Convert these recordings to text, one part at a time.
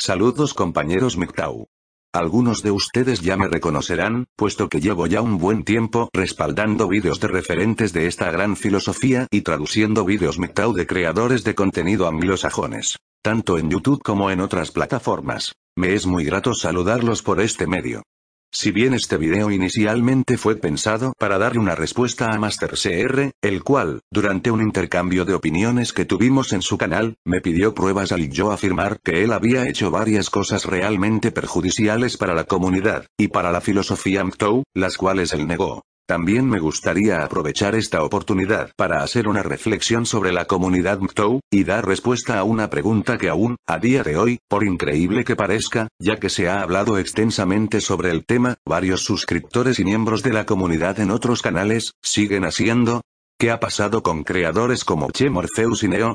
Saludos compañeros MGTOW. Algunos de ustedes ya me reconocerán, puesto que llevo ya un buen tiempo respaldando vídeos de referentes de esta gran filosofía y traduciendo vídeos MGTOW de creadores de contenido anglosajones, tanto en YouTube como en otras plataformas. Me es muy grato saludarlos por este medio. Si bien este video inicialmente fue pensado para darle una respuesta a MasterCR, el cual, durante un intercambio de opiniones que tuvimos en su canal, me pidió pruebas al yo afirmar que él había hecho varias cosas realmente perjudiciales para la comunidad, y para la filosofía MTOW, las cuales él negó. También me gustaría aprovechar esta oportunidad para hacer una reflexión sobre la comunidad MTOW, y dar respuesta a una pregunta que aún, a día de hoy, por increíble que parezca, ya que se ha hablado extensamente sobre el tema, varios suscriptores y miembros de la comunidad en otros canales, siguen haciendo. ¿Qué ha pasado con creadores como Che Morpheus y Neo?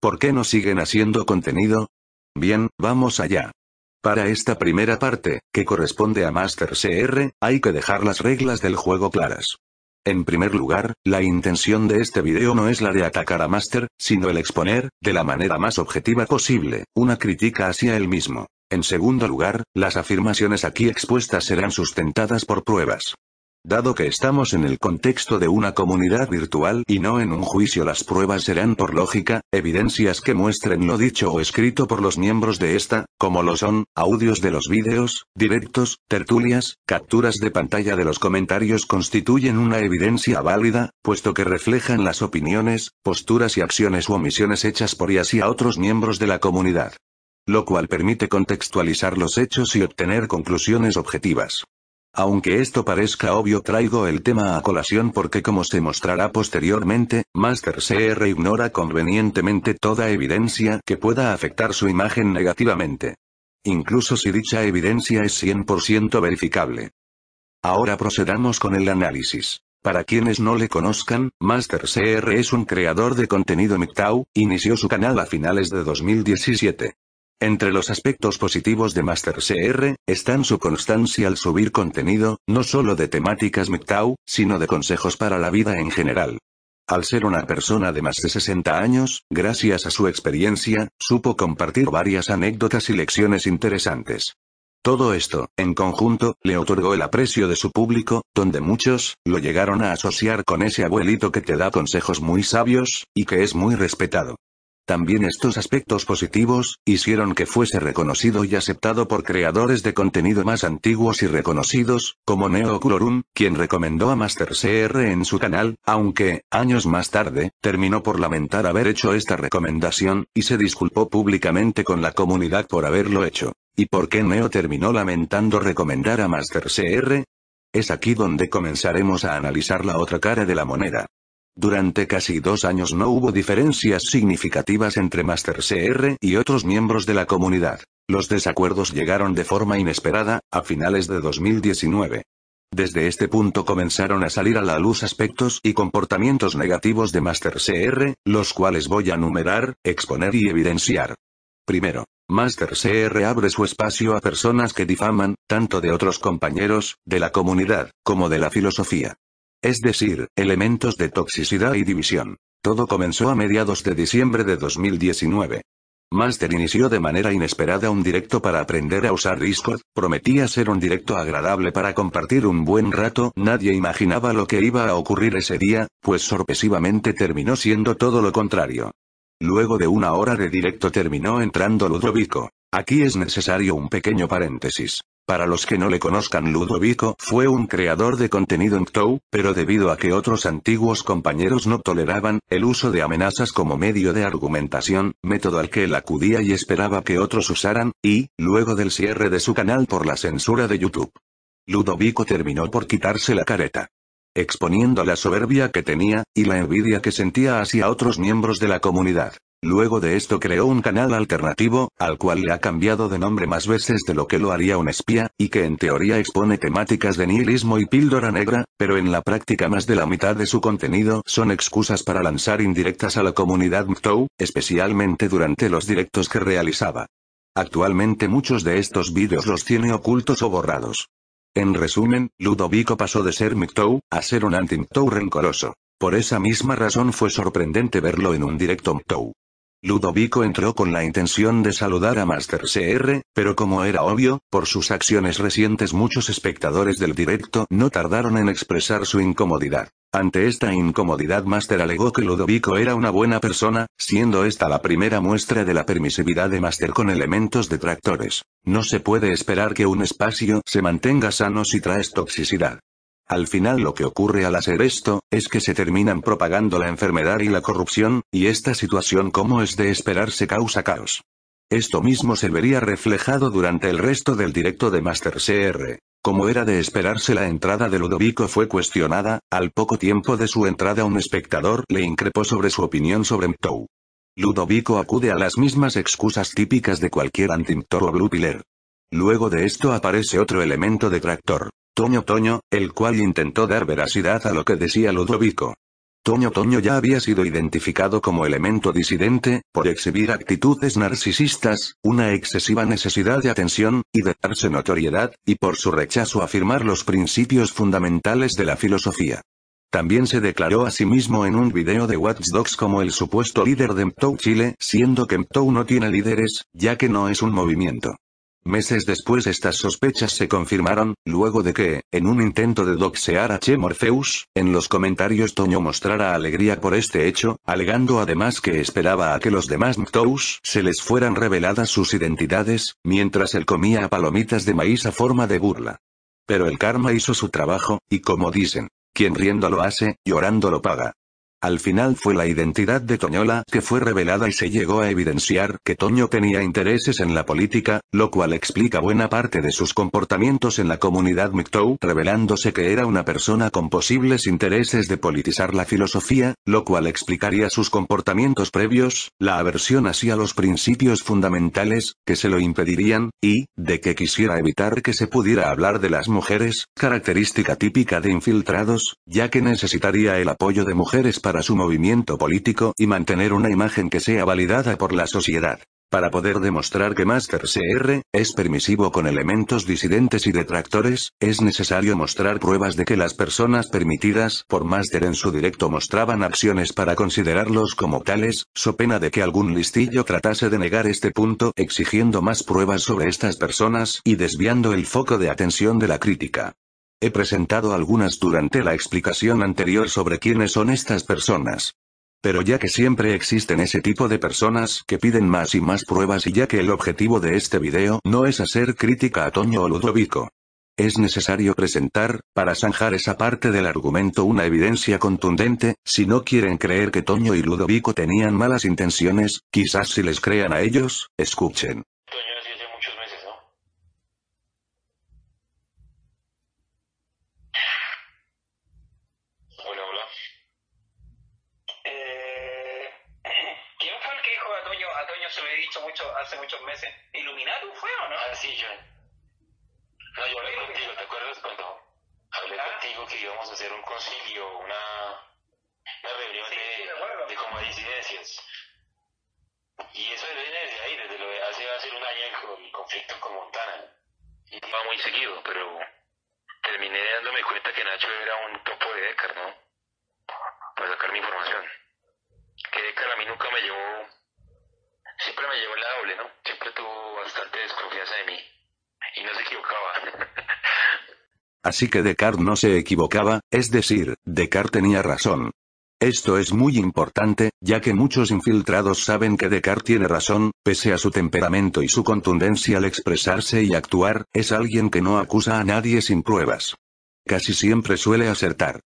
¿Por qué no siguen haciendo contenido? Bien, vamos allá. Para esta primera parte, que corresponde a Master CR, hay que dejar las reglas del juego claras. En primer lugar, la intención de este video no es la de atacar a Master, sino el exponer, de la manera más objetiva posible, una crítica hacia él mismo. En segundo lugar, las afirmaciones aquí expuestas serán sustentadas por pruebas. Dado que estamos en el contexto de una comunidad virtual y no en un juicio las pruebas serán por lógica, evidencias que muestren lo dicho o escrito por los miembros de esta, como lo son, audios de los vídeos, directos, tertulias, capturas de pantalla de los comentarios constituyen una evidencia válida, puesto que reflejan las opiniones, posturas y acciones u omisiones hechas por y hacia otros miembros de la comunidad. Lo cual permite contextualizar los hechos y obtener conclusiones objetivas. Aunque esto parezca obvio traigo el tema a colación porque como se mostrará posteriormente, Master CR ignora convenientemente toda evidencia que pueda afectar su imagen negativamente. Incluso si dicha evidencia es 100% verificable. Ahora procedamos con el análisis. Para quienes no le conozcan, Master CR es un creador de contenido MGTOW, inició su canal a finales de 2017. Entre los aspectos positivos de MasterCR, están su constancia al subir contenido, no solo de temáticas MGTOW, sino de consejos para la vida en general. Al ser una persona de más de 60 años, gracias a su experiencia, supo compartir varias anécdotas y lecciones interesantes. Todo esto, en conjunto, le otorgó el aprecio de su público, donde muchos, lo llegaron a asociar con ese abuelito que te da consejos muy sabios, y que es muy respetado. También estos aspectos positivos, hicieron que fuese reconocido y aceptado por creadores de contenido más antiguos y reconocidos, como Neo quien recomendó a MasterCR en su canal, aunque, años más tarde, terminó por lamentar haber hecho esta recomendación, y se disculpó públicamente con la comunidad por haberlo hecho. ¿Y por qué Neo terminó lamentando recomendar a MasterCR? Es aquí donde comenzaremos a analizar la otra cara de la moneda. Durante casi dos años no hubo diferencias significativas entre Master CR y otros miembros de la comunidad. Los desacuerdos llegaron de forma inesperada, a finales de 2019. Desde este punto comenzaron a salir a la luz aspectos y comportamientos negativos de Master CR, los cuales voy a numerar, exponer y evidenciar. Primero, Master CR abre su espacio a personas que difaman, tanto de otros compañeros, de la comunidad, como de la filosofía es decir, elementos de toxicidad y división. Todo comenzó a mediados de diciembre de 2019. Master inició de manera inesperada un directo para aprender a usar Discord, prometía ser un directo agradable para compartir un buen rato, nadie imaginaba lo que iba a ocurrir ese día, pues sorpresivamente terminó siendo todo lo contrario. Luego de una hora de directo terminó entrando Ludovico. Aquí es necesario un pequeño paréntesis. Para los que no le conozcan Ludovico fue un creador de contenido en TOW, pero debido a que otros antiguos compañeros no toleraban el uso de amenazas como medio de argumentación, método al que él acudía y esperaba que otros usaran, y, luego del cierre de su canal por la censura de YouTube. Ludovico terminó por quitarse la careta. Exponiendo la soberbia que tenía, y la envidia que sentía hacia otros miembros de la comunidad. Luego de esto creó un canal alternativo, al cual le ha cambiado de nombre más veces de lo que lo haría un espía, y que en teoría expone temáticas de nihilismo y píldora negra, pero en la práctica más de la mitad de su contenido son excusas para lanzar indirectas a la comunidad MTOW, especialmente durante los directos que realizaba. Actualmente muchos de estos vídeos los tiene ocultos o borrados. En resumen, Ludovico pasó de ser MTOW, a ser un anti-MTOW rencoroso. Por esa misma razón fue sorprendente verlo en un directo MTOW. Ludovico entró con la intención de saludar a Master CR, pero como era obvio, por sus acciones recientes muchos espectadores del directo no tardaron en expresar su incomodidad. Ante esta incomodidad Master alegó que Ludovico era una buena persona, siendo esta la primera muestra de la permisividad de Master con elementos detractores. No se puede esperar que un espacio se mantenga sano si traes toxicidad. Al final lo que ocurre al hacer esto, es que se terminan propagando la enfermedad y la corrupción, y esta situación como es de esperarse causa caos. Esto mismo se vería reflejado durante el resto del directo de Master CR. Como era de esperarse la entrada de Ludovico fue cuestionada, al poco tiempo de su entrada un espectador le increpó sobre su opinión sobre Mtou. Ludovico acude a las mismas excusas típicas de cualquier anti-Mtou o Blue. Luego de esto aparece otro elemento detractor. Toño Toño, el cual intentó dar veracidad a lo que decía Ludovico. Toño Toño ya había sido identificado como elemento disidente, por exhibir actitudes narcisistas, una excesiva necesidad de atención, y de darse notoriedad, y por su rechazo a afirmar los principios fundamentales de la filosofía. También se declaró a sí mismo en un video de Watch como el supuesto líder de MTOW Chile, siendo que MTOW no tiene líderes, ya que no es un movimiento. Meses después estas sospechas se confirmaron, luego de que, en un intento de doxear a Che Morpheus, en los comentarios Toño mostrara alegría por este hecho, alegando además que esperaba a que los demás Mtous se les fueran reveladas sus identidades, mientras él comía palomitas de maíz a forma de burla. Pero el karma hizo su trabajo, y como dicen, quien riendo lo hace, llorando lo paga. Al final fue la identidad de Toñola que fue revelada y se llegó a evidenciar que Toño tenía intereses en la política, lo cual explica buena parte de sus comportamientos en la comunidad Mictou, revelándose que era una persona con posibles intereses de politizar la filosofía, lo cual explicaría sus comportamientos previos, la aversión hacia los principios fundamentales, que se lo impedirían, y, de que quisiera evitar que se pudiera hablar de las mujeres, característica típica de infiltrados, ya que necesitaría el apoyo de mujeres para su movimiento político y mantener una imagen que sea validada por la sociedad. Para poder demostrar que Master CR es permisivo con elementos disidentes y detractores, es necesario mostrar pruebas de que las personas permitidas por Master en su directo mostraban acciones para considerarlos como tales, so pena de que algún listillo tratase de negar este punto exigiendo más pruebas sobre estas personas y desviando el foco de atención de la crítica. He presentado algunas durante la explicación anterior sobre quiénes son estas personas. Pero ya que siempre existen ese tipo de personas que piden más y más pruebas y ya que el objetivo de este video no es hacer crítica a Toño o Ludovico. Es necesario presentar, para zanjar esa parte del argumento una evidencia contundente, si no quieren creer que Toño y Ludovico tenían malas intenciones, quizás si les crean a ellos, escuchen. hace muchos meses. ¿Iluminado fue o no? Ah, sí, yo. No, yo hablé contigo, ¿te acuerdas cuando hablé ¿Ah? A hacer un concilio, una, una reunión de, de como disidencias? Y eso viene desde ahí, desde lo de hace, hace un año el, conflicto con Montana. Y va muy seguido, pero terminé dándome cuenta que Nacho era un topo de Decar, ¿no? Para sacar mi información. Que Decar a mí nunca me llevó siempre me llevó la doble, ¿no? Siempre tuvo bastante desconfianza de mí. Y no se equivocaba. Así que Descartes no se equivocaba, es decir, Descartes tenía razón. Esto es muy importante, ya que muchos infiltrados saben que Descartes tiene razón, pese a su temperamento y su contundencia al expresarse y actuar, es alguien que no acusa a nadie sin pruebas. Casi siempre suele acertar.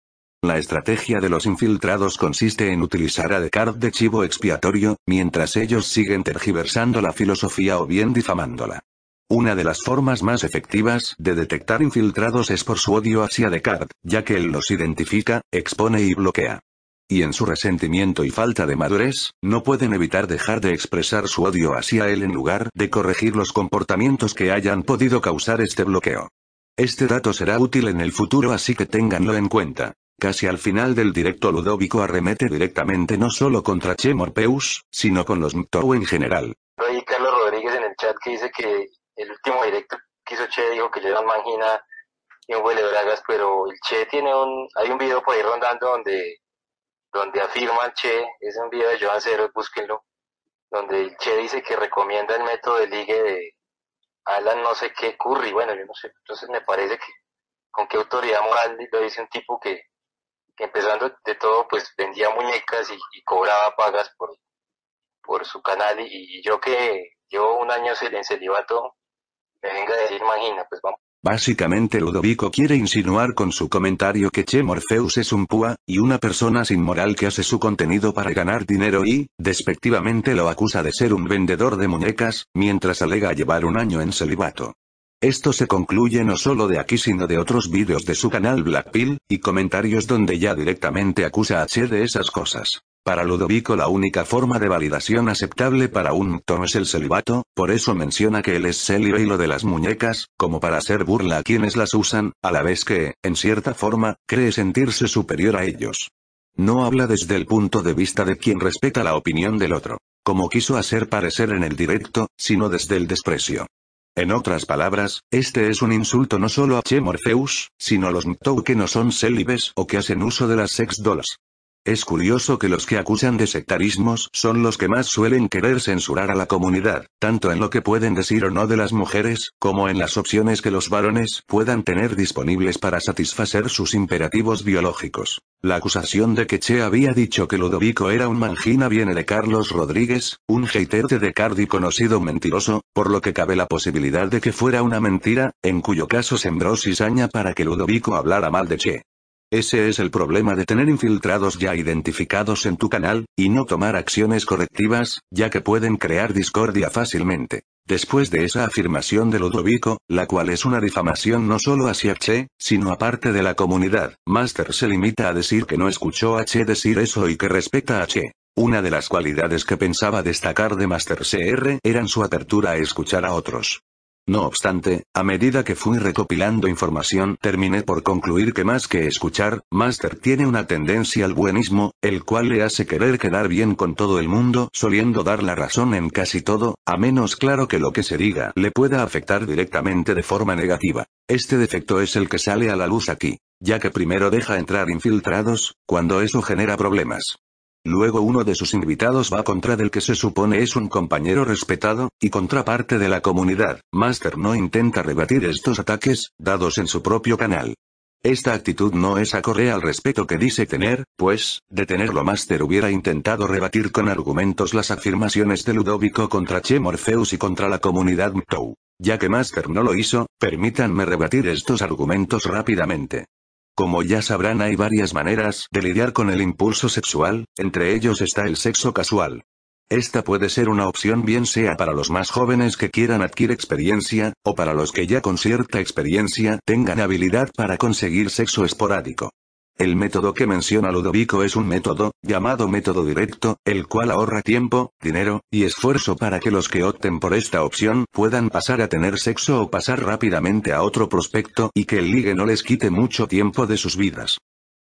La estrategia de los infiltrados consiste en utilizar a Descartes de chivo expiatorio, mientras ellos siguen tergiversando la filosofía o bien difamándola. Una de las formas más efectivas de detectar infiltrados es por su odio hacia Descartes, ya que él los identifica, expone y bloquea. Y en su resentimiento y falta de madurez, no pueden evitar dejar de expresar su odio hacia él en lugar de corregir los comportamientos que hayan podido causar este bloqueo. Este dato será útil en el futuro así que ténganlo en cuenta. Casi al final del directo Ludovico arremete directamente no solo contra Che Morpeus, sino con los Mtou en general. Carlos Rodríguez en el chat que dice que el último directo que hizo Che dijo que llevan mangina y un huele bragas, pero el Che tiene un, hay un video por ahí rondando donde, donde afirma Che, es un video de Joan Cero, búsquenlo, donde el Che dice que recomienda el método de ligue de Alan no sé qué Curry, bueno, yo no sé, entonces me parece que con qué autoridad moral lo dice un tipo que, empezando de todo pues vendía muñecas y, cobraba pagas por, por su canal. Y, yo que llevo un año en celibato venga pues vamos. Básicamente Ludovico quiere insinuar con su comentario que Che Morpheus es un púa, y una persona sin moral que hace su contenido para ganar dinero y, despectivamente lo acusa de ser un vendedor de muñecas, mientras alega llevar un año en celibato. Esto se concluye no solo de aquí sino de otros vídeos de su canal Blackpill, y comentarios donde ya directamente acusa a Che de esas cosas. Para Ludovico la única forma de validación aceptable para un mto es el celibato, por eso menciona que él es célibe y lo de las muñecas, como para hacer burla a quienes las usan, a la vez que, en cierta forma, cree sentirse superior a ellos. No habla desde el punto de vista de quien respeta la opinión del otro, como quiso hacer parecer en el directo, sino desde el desprecio. En otras palabras, este es un insulto no solo a Che Morpheus, sino a los Mtou que no son célibes o que hacen uso de las sex dolls. Es curioso que los que acusan de sectarismos son los que más suelen querer censurar a la comunidad, tanto en lo que pueden decir o no de las mujeres, como en las opciones que los varones puedan tener disponibles para satisfacer sus imperativos biológicos. La acusación de que Che había dicho que Ludovico era un mangina viene de Carlos Rodríguez, un hater de Decardi conocido mentiroso, por lo que cabe la posibilidad de que fuera una mentira, en cuyo caso sembró cizaña para que Ludovico hablara mal de Che. Ese es el problema de tener infiltrados ya identificados en tu canal, y no tomar acciones correctivas, ya que pueden crear discordia fácilmente. Después de esa afirmación de Ludovico, la cual es una difamación no solo hacia Che, sino aparte de la comunidad, Master se limita a decir que no escuchó a Che decir eso y que respeta a Che. Una de las cualidades que pensaba destacar de Master CR eran su apertura a escuchar a otros. No obstante, a medida que fui recopilando información, terminé por concluir que más que escuchar, Master tiene una tendencia al buenismo, el cual le hace querer quedar bien con todo el mundo, soliendo dar la razón en casi todo, a menos claro que lo que se diga le pueda afectar directamente de forma negativa. Este defecto es el que sale a la luz aquí, ya que primero deja entrar infiltrados, cuando eso genera problemas. Luego uno de sus invitados va contra del que se supone es un compañero respetado, y contraparte de la comunidad. Master no intenta rebatir estos ataques, dados en su propio canal. Esta actitud no es acorde al respeto que dice tener, pues, de tenerlo Master hubiera intentado rebatir con argumentos las afirmaciones de Ludovico contra Che Morpheus y contra la comunidad Mtou. Ya que Master no lo hizo, permítanme rebatir estos argumentos rápidamente. Como ya sabrán hay varias maneras de lidiar con el impulso sexual, entre ellos está el sexo casual. Esta puede ser una opción bien sea para los más jóvenes que quieran adquirir experiencia, o para los que ya con cierta experiencia tengan habilidad para conseguir sexo esporádico. El método que menciona Ludovico es un método, llamado método directo, el cual ahorra tiempo, dinero, y esfuerzo para que los que opten por esta opción puedan pasar a tener sexo o pasar rápidamente a otro prospecto y que el ligue no les quite mucho tiempo de sus vidas.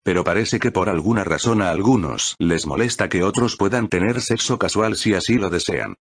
Pero parece que por alguna razón a algunos les molesta que otros puedan tener sexo casual si así lo desean.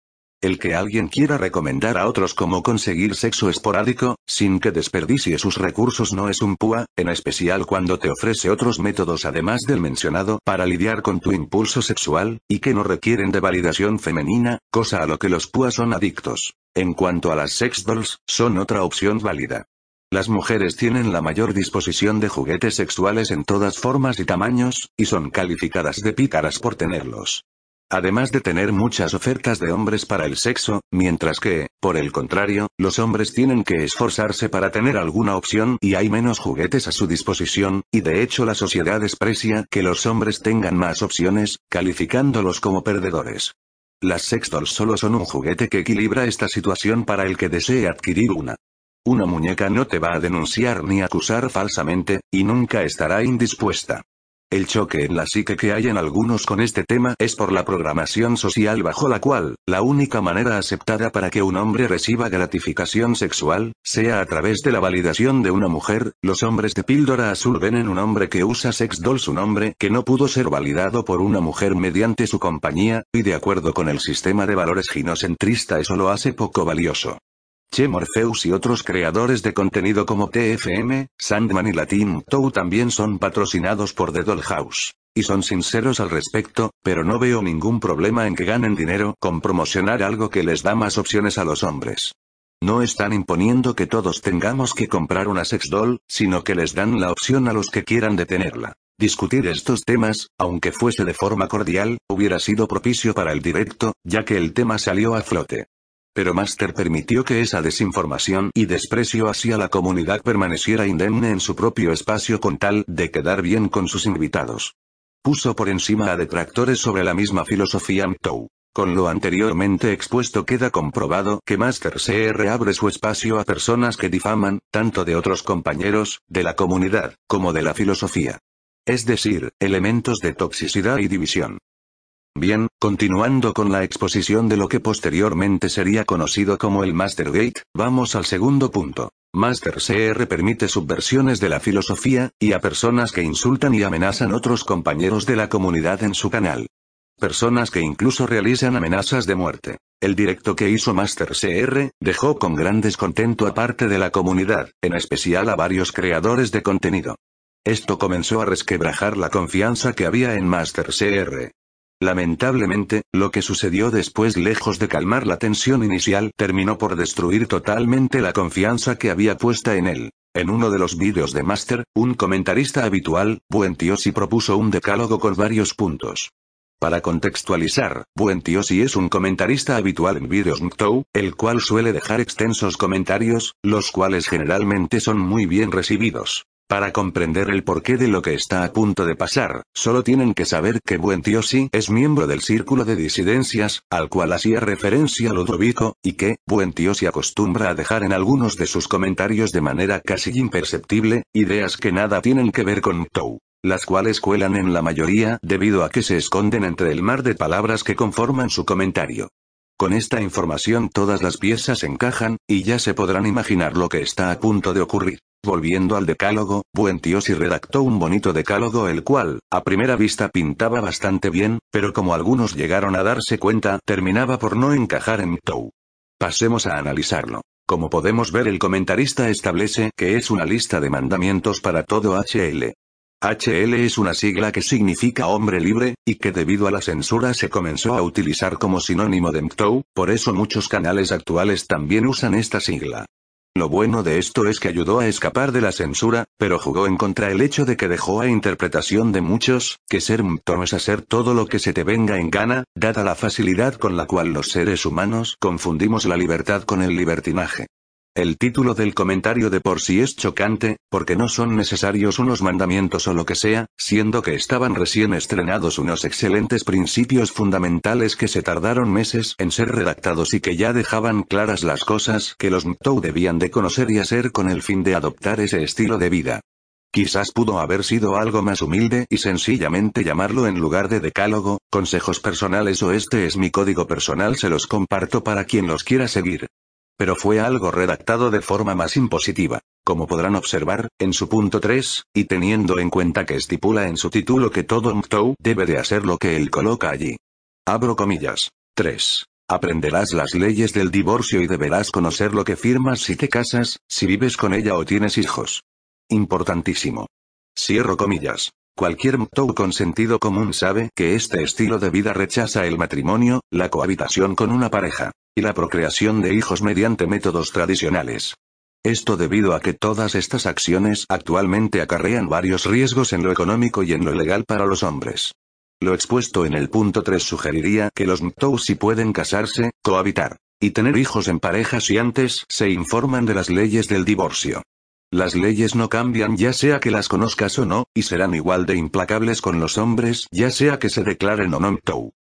El que alguien quiera recomendar a otros cómo conseguir sexo esporádico, sin que desperdicie sus recursos no es un púa, en especial cuando te ofrece otros métodos además del mencionado para lidiar con tu impulso sexual, y que no requieren de validación femenina, cosa a lo que los púas son adictos. En cuanto a las sex dolls, son otra opción válida. Las mujeres tienen la mayor disposición de juguetes sexuales en todas formas y tamaños, y son calificadas de pícaras por tenerlos además de tener muchas ofertas de hombres para el sexo, mientras que, por el contrario, los hombres tienen que esforzarse para tener alguna opción y hay menos juguetes a su disposición, y de hecho la sociedad desprecia que los hombres tengan más opciones, calificándolos como perdedores. Las sex dolls solo son un juguete que equilibra esta situación para el que desee adquirir una. Una muñeca no te va a denunciar ni acusar falsamente, y nunca estará indispuesta. El choque en la psique que hay en algunos con este tema es por la programación social bajo la cual, la única manera aceptada para que un hombre reciba gratificación sexual, sea a través de la validación de una mujer, los hombres de píldora azul ven en un hombre que usa sex dolls un hombre que no pudo ser validado por una mujer mediante su compañía, y de acuerdo con el sistema de valores ginocentrista eso lo hace poco valioso. Che Morpheus y otros creadores de contenido como TFM, Sandman y Latin Tou también son patrocinados por The Dollhouse. Y son sinceros al respecto, pero no veo ningún problema en que ganen dinero con promocionar algo que les da más opciones a los hombres. No están imponiendo que todos tengamos que comprar una sex doll, sino que les dan la opción a los que quieran detenerla. Discutir estos temas, aunque fuese de forma cordial, hubiera sido propicio para el directo, ya que el tema salió a flote. Pero Master permitió que esa desinformación y desprecio hacia la comunidad permaneciera indemne en su propio espacio con tal de quedar bien con sus invitados. Puso por encima a detractores sobre la misma filosofía MTOW. Con lo anteriormente expuesto queda comprobado que Master CR abre su espacio a personas que difaman, tanto de otros compañeros, de la comunidad, como de la filosofía. Es decir, elementos de toxicidad y división. Bien, continuando con la exposición de lo que posteriormente sería conocido como el Mastergate, vamos al segundo punto. Master CR permite subversiones de la filosofía, y a personas que insultan y amenazan otros compañeros de la comunidad en su canal. Personas que incluso realizan amenazas de muerte. El directo que hizo Master CR, dejó con gran descontento a parte de la comunidad, en especial a varios creadores de contenido. Esto comenzó a resquebrajar la confianza que había en Master CR. Lamentablemente, lo que sucedió después lejos de calmar la tensión inicial terminó por destruir totalmente la confianza que había puesta en él. En uno de los vídeos de Master, un comentarista habitual, Buen propuso un decálogo con varios puntos. Para contextualizar, Buen es un comentarista habitual en vídeos MTOW, el cual suele dejar extensos comentarios, los cuales generalmente son muy bien recibidos. Para comprender el porqué de lo que está a punto de pasar, solo tienen que saber que Buen sí es miembro del círculo de disidencias, al cual hacía referencia Ludovico, y que, Buen se acostumbra a dejar en algunos de sus comentarios de manera casi imperceptible, ideas que nada tienen que ver con Tou las cuales cuelan en la mayoría debido a que se esconden entre el mar de palabras que conforman su comentario. Con esta información todas las piezas encajan, y ya se podrán imaginar lo que está a punto de ocurrir. Volviendo al decálogo, Buen Tiosi redactó un bonito decálogo el cual, a primera vista pintaba bastante bien, pero como algunos llegaron a darse cuenta, terminaba por no encajar en Tou. Pasemos a analizarlo. Como podemos ver el comentarista establece que es una lista de mandamientos para todo HL. HL es una sigla que significa hombre libre, y que debido a la censura se comenzó a utilizar como sinónimo de MTOW, por eso muchos canales actuales también usan esta sigla. Lo bueno de esto es que ayudó a escapar de la censura, pero jugó en contra el hecho de que dejó a interpretación de muchos, que ser mto es hacer todo lo que se te venga en gana, dada la facilidad con la cual los seres humanos confundimos la libertad con el libertinaje. El título del comentario de por sí es chocante, porque no son necesarios unos mandamientos o lo que sea, siendo que estaban recién estrenados unos excelentes principios fundamentales que se tardaron meses en ser redactados y que ya dejaban claras las cosas que los Mtou debían de conocer y hacer con el fin de adoptar ese estilo de vida. Quizás pudo haber sido algo más humilde y sencillamente llamarlo en lugar de decálogo, consejos personales o este es mi código personal se los comparto para quien los quiera seguir pero fue algo redactado de forma más impositiva. Como podrán observar, en su punto 3, y teniendo en cuenta que estipula en su título que todo MTOW debe de hacer lo que él coloca allí. Abro comillas. 3. Aprenderás las leyes del divorcio y deberás conocer lo que firmas si te casas, si vives con ella o tienes hijos. Importantísimo. Cierro comillas. Cualquier MTOW con sentido común sabe que este estilo de vida rechaza el matrimonio, la cohabitación con una pareja y la procreación de hijos mediante métodos tradicionales. Esto debido a que todas estas acciones actualmente acarrean varios riesgos en lo económico y en lo legal para los hombres. Lo expuesto en el punto 3 sugeriría que los MTOW si pueden casarse, cohabitar y tener hijos en pareja si antes se informan de las leyes del divorcio. Las leyes no cambian ya sea que las conozcas o no, y serán igual de implacables con los hombres ya sea que se declaren o no.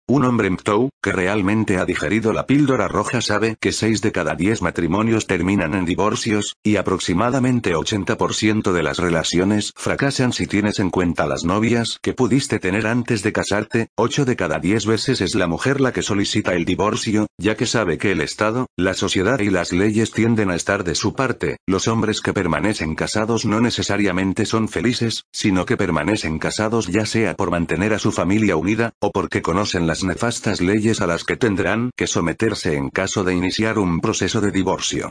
Un hombre MTOW, que realmente ha digerido la píldora roja sabe que 6 de cada 10 matrimonios terminan en divorcios, y aproximadamente 80% de las relaciones fracasan si tienes en cuenta las novias que pudiste tener antes de casarte, 8 de cada 10 veces es la mujer la que solicita el divorcio, ya que sabe que el Estado, la sociedad y las leyes tienden a estar de su parte, los hombres que permanecen casados no necesariamente son felices, sino que permanecen casados ya sea por mantener a su familia unida, o porque conocen la nefastas leyes a las que tendrán que someterse en caso de iniciar un proceso de divorcio.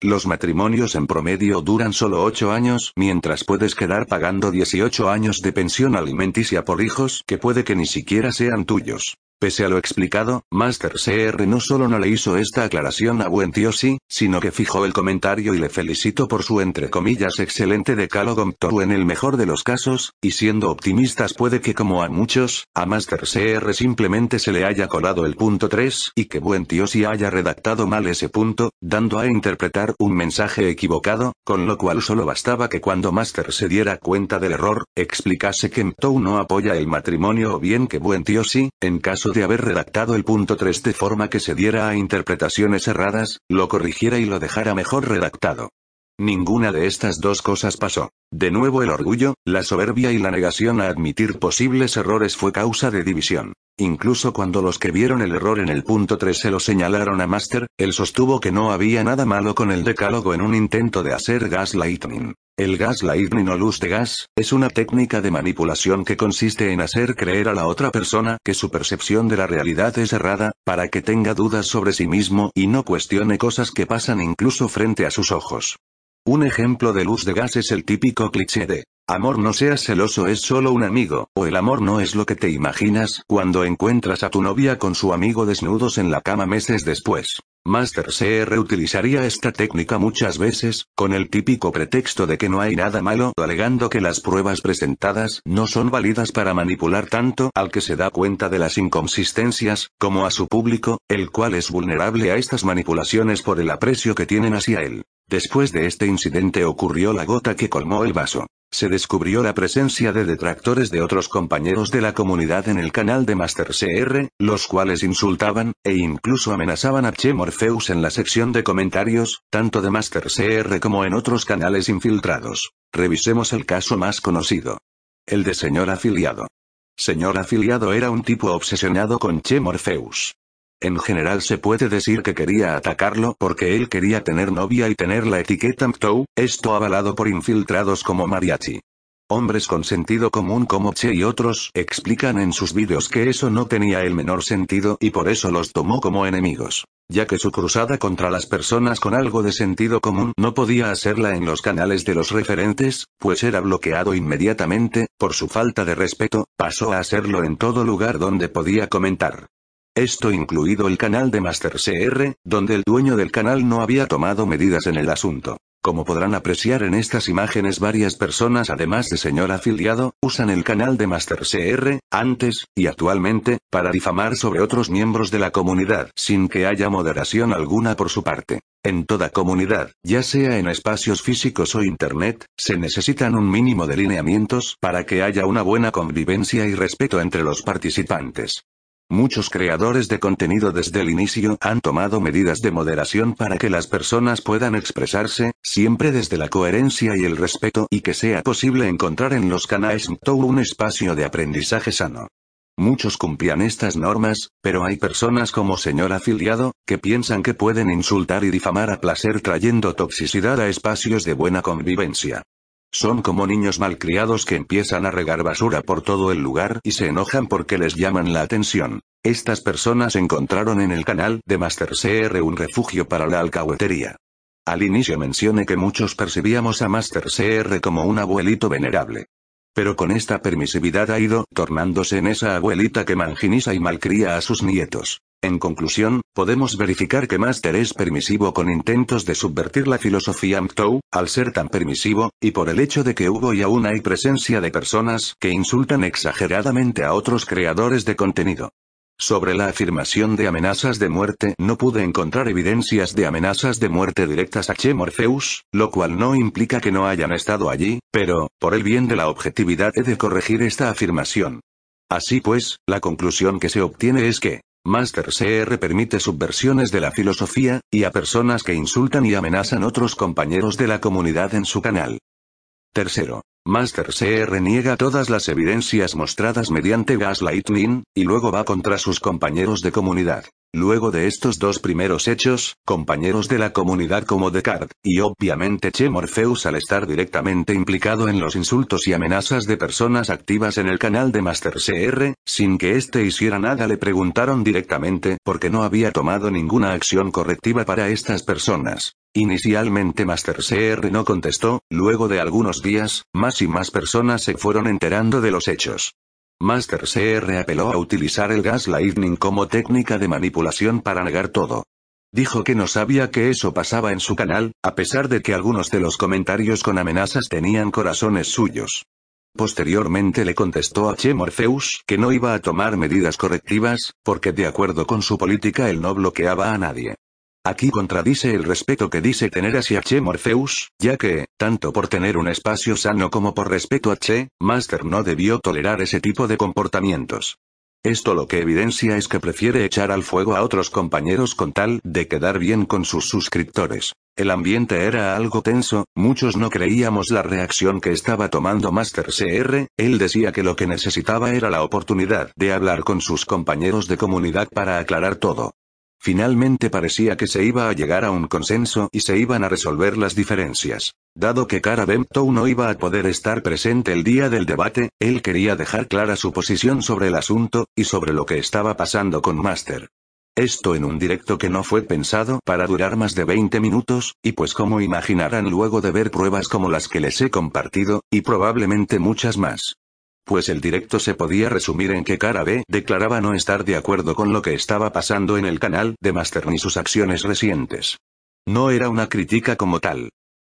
Los matrimonios en promedio duran solo 8 años, mientras puedes quedar pagando 18 años de pensión alimenticia por hijos que puede que ni siquiera sean tuyos. Pese a lo explicado, Master CR no solo no le hizo esta aclaración a buen tío sí, sino que fijó el comentario y le felicito por su entre comillas excelente decálogo Mtou en el mejor de los casos, y siendo optimistas puede que como a muchos, a Master CR simplemente se le haya colado el punto 3 y que buen tío sí haya redactado mal ese punto, dando a interpretar un mensaje equivocado, con lo cual solo bastaba que cuando Master se diera cuenta del error, explicase que Mtou no apoya el matrimonio o bien que buen tío sí, en caso de haber redactado el punto 3 de forma que se diera a interpretaciones erradas, lo corrigiera y lo dejara mejor redactado. Ninguna de estas dos cosas pasó. De nuevo el orgullo, la soberbia y la negación a admitir posibles errores fue causa de división. Incluso cuando los que vieron el error en el punto 3 se lo señalaron a Master, él sostuvo que no había nada malo con el decálogo en un intento de hacer gaslighting. El gaslighting o luz de gas, es una técnica de manipulación que consiste en hacer creer a la otra persona que su percepción de la realidad es errada, para que tenga dudas sobre sí mismo y no cuestione cosas que pasan incluso frente a sus ojos. Un ejemplo de luz de gas es el típico cliché de, amor no seas celoso es solo un amigo, o el amor no es lo que te imaginas cuando encuentras a tu novia con su amigo desnudos en la cama meses después. Master CR utilizaría esta técnica muchas veces, con el típico pretexto de que no hay nada malo, alegando que las pruebas presentadas no son válidas para manipular tanto al que se da cuenta de las inconsistencias, como a su público, el cual es vulnerable a estas manipulaciones por el aprecio que tienen hacia él. Después de este incidente ocurrió la gota que colmó el vaso. Se descubrió la presencia de detractores de otros compañeros de la comunidad en el canal de Master CR, los cuales insultaban, e incluso amenazaban a Che Morpheus en la sección de comentarios, tanto de Master CR como en otros canales infiltrados. Revisemos el caso más conocido. El de señor afiliado. Señor afiliado era un tipo obsesionado con Che Morpheus. En general se puede decir que quería atacarlo porque él quería tener novia y tener la etiqueta MTOW, esto avalado por infiltrados como Mariachi. Hombres con sentido común como Che y otros explican en sus vídeos que eso no tenía el menor sentido y por eso los tomó como enemigos, ya que su cruzada contra las personas con algo de sentido común no podía hacerla en los canales de los referentes, pues era bloqueado inmediatamente, por su falta de respeto, pasó a hacerlo en todo lugar donde podía comentar. Esto incluido el canal de Master CR, donde el dueño del canal no había tomado medidas en el asunto. Como podrán apreciar en estas imágenes varias personas además de señor afiliado, usan el canal de Master CR, antes, y actualmente, para difamar sobre otros miembros de la comunidad sin que haya moderación alguna por su parte. En toda comunidad, ya sea en espacios físicos o internet, se necesitan un mínimo de lineamientos para que haya una buena convivencia y respeto entre los participantes. Muchos creadores de contenido desde el inicio han tomado medidas de moderación para que las personas puedan expresarse, siempre desde la coherencia y el respeto y que sea posible encontrar en los canales MTOW un espacio de aprendizaje sano. Muchos cumplían estas normas, pero hay personas como señor afiliado, que piensan que pueden insultar y difamar a placer trayendo toxicidad a espacios de buena convivencia. Son como niños malcriados que empiezan a regar basura por todo el lugar y se enojan porque les llaman la atención. Estas personas encontraron en el canal de Master CR un refugio para la alcahuetería. Al inicio mencioné que muchos percibíamos a Master CR como un abuelito venerable. Pero con esta permisividad ha ido tornándose en esa abuelita que manginiza y malcría a sus nietos. En conclusión, podemos verificar que Master es permisivo con intentos de subvertir la filosofía MTOW, al ser tan permisivo, y por el hecho de que hubo y aún hay presencia de personas que insultan exageradamente a otros creadores de contenido. Sobre la afirmación de amenazas de muerte no pude encontrar evidencias de amenazas de muerte directas a Che Morpheus, lo cual no implica que no hayan estado allí, pero, por el bien de la objetividad he de corregir esta afirmación. Así pues, la conclusión que se obtiene es que, Master CR permite subversiones de la filosofía, y a personas que insultan y amenazan otros compañeros de la comunidad en su canal. Tercero. Master CR niega todas las evidencias mostradas mediante gaslighting, y luego va contra sus compañeros de comunidad. Luego de estos dos primeros hechos, compañeros de la comunidad como Descartes, y obviamente Che Morpheus al estar directamente implicado en los insultos y amenazas de personas activas en el canal de Master CR, sin que éste hiciera nada le preguntaron directamente por qué no había tomado ninguna acción correctiva para estas personas. Inicialmente Master CR no contestó, luego de algunos días, más y más personas se fueron enterando de los hechos. Master CR apeló a utilizar el gas lightning como técnica de manipulación para negar todo. Dijo que no sabía que eso pasaba en su canal, a pesar de que algunos de los comentarios con amenazas tenían corazones suyos. Posteriormente le contestó a Che Morpheus que no iba a tomar medidas correctivas, porque de acuerdo con su política él no bloqueaba a nadie. Aquí contradice el respeto que dice tener hacia Che Morpheus, ya que, tanto por tener un espacio sano como por respeto a Che, Master no debió tolerar ese tipo de comportamientos. Esto lo que evidencia es que prefiere echar al fuego a otros compañeros con tal de quedar bien con sus suscriptores. El ambiente era algo tenso, muchos no creíamos la reacción que estaba tomando Master CR, él decía que lo que necesitaba era la oportunidad de hablar con sus compañeros de comunidad para aclarar todo. Finalmente parecía que se iba a llegar a un consenso y se iban a resolver las diferencias. Dado que Cara no iba a poder estar presente el día del debate, él quería dejar clara su posición sobre el asunto, y sobre lo que estaba pasando con Master. Esto en un directo que no fue pensado para durar más de 20 minutos, y pues como imaginarán luego de ver pruebas como las que les he compartido, y probablemente muchas más. Pues el directo se podía resumir en que Cara B declaraba no estar de acuerdo con lo que estaba pasando en el canal de Master ni sus acciones recientes. No era una crítica como tal.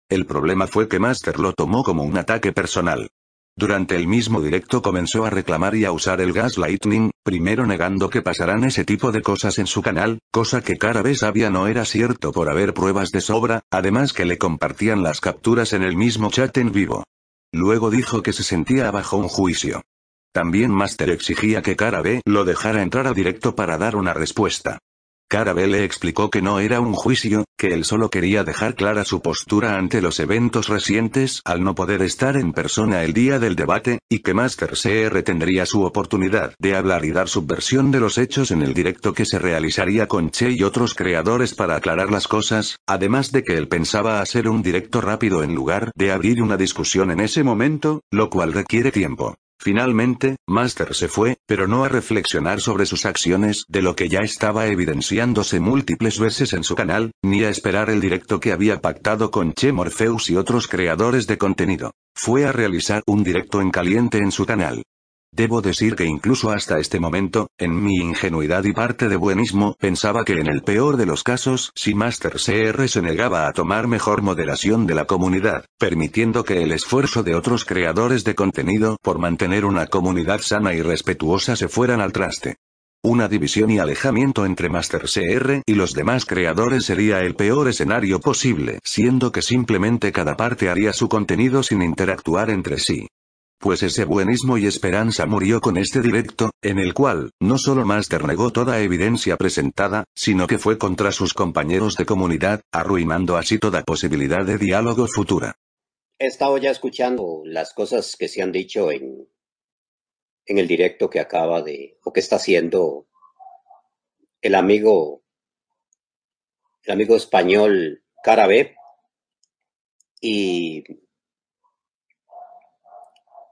El problema fue que Master lo tomó como un ataque personal. Durante el mismo directo comenzó a reclamar y a usar el gas lightning, primero negando que pasarán ese tipo de cosas en su canal, cosa que Cara B sabía no era cierto por haber pruebas de sobra, además que le compartían las capturas en el mismo chat en vivo. Luego dijo que se sentía bajo un juicio. También Master exigía que Cara B lo dejara entrar a directo para dar una respuesta. Carabel le explicó que no era un juicio, que él solo quería dejar clara su postura ante los eventos recientes al no poder estar en persona el día del debate, y que Master CR tendría su oportunidad de hablar y dar su versión de los hechos en el directo que se realizaría con Che y otros creadores para aclarar las cosas, además de que él pensaba hacer un directo rápido en lugar de abrir una discusión en ese momento, lo cual requiere tiempo. Finalmente, Master se fue, pero no a reflexionar sobre sus acciones de lo que ya estaba evidenciándose múltiples veces en su canal, ni a esperar el directo que había pactado con Che Morpheus y otros creadores de contenido. Fue a realizar un directo en caliente en su canal. Debo decir que incluso hasta este momento, en mi ingenuidad y parte de buenismo, pensaba que en el peor de los casos, si Master CR se negaba a tomar mejor moderación de la comunidad, permitiendo que el esfuerzo de otros creadores de contenido por mantener una comunidad sana y respetuosa se fueran al traste. Una división y alejamiento entre Master CR y los demás creadores sería el peor escenario posible, siendo que simplemente cada parte haría su contenido sin interactuar entre sí. Pues ese buenismo y esperanza murió con este directo, en el cual, no solo Master negó toda evidencia presentada, sino que fue contra sus compañeros de comunidad, arruinando así toda posibilidad de diálogo futura. He estado ya escuchando las cosas que se han dicho en, en el directo que acaba de, o que está haciendo el amigo, el amigo español Carabé, y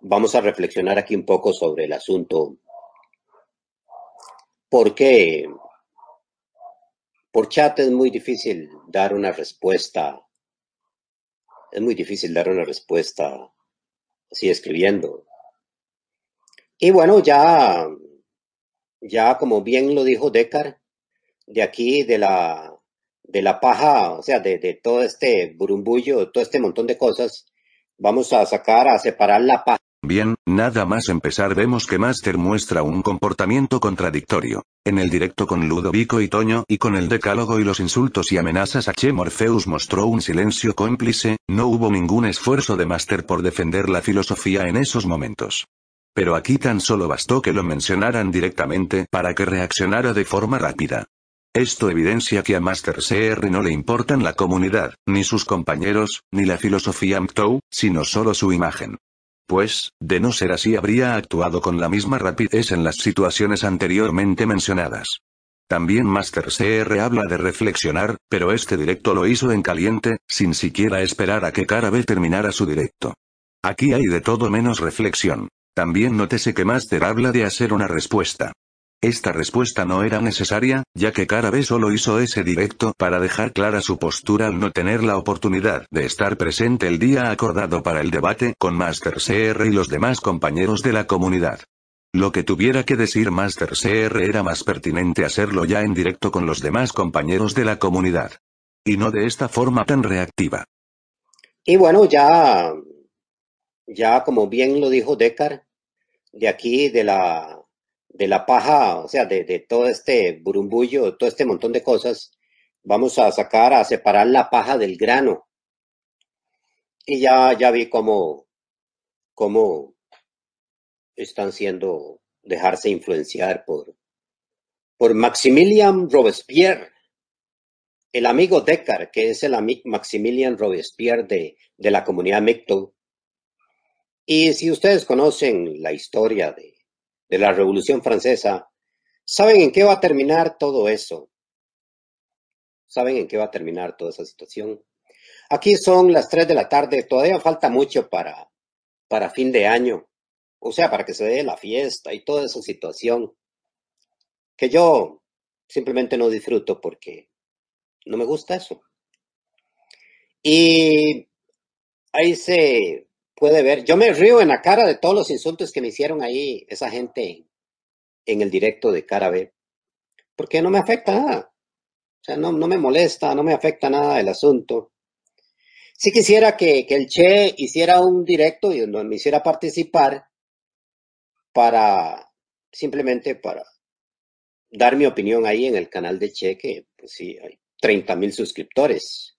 vamos a reflexionar aquí un poco sobre el asunto. ¿Por qué? Por chat es muy difícil dar una respuesta. Es muy difícil dar una respuesta así escribiendo. Y bueno, ya, ya como bien lo dijo Decar, de aquí, de la, de la paja, o sea, de, de todo este burumbullo, todo este montón de cosas, vamos a sacar, a separar la paja Bien, nada más empezar vemos que Master muestra un comportamiento contradictorio. En el directo con Ludovico y Toño y con el decálogo y los insultos y amenazas a Che Morpheus mostró un silencio cómplice, no hubo ningún esfuerzo de Master por defender la filosofía en esos momentos. Pero aquí tan solo bastó que lo mencionaran directamente para que reaccionara de forma rápida. Esto evidencia que a Master CR no le importan la comunidad, ni sus compañeros, ni la filosofía MTOW, sino solo su imagen. Pues, de no ser así habría actuado con la misma rapidez en las situaciones anteriormente mencionadas. También Master CR habla de reflexionar, pero este directo lo hizo en caliente, sin siquiera esperar a que Cara B terminara su directo. Aquí hay de todo menos reflexión. También nótese que Master habla de hacer una respuesta. Esta respuesta no era necesaria, ya que Cara B solo hizo ese directo para dejar clara su postura al no tener la oportunidad de estar presente el día acordado para el debate con Master CR y los demás compañeros de la comunidad. Lo que tuviera que decir Master CR era más pertinente hacerlo ya en directo con los demás compañeros de la comunidad. Y no de esta forma tan reactiva. Y bueno, ya, ya como bien lo dijo Decar, de aquí de la de la paja, o sea, de, todo este burumbullo, todo este montón de cosas, vamos a sacar, a separar la paja del grano. Y ya, ya vi cómo, cómo están siendo, dejarse influenciar por, por Maximilian Robespierre, el amigo Decar, que es el amigo Maximilian Robespierre de, de la comunidad Micto. Y si ustedes conocen la historia de, de la Revolución Francesa, ¿saben en qué va a terminar todo eso? ¿Saben en qué va a terminar toda esa situación? Aquí son las 3 de la tarde, todavía falta mucho para, para fin de año, o sea, para que se dé la fiesta y toda esa situación, que yo simplemente no disfruto porque no me gusta eso. Y ahí se, puede ver. Yo me río en la cara de todos los insultos que me hicieron ahí esa gente en el directo de cara B, porque no me afecta nada. O sea, no, me molesta, no me afecta nada el asunto. Sí quisiera que, que el Che hiciera un directo y donde me hiciera participar para, simplemente para dar mi opinión ahí en el canal de Che, que pues sí, hay 30 mil suscriptores.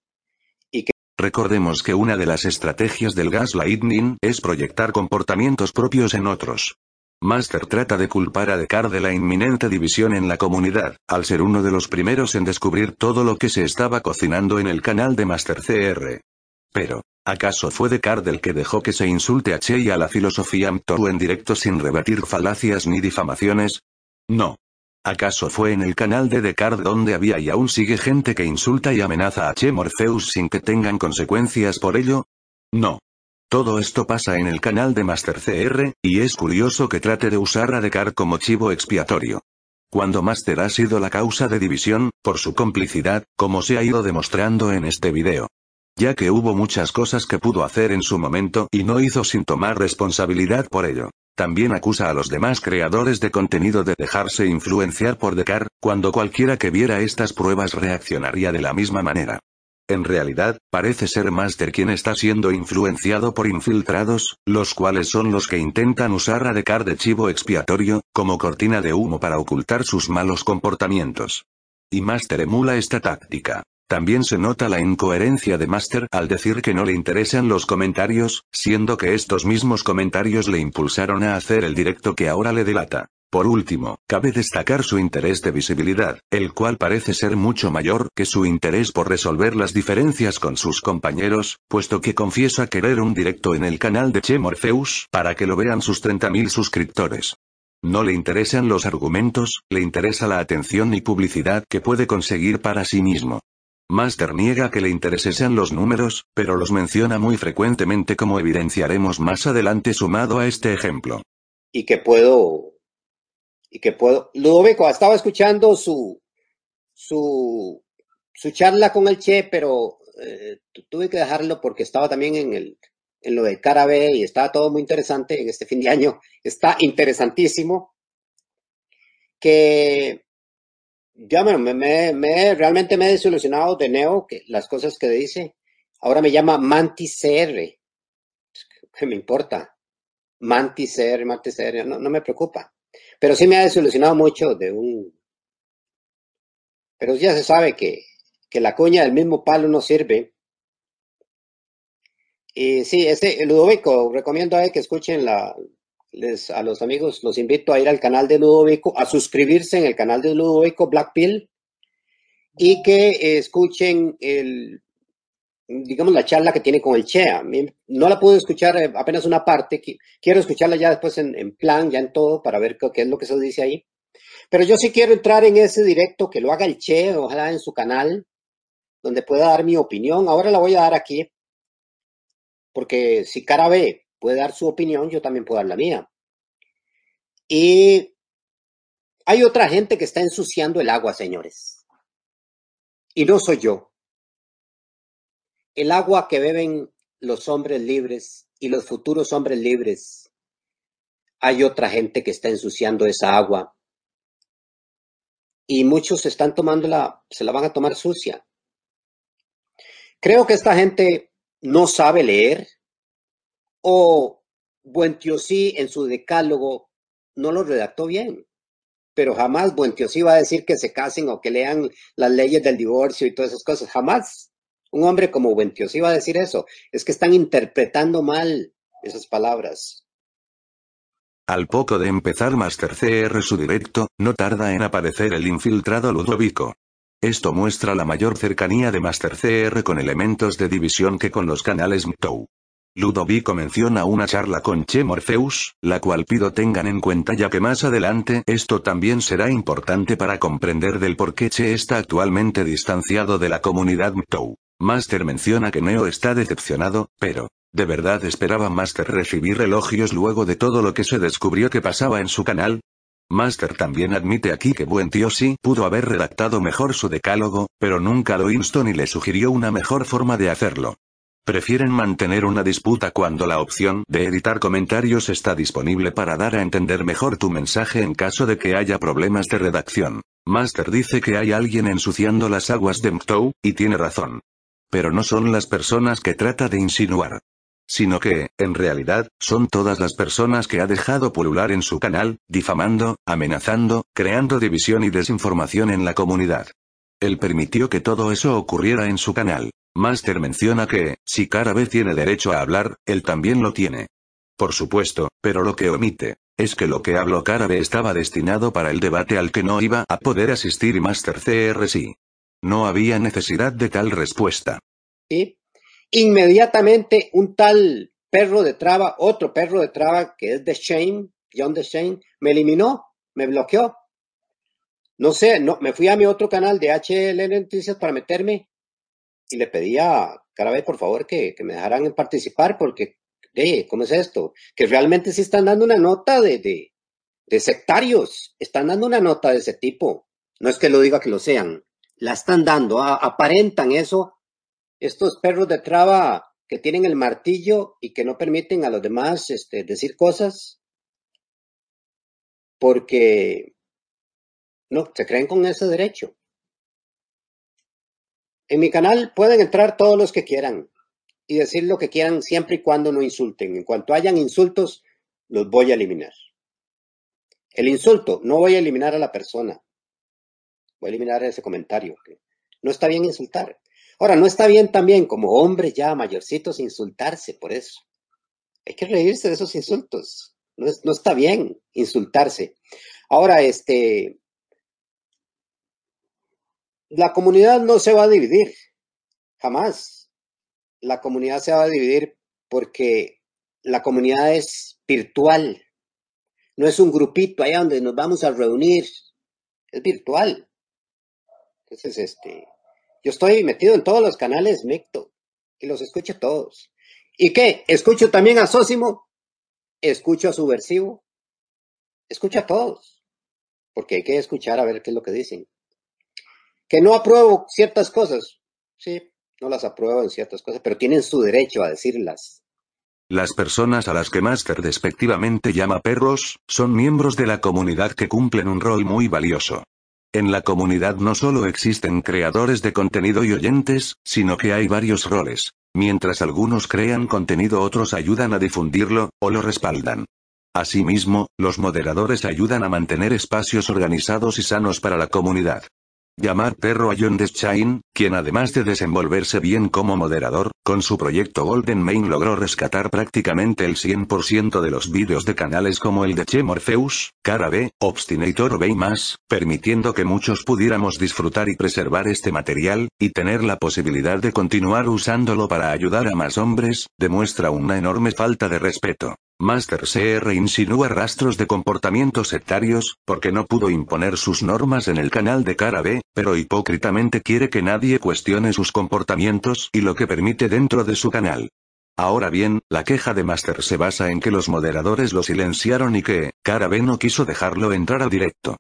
Recordemos que una de las estrategias del gaslighting es proyectar comportamientos propios en otros. Master trata de culpar a Descartes de la inminente división en la comunidad, al ser uno de los primeros en descubrir todo lo que se estaba cocinando en el canal de Master CR. Pero, ¿acaso fue Descartes el que dejó que se insulte a Che y a la filosofía Mtoru en directo sin rebatir falacias ni difamaciones? No. ¿Acaso fue en el canal de Descartes donde había y aún sigue gente que insulta y amenaza a Che Morpheus sin que tengan consecuencias por ello? No. Todo esto pasa en el canal de Master CR, y es curioso que trate de usar a Descartes como chivo expiatorio. Cuando Master ha sido la causa de división, por su complicidad, como se ha ido demostrando en este video. Ya que hubo muchas cosas que pudo hacer en su momento y no hizo sin tomar responsabilidad por ello. También acusa a los demás creadores de contenido de dejarse influenciar por Descartes, cuando cualquiera que viera estas pruebas reaccionaría de la misma manera. En realidad, parece ser Master quien está siendo influenciado por infiltrados, los cuales son los que intentan usar a Descartes de chivo expiatorio, como cortina de humo para ocultar sus malos comportamientos. Y Master emula esta táctica. También se nota la incoherencia de Master al decir que no le interesan los comentarios, siendo que estos mismos comentarios le impulsaron a hacer el directo que ahora le delata. Por último, cabe destacar su interés de visibilidad, el cual parece ser mucho mayor que su interés por resolver las diferencias con sus compañeros, puesto que confiesa querer un directo en el canal de Che Morpheus para que lo vean sus 30.000 suscriptores. No le interesan los argumentos, le interesa la atención y publicidad que puede conseguir para sí mismo. Master niega que le interesen los números, pero los menciona muy frecuentemente como evidenciaremos más adelante sumado a este ejemplo. Y que puedo, y que puedo, Ludovico, estaba escuchando su, su, su charla con el Che, pero eh, tuve que dejarlo porque estaba también en el, en lo de Carabe y estaba todo muy interesante en este fin de año. Está interesantísimo. Que ya me, me, realmente me he desilusionado de Neo, que las cosas que dice. Ahora me llama Mantis CR. ¿Qué me importa? Mantis CR, Mantis CR, no, no me preocupa. Pero sí me ha desilusionado mucho de un... Pero ya se sabe que, que la cuña del mismo palo no sirve. Y sí, este Ludovico, recomiendo a que escuchen la, a los amigos los invito a ir al canal de Ludovico, a suscribirse en el canal de Ludovico Blackpill y que escuchen el, digamos, la charla que tiene con el Chea. No la pude escuchar eh, apenas una parte, quiero escucharla ya después en, plan, ya en todo, para ver qué, es lo que se dice ahí. Pero yo sí quiero entrar en ese directo, que lo haga el Che, ojalá en su canal, donde pueda dar mi opinión. Ahora la voy a dar aquí, porque si cara B puede dar su opinión, yo también puedo dar la mía. Y hay otra gente que está ensuciando el agua, señores. Y no soy yo. El agua que beben los hombres libres y los futuros hombres libres. Hay otra gente que está ensuciando esa agua. Y muchos están tomándola, se la van a tomar sucia. Creo que esta gente no sabe leer o Buentiosí en su decálogo no lo redactó bien. Pero jamás Buentiosí va a decir que se casen o que lean las leyes del divorcio y todas esas cosas. Jamás. Un hombre como Buentios iba a decir eso. Es que están interpretando mal esas palabras. Al poco de empezar Master CR su directo, no tarda en aparecer el infiltrado Ludovico. Esto muestra la mayor cercanía de Master CR con elementos de división que con los canales MTOW. Ludovico menciona una charla con Che Morpheus, la cual pido tengan en cuenta ya que más adelante esto también será importante para comprender del por qué Che está actualmente distanciado de la comunidad MTOW. Master menciona que Neo está decepcionado, pero, ¿de verdad esperaba Master recibir elogios luego de todo lo que se descubrió que pasaba en su canal? Master también admite aquí que Buen Tío sí pudo haber redactado mejor su decálogo, pero nunca lo instó ni le sugirió una mejor forma de hacerlo. Prefieren mantener una disputa cuando la opción de editar comentarios está disponible para dar a entender mejor tu mensaje en caso de que haya problemas de redacción. Master dice que hay alguien ensuciando las aguas de Mtou, y tiene razón. Pero no son las personas que trata de insinuar. Sino que, en realidad, son todas las personas que ha dejado pulular en su canal, difamando, amenazando, creando división y desinformación en la comunidad. Él permitió que todo eso ocurriera en su canal. Master menciona que, si Carabe tiene derecho a hablar, él también lo tiene. Por supuesto, pero lo que omite, es que lo que habló Carabe estaba destinado para el debate al que no iba a poder asistir Master CR sí. No había necesidad de tal respuesta. Y inmediatamente un tal perro de traba, otro perro de traba que es de Shane, John de Shane, me eliminó, me bloqueó. No sé, no, me fui a mi otro canal de HLN Noticias para meterme y le pedía cada vez por favor que, me dejaran participar porque, de, ¿cómo es esto? Que realmente sí están dando una nota de, de, de sectarios, están dando una nota de ese tipo. No es que lo diga que lo sean, la están dando, aparentan eso, estos perros de traba que tienen el martillo y que no permiten a los demás este, decir cosas, porque no, se creen con ese derecho. En mi canal pueden entrar todos los que quieran y decir lo que quieran siempre y cuando no insulten. En cuanto hayan insultos, los voy a eliminar. El insulto, no voy a eliminar a la persona. Voy a eliminar ese comentario. No está bien insultar. Ahora, no está bien también como hombres ya mayorcitos insultarse por eso. Hay que reírse de esos insultos. No, no está bien insultarse. Ahora, este, la comunidad no se va a dividir, jamás. La comunidad se va a dividir porque la comunidad es virtual. No es un grupito allá donde nos vamos a reunir. Es virtual. Entonces, este, yo estoy metido en todos los canales Mecto y los escucho todos. ¿Y qué? Escucho también a Sósimo, escucho a Subversivo, escucho a todos, porque hay que escuchar a ver qué es lo que dicen. Que no apruebo ciertas cosas, sí, no las apruebo en ciertas cosas, pero tienen su derecho a decirlas. Las personas a las que Master despectivamente llama perros, son miembros de la comunidad que cumplen un rol muy valioso. En la comunidad no solo existen creadores de contenido y oyentes, sino que hay varios roles. Mientras algunos crean contenido otros ayudan a difundirlo, o lo respaldan. Asimismo, los moderadores ayudan a mantener espacios organizados y sanos para la comunidad. Llamar perro a John Deschain, quien además de desenvolverse bien como moderador, con su proyecto Golden Main logró rescatar prácticamente el 100% de los vídeos de canales como el de Che Morpheus, Cara B, Obstinator o más, permitiendo que muchos pudiéramos disfrutar y preservar este material, y tener la posibilidad de continuar usándolo para ayudar a más hombres, demuestra una enorme falta de respeto. Master CR insinúa rastros de comportamientos sectarios, porque no pudo imponer sus normas en el canal de cara B, pero hipócritamente quiere que nadie cuestione sus comportamientos y lo que permite dentro de su canal. Ahora bien, la queja de Master se basa en que los moderadores lo silenciaron y que, cara B no quiso dejarlo entrar al directo.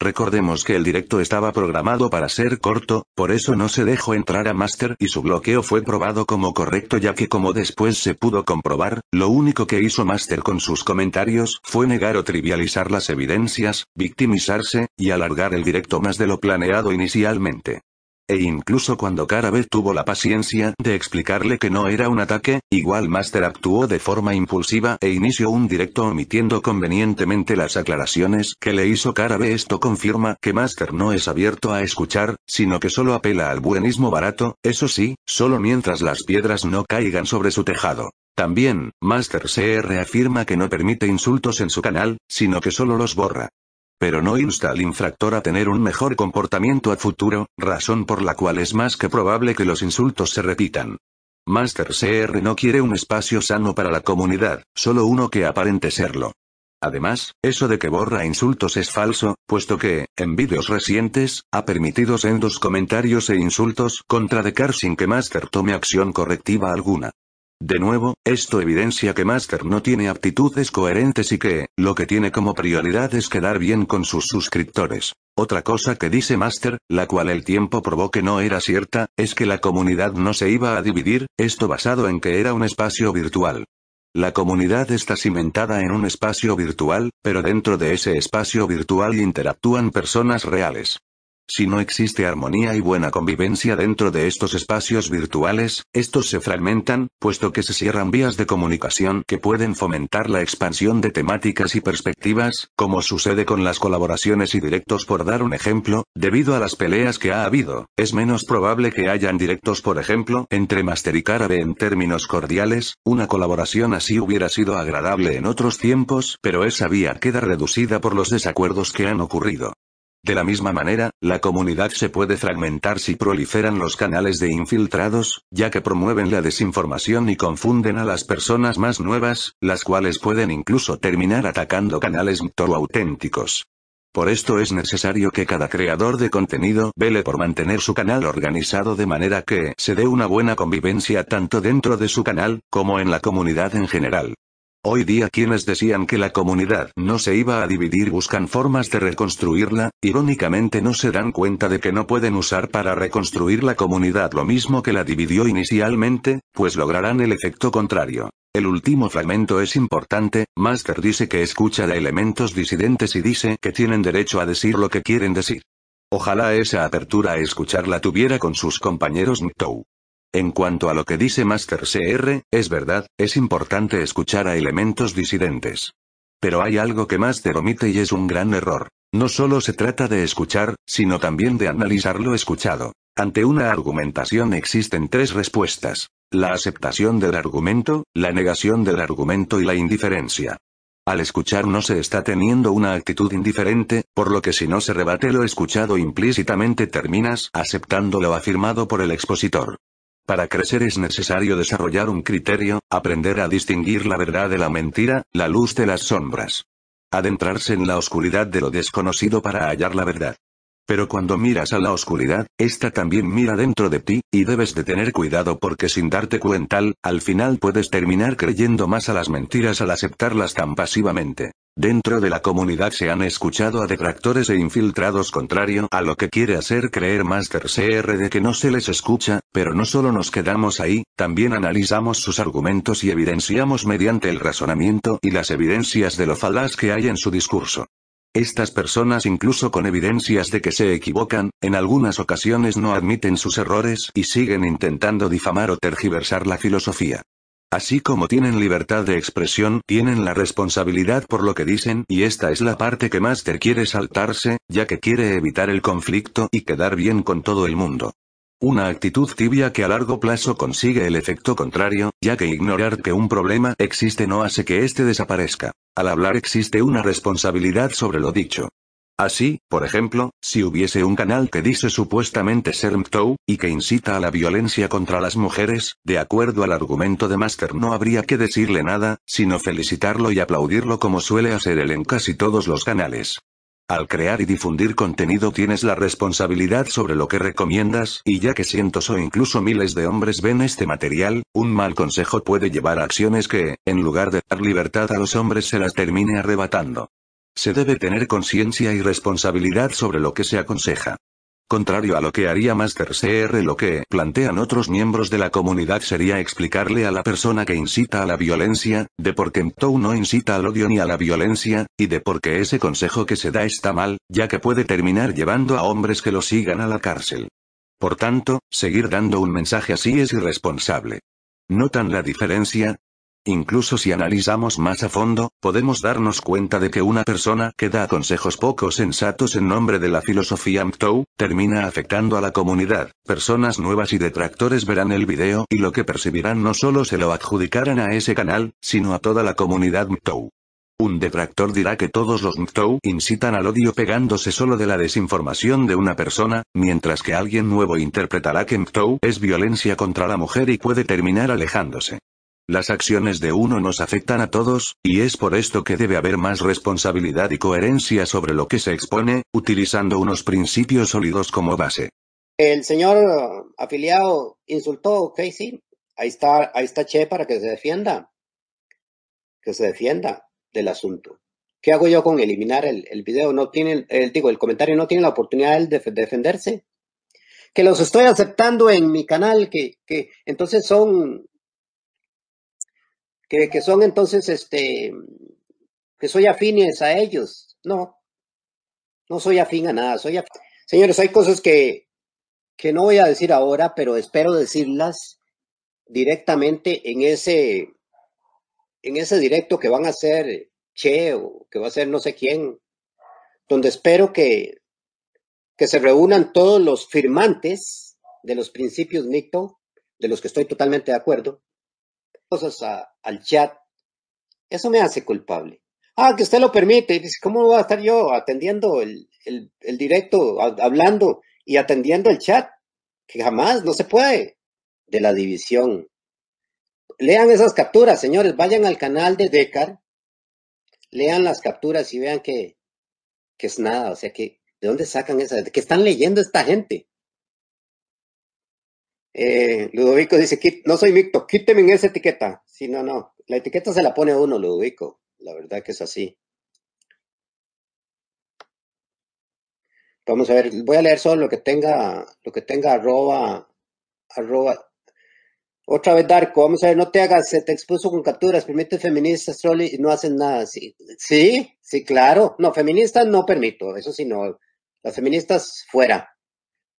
Recordemos que el directo estaba programado para ser corto, por eso no se dejó entrar a Master y su bloqueo fue probado como correcto ya que como después se pudo comprobar, lo único que hizo Master con sus comentarios fue negar o trivializar las evidencias, victimizarse, y alargar el directo más de lo planeado inicialmente. E incluso cuando Carabe tuvo la paciencia de explicarle que no era un ataque, igual Master actuó de forma impulsiva e inició un directo omitiendo convenientemente las aclaraciones que le hizo Carabe. Esto confirma que Master no es abierto a escuchar, sino que solo apela al buenismo barato, eso sí, solo mientras las piedras no caigan sobre su tejado. También, Master CR afirma que no permite insultos en su canal, sino que solo los borra pero no insta al infractor a tener un mejor comportamiento a futuro, razón por la cual es más que probable que los insultos se repitan. Master CR no quiere un espacio sano para la comunidad, solo uno que aparente serlo. Además, eso de que borra insultos es falso, puesto que, en vídeos recientes, ha permitido sendos comentarios e insultos contra Dekar sin que Master tome acción correctiva alguna. De nuevo, esto evidencia que Master no tiene aptitudes coherentes y que, lo que tiene como prioridad es quedar bien con sus suscriptores. Otra cosa que dice Master, la cual el tiempo probó que no era cierta, es que la comunidad no se iba a dividir, esto basado en que era un espacio virtual. La comunidad está cimentada en un espacio virtual, pero dentro de ese espacio virtual interactúan personas reales. Si no existe armonía y buena convivencia dentro de estos espacios virtuales, estos se fragmentan, puesto que se cierran vías de comunicación que pueden fomentar la expansión de temáticas y perspectivas, como sucede con las colaboraciones y directos por dar un ejemplo, debido a las peleas que ha habido, es menos probable que hayan directos por ejemplo, entre Master y Carabe en términos cordiales, una colaboración así hubiera sido agradable en otros tiempos, pero esa vía queda reducida por los desacuerdos que han ocurrido. De la misma manera, la comunidad se puede fragmentar si proliferan los canales de infiltrados, ya que promueven la desinformación y confunden a las personas más nuevas, las cuales pueden incluso terminar atacando canales mito auténticos. Por esto es necesario que cada creador de contenido vele por mantener su canal organizado de manera que se dé una buena convivencia tanto dentro de su canal, como en la comunidad en general. Hoy día quienes decían que la comunidad no se iba a dividir buscan formas de reconstruirla, irónicamente no se dan cuenta de que no pueden usar para reconstruir la comunidad lo mismo que la dividió inicialmente, pues lograrán el efecto contrario. El último fragmento es importante, Master dice que escucha de elementos disidentes y dice que tienen derecho a decir lo que quieren decir. Ojalá esa apertura a escucharla tuviera con sus compañeros Mtou. En cuanto a lo que dice Master CR, es verdad, es importante escuchar a elementos disidentes. Pero hay algo que Master omite y es un gran error. No solo se trata de escuchar, sino también de analizar lo escuchado. Ante una argumentación existen tres respuestas. La aceptación del argumento, la negación del argumento y la indiferencia. Al escuchar no se está teniendo una actitud indiferente, por lo que si no se rebate lo escuchado implícitamente terminas aceptando lo afirmado por el expositor. Para crecer es necesario desarrollar un criterio, aprender a distinguir la verdad de la mentira, la luz de las sombras. Adentrarse en la oscuridad de lo desconocido para hallar la verdad. Pero cuando miras a la oscuridad, esta también mira dentro de ti, y debes de tener cuidado porque sin darte cuenta, al final puedes terminar creyendo más a las mentiras al aceptarlas tan pasivamente. Dentro de la comunidad se han escuchado a detractores e infiltrados contrario a lo que quiere hacer creer Master CR de que no se les escucha, pero no solo nos quedamos ahí, también analizamos sus argumentos y evidenciamos mediante el razonamiento y las evidencias de lo falaz que hay en su discurso. Estas personas incluso con evidencias de que se equivocan, en algunas ocasiones no admiten sus errores y siguen intentando difamar o tergiversar la filosofía. Así como tienen libertad de expresión, tienen la responsabilidad por lo que dicen y esta es la parte que Master quiere saltarse, ya que quiere evitar el conflicto y quedar bien con todo el mundo. Una actitud tibia que a largo plazo consigue el efecto contrario, ya que ignorar que un problema existe no hace que éste desaparezca. Al hablar existe una responsabilidad sobre lo dicho. Así, por ejemplo, si hubiese un canal que dice supuestamente ser MTOW, y que incita a la violencia contra las mujeres, de acuerdo al argumento de Master no habría que decirle nada, sino felicitarlo y aplaudirlo como suele hacer él en casi todos los canales. Al crear y difundir contenido tienes la responsabilidad sobre lo que recomiendas, y ya que cientos o incluso miles de hombres ven este material, un mal consejo puede llevar a acciones que, en lugar de dar libertad a los hombres se las termine arrebatando. Se debe tener conciencia y responsabilidad sobre lo que se aconseja. Contrario a lo que haría Master CR, lo que plantean otros miembros de la comunidad sería explicarle a la persona que incita a la violencia, de por qué MTOW no incita al odio ni a la violencia, y de por qué ese consejo que se da está mal, ya que puede terminar llevando a hombres que lo sigan a la cárcel. Por tanto, seguir dando un mensaje así es irresponsable. ¿Notan la diferencia? Incluso si analizamos más a fondo, podemos darnos cuenta de que una persona que da consejos poco sensatos en nombre de la filosofía MTOW, termina afectando a la comunidad. Personas nuevas y detractores verán el video y lo que percibirán no solo se lo adjudicarán a ese canal, sino a toda la comunidad MTOW. Un detractor dirá que todos los MTOW incitan al odio pegándose solo de la desinformación de una persona, mientras que alguien nuevo interpretará que MTOW es violencia contra la mujer y puede terminar alejándose. Las acciones de uno nos afectan a todos, y es por esto que debe haber más responsabilidad y coherencia sobre lo que se expone, utilizando unos principios sólidos como base. El señor afiliado insultó Casey. Ahí está, ahí está Che para que se defienda. Que se defienda del asunto. ¿Qué hago yo con eliminar el, video? No tiene, el, digo, el comentario no tiene la oportunidad de defenderse. Que los estoy aceptando en mi canal, que, que entonces son que, son entonces, este, que soy afines a ellos. No, no soy afín a nada. Soy Señores, hay cosas que, que no voy a decir ahora, pero espero decirlas directamente en ese, en ese directo que van a hacer Che o que va a ser no sé quién, donde espero que, que se reúnan todos los firmantes de los principios NICTO, de los que estoy totalmente de acuerdo, cosas al chat, eso me hace culpable. Ah, que usted lo permite. ¿Cómo voy a estar yo atendiendo el, el, directo, hablando y atendiendo el chat? Que jamás, no se puede. De la división. Lean esas capturas, señores. Vayan al canal de Decar. Lean las capturas y vean que, que es nada. O sea, que, ¿de dónde sacan esas? ¿De qué están leyendo esta gente? Eh, Ludovico dice, no soy micto, quíteme esa etiqueta. Sí, no, no. La etiqueta se la pone uno, Ludovico. La verdad que es así. Vamos a ver, voy a leer solo lo que tenga, lo que tenga arroba, arroba. Otra vez, Darko, vamos a ver, no te hagas, se te expuso con capturas, permite feministas, troll y no hacen nada. Sí, sí, sí, claro. No, feministas no permito, eso sí, no. Las feministas fuera.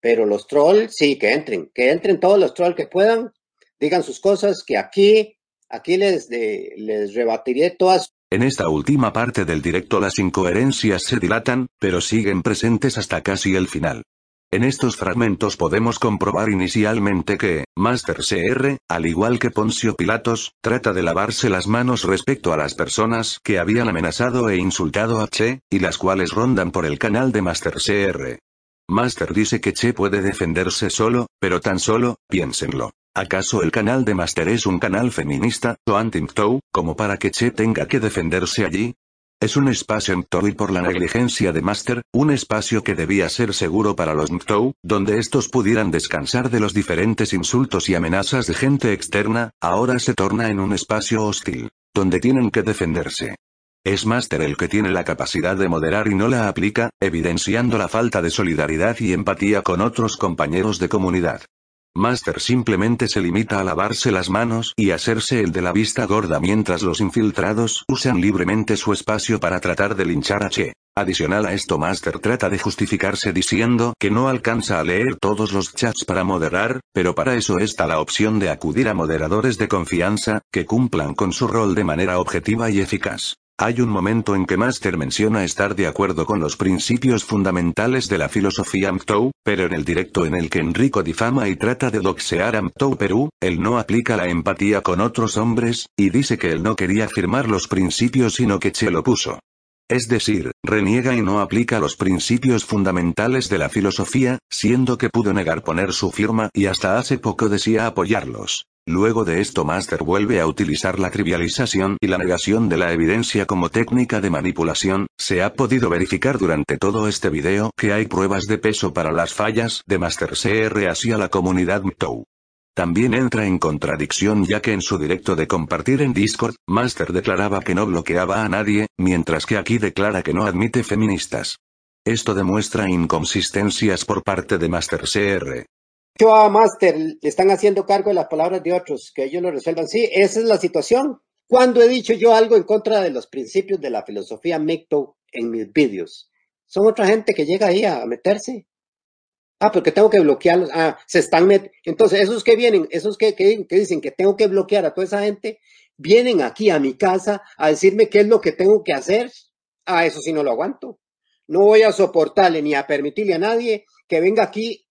Pero los trolls, sí, que entren, que entren todos los trolls que puedan, digan sus cosas, que aquí, aquí les, les rebatiré todas. En esta última parte del directo las incoherencias se dilatan, pero siguen presentes hasta casi el final. En estos fragmentos podemos comprobar inicialmente que, Master CR, al igual que Poncio Pilatos, trata de lavarse las manos respecto a las personas que habían amenazado e insultado a Che, y las cuales rondan por el canal de Master CR. Master dice que Che puede defenderse solo, pero tan solo, piénsenlo. ¿Acaso el canal de Master es un canal feminista, o anti-MTOW, como para que Che tenga que defenderse allí? Es un espacio MTOW y por la negligencia de Master, un espacio que debía ser seguro para los MTOW, donde estos pudieran descansar de los diferentes insultos y amenazas de gente externa, ahora se torna en un espacio hostil, donde tienen que defenderse. Es Master el que tiene la capacidad de moderar y no la aplica, evidenciando la falta de solidaridad y empatía con otros compañeros de comunidad. Master simplemente se limita a lavarse las manos y hacerse el de la vista gorda mientras los infiltrados usan libremente su espacio para tratar de linchar a Che. Adicional a esto Master trata de justificarse diciendo que no alcanza a leer todos los chats para moderar, pero para eso está la opción de acudir a moderadores de confianza, que cumplan con su rol de manera objetiva y eficaz. Hay un momento en que Master menciona estar de acuerdo con los principios fundamentales de la filosofía MTOW, pero en el directo en el que Enrico difama y trata de doxear a MTOW Perú, él no aplica la empatía con otros hombres, y dice que él no quería firmar los principios sino que Che lo puso. Es decir, reniega y no aplica los principios fundamentales de la filosofía, siendo que pudo negar poner su firma y hasta hace poco decía apoyarlos. Luego de esto Master vuelve a utilizar la trivialización y la negación de la evidencia como técnica de manipulación, se ha podido verificar durante todo este video que hay pruebas de peso para las fallas de Master CR hacia la comunidad MTOW. También entra en contradicción ya que en su directo de compartir en Discord, Master declaraba que no bloqueaba a nadie, mientras que aquí declara que no admite feministas. Esto demuestra inconsistencias por parte de Master CR. Yo a Master están haciendo cargo de las palabras de otros, que ellos lo resuelvan. Sí, esa es la situación. Cuando he dicho yo algo en contra de los principios de la filosofía Micto en mis vídeos, son otra gente que llega ahí a meterse. Ah, porque tengo que bloquearlos. Ah, se están metiendo. Entonces, esos que vienen, esos que, que, dicen que tengo que bloquear a toda esa gente, vienen aquí a mi casa a decirme qué es lo que tengo que hacer. Ah, eso sí no lo aguanto. No voy a soportarle ni a permitirle a nadie que venga aquí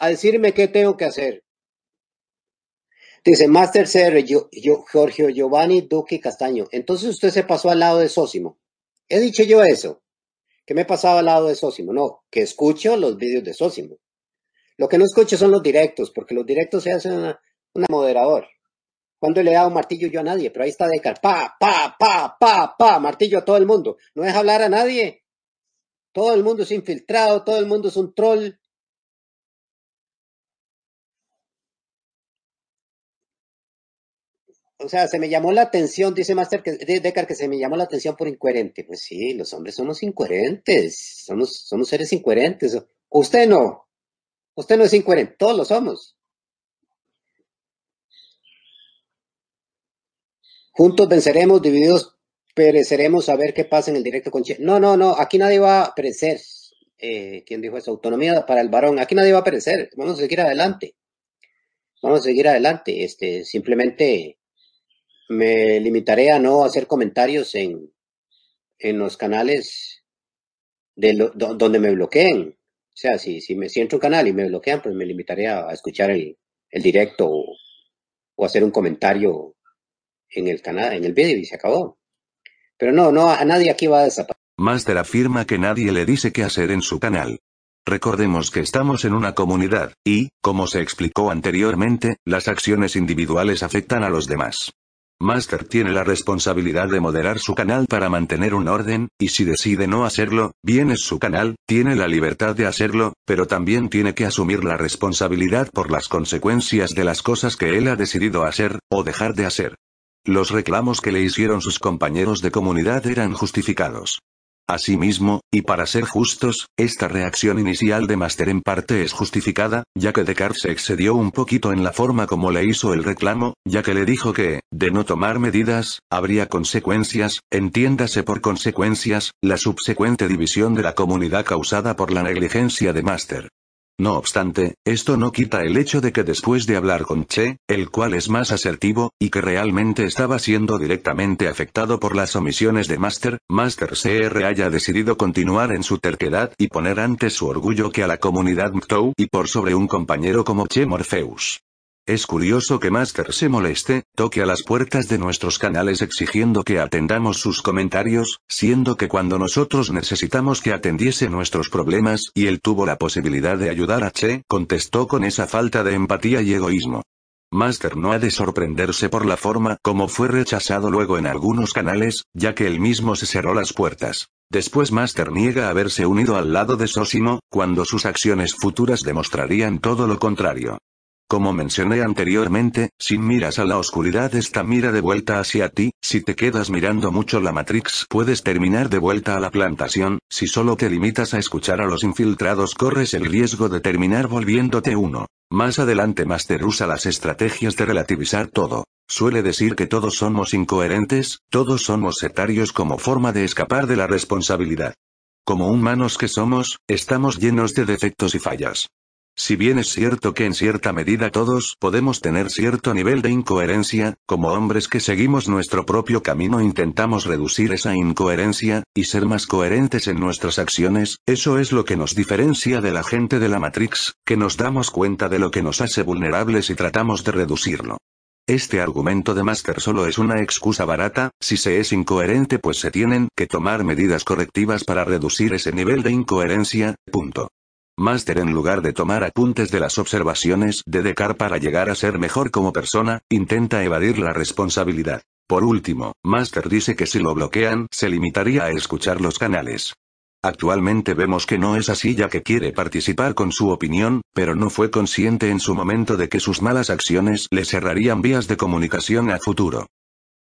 a decirme qué tengo que hacer. Dice Master CR, yo, yo, Giorgio Giovanni Duque Castaño. Entonces usted se pasó al lado de Sósimo. He dicho yo eso. Que me he pasado al lado de Sósimo. No, que escucho los vídeos de Sósimo. Lo que no escucho son los directos, porque los directos se hacen una, moderador. Cuando le he dado martillo yo a nadie, pero ahí está Decar, pa, pa, pa, pa, pa, martillo a todo el mundo. No deja hablar a nadie. Todo el mundo es infiltrado, todo el mundo es un troll. O sea, se me llamó la atención, dice Master que, que se me llamó la atención por incoherente. Pues sí, los hombres somos incoherentes, somos, somos seres incoherentes. Usted no, Usted no es incoherente, todos lo somos. Juntos venceremos, divididos pereceremos a ver qué pasa en el directo con Che. No, no, no, aquí nadie va a perecer. Eh, ¿Quién dijo eso? Autonomía para el varón. Aquí nadie va a perecer. Vamos a seguir adelante. Vamos a seguir adelante. Este, simplemente me limitaré a no hacer comentarios en, en los canales de donde me bloqueen. O sea, si, si me siento un canal y me bloquean, pues me limitaré a, escuchar el, directo o, hacer un comentario en el canal, en el vídeo y se acabó. Pero no, no, a nadie aquí va a desaparecer. Master afirma que nadie le dice qué hacer en su canal. Recordemos que estamos en una comunidad, y, como se explicó anteriormente, las acciones individuales afectan a los demás. Master tiene la responsabilidad de moderar su canal para mantener un orden, y si decide no hacerlo, bien es su canal, tiene la libertad de hacerlo, pero también tiene que asumir la responsabilidad por las consecuencias de las cosas que él ha decidido hacer, o dejar de hacer. Los reclamos que le hicieron sus compañeros de comunidad eran justificados. Asimismo, y para ser justos, esta reacción inicial de Master en parte es justificada, ya que Descartes se excedió un poquito en la forma como le hizo el reclamo, ya que le dijo que, de no tomar medidas, habría consecuencias, entiéndase por consecuencias, la subsecuente división de la comunidad causada por la negligencia de Master. No obstante, esto no quita el hecho de que después de hablar con Che, el cual es más asertivo, y que realmente estaba siendo directamente afectado por las omisiones de Master, Master CR haya decidido continuar en su terquedad y poner antes su orgullo que a la comunidad MTOW y por sobre un compañero como Che Morpheus. Es curioso que Master se moleste, toque a las puertas de nuestros canales exigiendo que atendamos sus comentarios, siendo que cuando nosotros necesitamos que atendiese nuestros problemas y él tuvo la posibilidad de ayudar a Che, contestó con esa falta de empatía y egoísmo. Master no ha de sorprenderse por la forma como fue rechazado luego en algunos canales, ya que él mismo se cerró las puertas. Después Master niega haberse unido al lado de Sosimo, cuando sus acciones futuras demostrarían todo lo contrario. Como mencioné anteriormente, si miras a la oscuridad esta mira de vuelta hacia ti, si te quedas mirando mucho la Matrix puedes terminar de vuelta a la plantación, si solo te limitas a escuchar a los infiltrados corres el riesgo de terminar volviéndote uno. Más adelante Master usa las estrategias de relativizar todo. Suele decir que todos somos incoherentes, todos somos sectarios como forma de escapar de la responsabilidad. Como humanos que somos, estamos llenos de defectos y fallas. Si bien es cierto que en cierta medida todos podemos tener cierto nivel de incoherencia, como hombres que seguimos nuestro propio camino intentamos reducir esa incoherencia, y ser más coherentes en nuestras acciones, eso es lo que nos diferencia de la gente de la Matrix, que nos damos cuenta de lo que nos hace vulnerables y tratamos de reducirlo. Este argumento de Master solo es una excusa barata, si se es incoherente pues se tienen que tomar medidas correctivas para reducir ese nivel de incoherencia, punto. Master en lugar de tomar apuntes de las observaciones de Descartes para llegar a ser mejor como persona, intenta evadir la responsabilidad. Por último, Master dice que si lo bloquean, se limitaría a escuchar los canales. Actualmente vemos que no es así ya que quiere participar con su opinión, pero no fue consciente en su momento de que sus malas acciones le cerrarían vías de comunicación a futuro.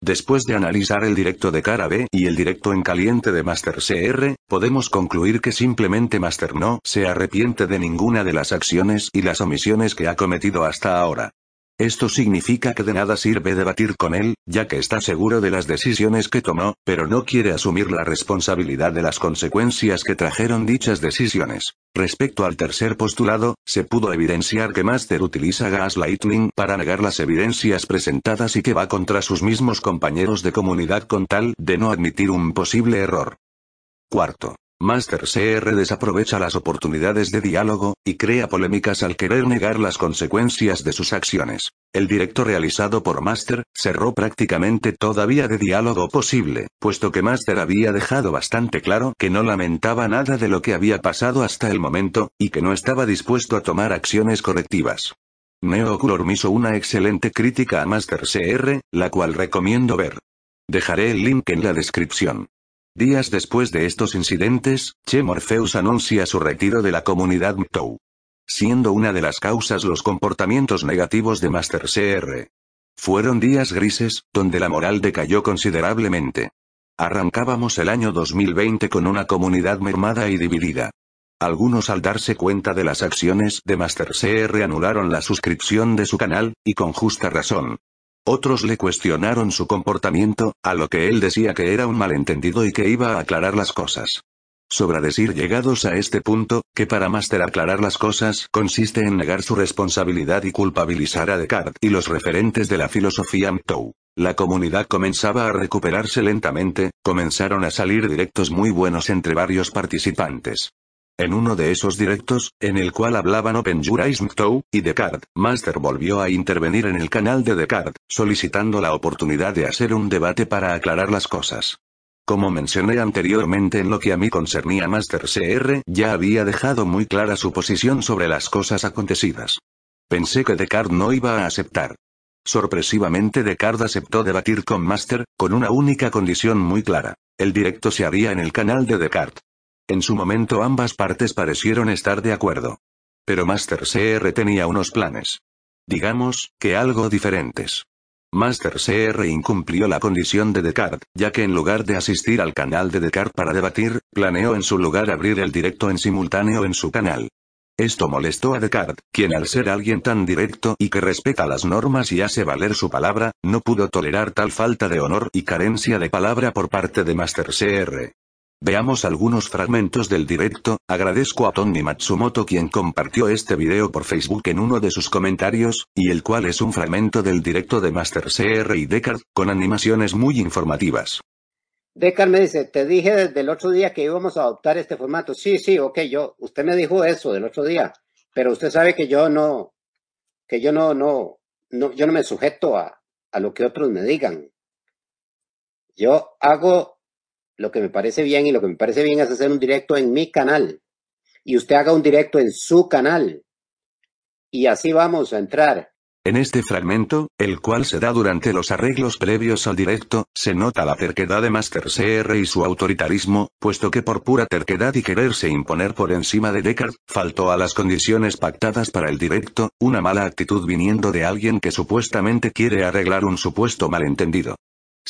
Después de analizar el directo de cara B y el directo en caliente de Master CR, podemos concluir que simplemente Master no se arrepiente de ninguna de las acciones y las omisiones que ha cometido hasta ahora. Esto significa que de nada sirve debatir con él, ya que está seguro de las decisiones que tomó, pero no quiere asumir la responsabilidad de las consecuencias que trajeron dichas decisiones. Respecto al tercer postulado, se pudo evidenciar que Master utiliza gaslighting para negar las evidencias presentadas y que va contra sus mismos compañeros de comunidad con tal de no admitir un posible error. Cuarto. Master CR desaprovecha las oportunidades de diálogo, y crea polémicas al querer negar las consecuencias de sus acciones. El directo realizado por Master, cerró prácticamente toda vía de diálogo posible, puesto que Master había dejado bastante claro que no lamentaba nada de lo que había pasado hasta el momento, y que no estaba dispuesto a tomar acciones correctivas. Neoculor hizo una excelente crítica a Master CR, la cual recomiendo ver. Dejaré el link en la descripción. Días después de estos incidentes, Che Morpheus anuncia su retiro de la comunidad MTOW. Siendo una de las causas los comportamientos negativos de Master CR. Fueron días grises, donde la moral decayó considerablemente. Arrancábamos el año 2020 con una comunidad mermada y dividida. Algunos al darse cuenta de las acciones de Master CR anularon la suscripción de su canal, y con justa razón. Otros le cuestionaron su comportamiento, a lo que él decía que era un malentendido y que iba a aclarar las cosas. Sobra decir llegados a este punto, que para Master aclarar las cosas consiste en negar su responsabilidad y culpabilizar a Descartes y los referentes de la filosofía MTOW. La comunidad comenzaba a recuperarse lentamente, comenzaron a salir directos muy buenos entre varios participantes. En uno de esos directos, en el cual hablaban Open Tow y Descartes, Master volvió a intervenir en el canal de Descartes, solicitando la oportunidad de hacer un debate para aclarar las cosas. Como mencioné anteriormente en lo que a mí concernía Master CR, ya había dejado muy clara su posición sobre las cosas acontecidas. Pensé que Descartes no iba a aceptar. Sorpresivamente Descartes aceptó debatir con Master, con una única condición muy clara. El directo se haría en el canal de Descartes. En su momento ambas partes parecieron estar de acuerdo. Pero Master CR tenía unos planes. Digamos, que algo diferentes. Master CR incumplió la condición de Descartes, ya que en lugar de asistir al canal de Descartes para debatir, planeó en su lugar abrir el directo en simultáneo en su canal. Esto molestó a Descartes, quien al ser alguien tan directo y que respeta las normas y hace valer su palabra, no pudo tolerar tal falta de honor y carencia de palabra por parte de Master CR. Veamos algunos fragmentos del directo, agradezco a Tony Matsumoto quien compartió este video por Facebook en uno de sus comentarios, y el cual es un fragmento del directo de Master CR y Deckard, con animaciones muy informativas. Deckard me dice, te dije desde el otro día que íbamos a adoptar este formato. Sí, sí, ok, yo, usted me dijo eso del otro día, pero usted sabe que yo no, que yo no, no, no yo no me sujeto a, a lo que otros me digan. Yo hago lo que me parece bien y lo que me parece bien es hacer un directo en mi canal y usted haga un directo en su canal. Y así vamos a entrar. En este fragmento, el cual se da durante los arreglos previos al directo, se nota la terquedad de Master CR y su autoritarismo, puesto que por pura terquedad y quererse imponer por encima de Deckard, faltó a las condiciones pactadas para el directo, una mala actitud viniendo de alguien que supuestamente quiere arreglar un supuesto malentendido.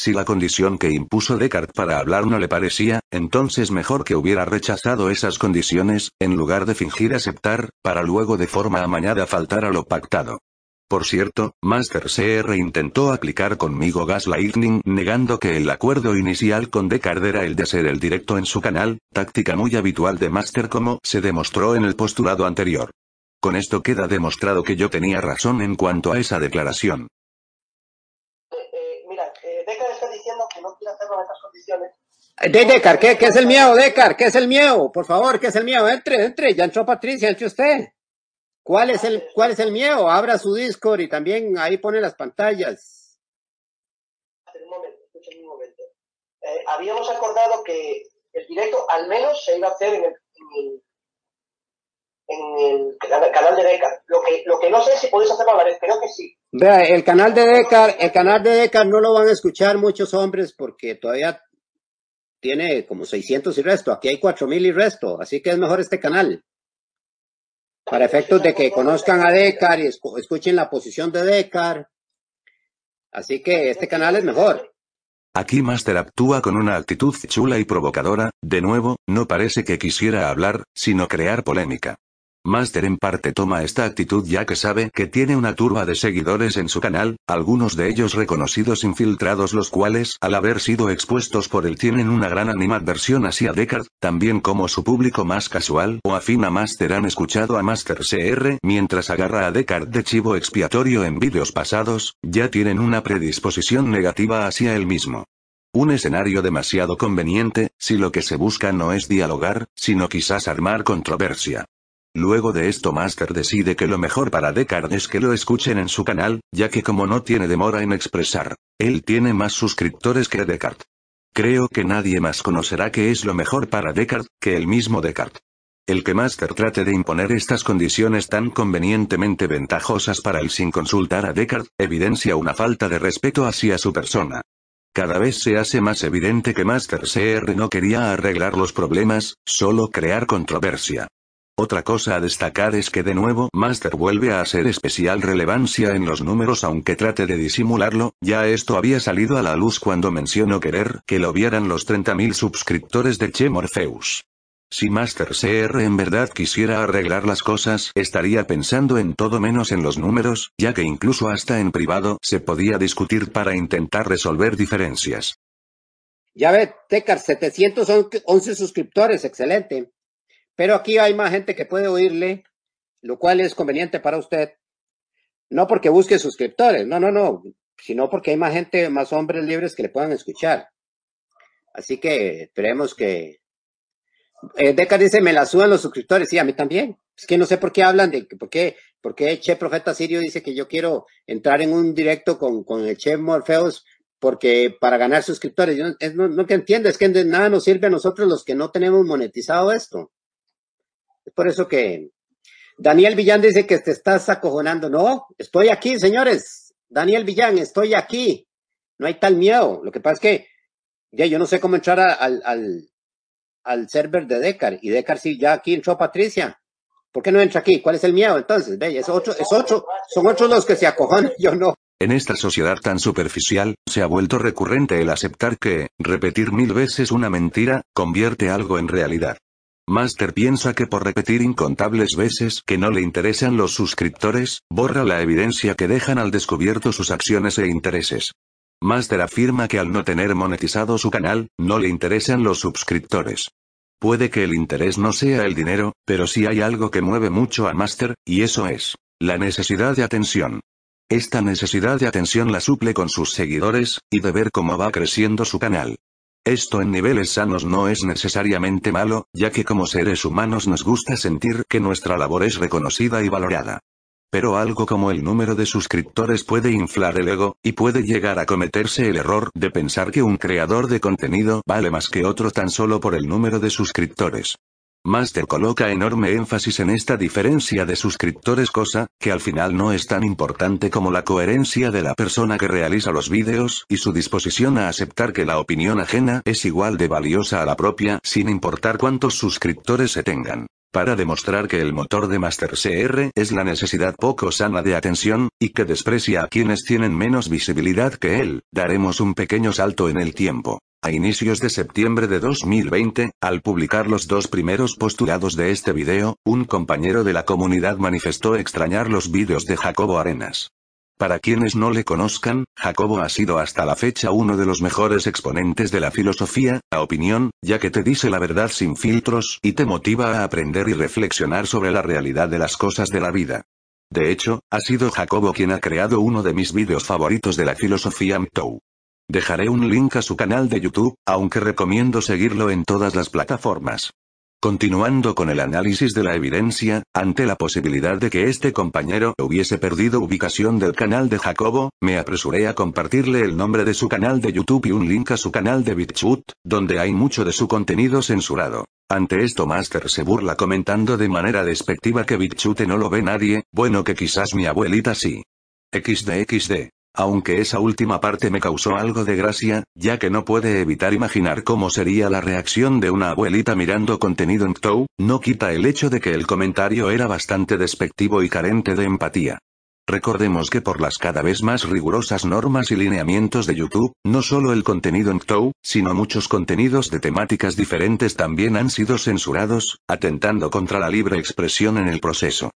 Si la condición que impuso Descartes para hablar no le parecía, entonces mejor que hubiera rechazado esas condiciones, en lugar de fingir aceptar, para luego de forma amañada faltar a lo pactado. Por cierto, Master CR intentó aplicar conmigo Gaslighting negando que el acuerdo inicial con Descartes era el de hacer el directo en su canal, táctica muy habitual de Master como se demostró en el postulado anterior. Con esto queda demostrado que yo tenía razón en cuanto a esa declaración. De Decar, ¿qué, ¿qué es el miedo, Decar? ¿Qué es el miedo? Por favor, ¿qué es el miedo? Entre, entre, ya entró Patricia, entre usted. ¿Cuál es el, cuál es el miedo? Abra su Discord y también ahí pone las pantallas. Un momento, escuchen un momento. Eh, habíamos acordado que el directo al menos se iba a hacer en el, en el, canal de Decar. Lo que, lo que no sé si podéis hacerlo a la vez, creo que sí. Vea, el canal de Decar, el canal de Decar no lo van a escuchar muchos hombres porque todavía tiene como 600 y resto. Aquí hay 4000 y resto, así que es mejor este canal. Para efectos de que conozcan a Decar y escuchen la posición de Decar. Así que este canal es mejor. Aquí Master actúa con una actitud chula y provocadora, de nuevo, no parece que quisiera hablar, sino crear polémica. Master en parte toma esta actitud ya que sabe que tiene una turba de seguidores en su canal, algunos de ellos reconocidos infiltrados los cuales al haber sido expuestos por él tienen una gran animadversión hacia Deckard, también como su público más casual o afín a Master han escuchado a Master CR mientras agarra a Deckard de chivo expiatorio en vídeos pasados, ya tienen una predisposición negativa hacia él mismo. Un escenario demasiado conveniente, si lo que se busca no es dialogar, sino quizás armar controversia. Luego de esto Master decide que lo mejor para Deckard es que lo escuchen en su canal, ya que como no tiene demora en expresar, él tiene más suscriptores que Deckard. Creo que nadie más conocerá qué es lo mejor para Deckard, que el mismo Deckard. El que Master trate de imponer estas condiciones tan convenientemente ventajosas para él sin consultar a Deckard, evidencia una falta de respeto hacia su persona. Cada vez se hace más evidente que Master CR no quería arreglar los problemas, solo crear controversia. Otra cosa a destacar es que de nuevo Master vuelve a ser especial relevancia en los números aunque trate de disimularlo, ya esto había salido a la luz cuando mencionó querer que lo vieran los 30.000 suscriptores de Che Morpheus. Si Master CR en verdad quisiera arreglar las cosas, estaría pensando en todo menos en los números, ya que incluso hasta en privado se podía discutir para intentar resolver diferencias. Ya ve, Tecar, 711 suscriptores, excelente. Pero aquí hay más gente que puede oírle, lo cual es conveniente para usted. No porque busque suscriptores, no, no, no, sino porque hay más gente, más hombres libres que le puedan escuchar. Así que esperemos que... Eh, Deca dice, me la suban los suscriptores, sí, a mí también. Es que no sé por qué hablan de, por qué, por Che Profeta Sirio dice que yo quiero entrar en un directo con, con el Che Morpheus porque para ganar suscriptores, yo no, no, que entiendo, es que de nada nos sirve a nosotros los que no tenemos monetizado esto. Es por eso que Daniel Villán dice que te estás acojonando. No, estoy aquí, señores. Daniel Villán, estoy aquí. No hay tal miedo. Lo que pasa es que ya yo no sé cómo entrar al, al, al server de Decar. Y Decar sí, ya aquí entró Patricia. ¿Por qué no entra aquí? ¿Cuál es el miedo entonces? Ve, es ocho, es ocho, son otros los que se acojonan, yo no. En esta sociedad tan superficial, se ha vuelto recurrente el aceptar que, repetir mil veces una mentira, convierte algo en realidad. Master piensa que por repetir incontables veces que no le interesan los suscriptores, borra la evidencia que dejan al descubierto sus acciones e intereses. Master afirma que al no tener monetizado su canal, no le interesan los suscriptores. Puede que el interés no sea el dinero, pero sí hay algo que mueve mucho a Master, y eso es la necesidad de atención. Esta necesidad de atención la suple con sus seguidores, y de ver cómo va creciendo su canal. Esto en niveles sanos no es necesariamente malo, ya que como seres humanos nos gusta sentir que nuestra labor es reconocida y valorada. Pero algo como el número de suscriptores puede inflar el ego, y puede llegar a cometerse el error de pensar que un creador de contenido vale más que otro tan solo por el número de suscriptores. Master coloca enorme énfasis en esta diferencia de suscriptores cosa, que al final no es tan importante como la coherencia de la persona que realiza los vídeos, y su disposición a aceptar que la opinión ajena es igual de valiosa a la propia, sin importar cuántos suscriptores se tengan. Para demostrar que el motor de Master CR es la necesidad poco sana de atención, y que desprecia a quienes tienen menos visibilidad que él, daremos un pequeño salto en el tiempo. A inicios de septiembre de 2020, al publicar los dos primeros postulados de este video, un compañero de la comunidad manifestó extrañar los vídeos de Jacobo Arenas. Para quienes no le conozcan, Jacobo ha sido hasta la fecha uno de los mejores exponentes de la filosofía, a opinión, ya que te dice la verdad sin filtros y te motiva a aprender y reflexionar sobre la realidad de las cosas de la vida. De hecho, ha sido Jacobo quien ha creado uno de mis vídeos favoritos de la filosofía MTOW. Dejaré un link a su canal de YouTube, aunque recomiendo seguirlo en todas las plataformas. Continuando con el análisis de la evidencia, ante la posibilidad de que este compañero hubiese perdido ubicación del canal de Jacobo, me apresuré a compartirle el nombre de su canal de YouTube y un link a su canal de BitChute, donde hay mucho de su contenido censurado. Ante esto Master se burla comentando de manera despectiva que BitChute no lo ve nadie, bueno que quizás mi abuelita sí. XD aunque esa última parte me causó algo de gracia, ya que no puede evitar imaginar cómo sería la reacción de una abuelita mirando contenido en Tou, no quita el hecho de que el comentario era bastante despectivo y carente de empatía. Recordemos que por las cada vez más rigurosas normas y lineamientos de YouTube, no solo el contenido en Tou, sino muchos contenidos de temáticas diferentes también han sido censurados, atentando contra la libre expresión en el proceso.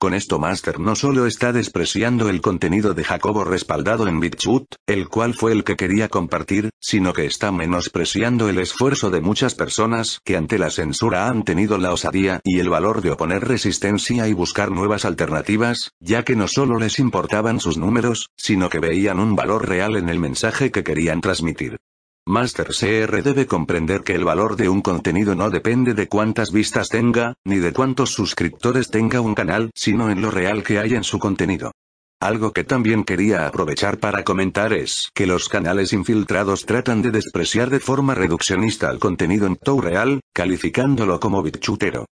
Con esto Master no solo está despreciando el contenido de Jacobo respaldado en BitChute, el cual fue el que quería compartir, sino que está menospreciando el esfuerzo de muchas personas que ante la censura han tenido la osadía y el valor de oponer resistencia y buscar nuevas alternativas, ya que no solo les importaban sus números, sino que veían un valor real en el mensaje que querían transmitir. Master CR debe comprender que el valor de un contenido no depende de cuántas vistas tenga, ni de cuántos suscriptores tenga un canal, sino en lo real que hay en su contenido. Algo que también quería aprovechar para comentar es que los canales infiltrados tratan de despreciar de forma reduccionista al contenido en Tou real, calificándolo como bitchutero.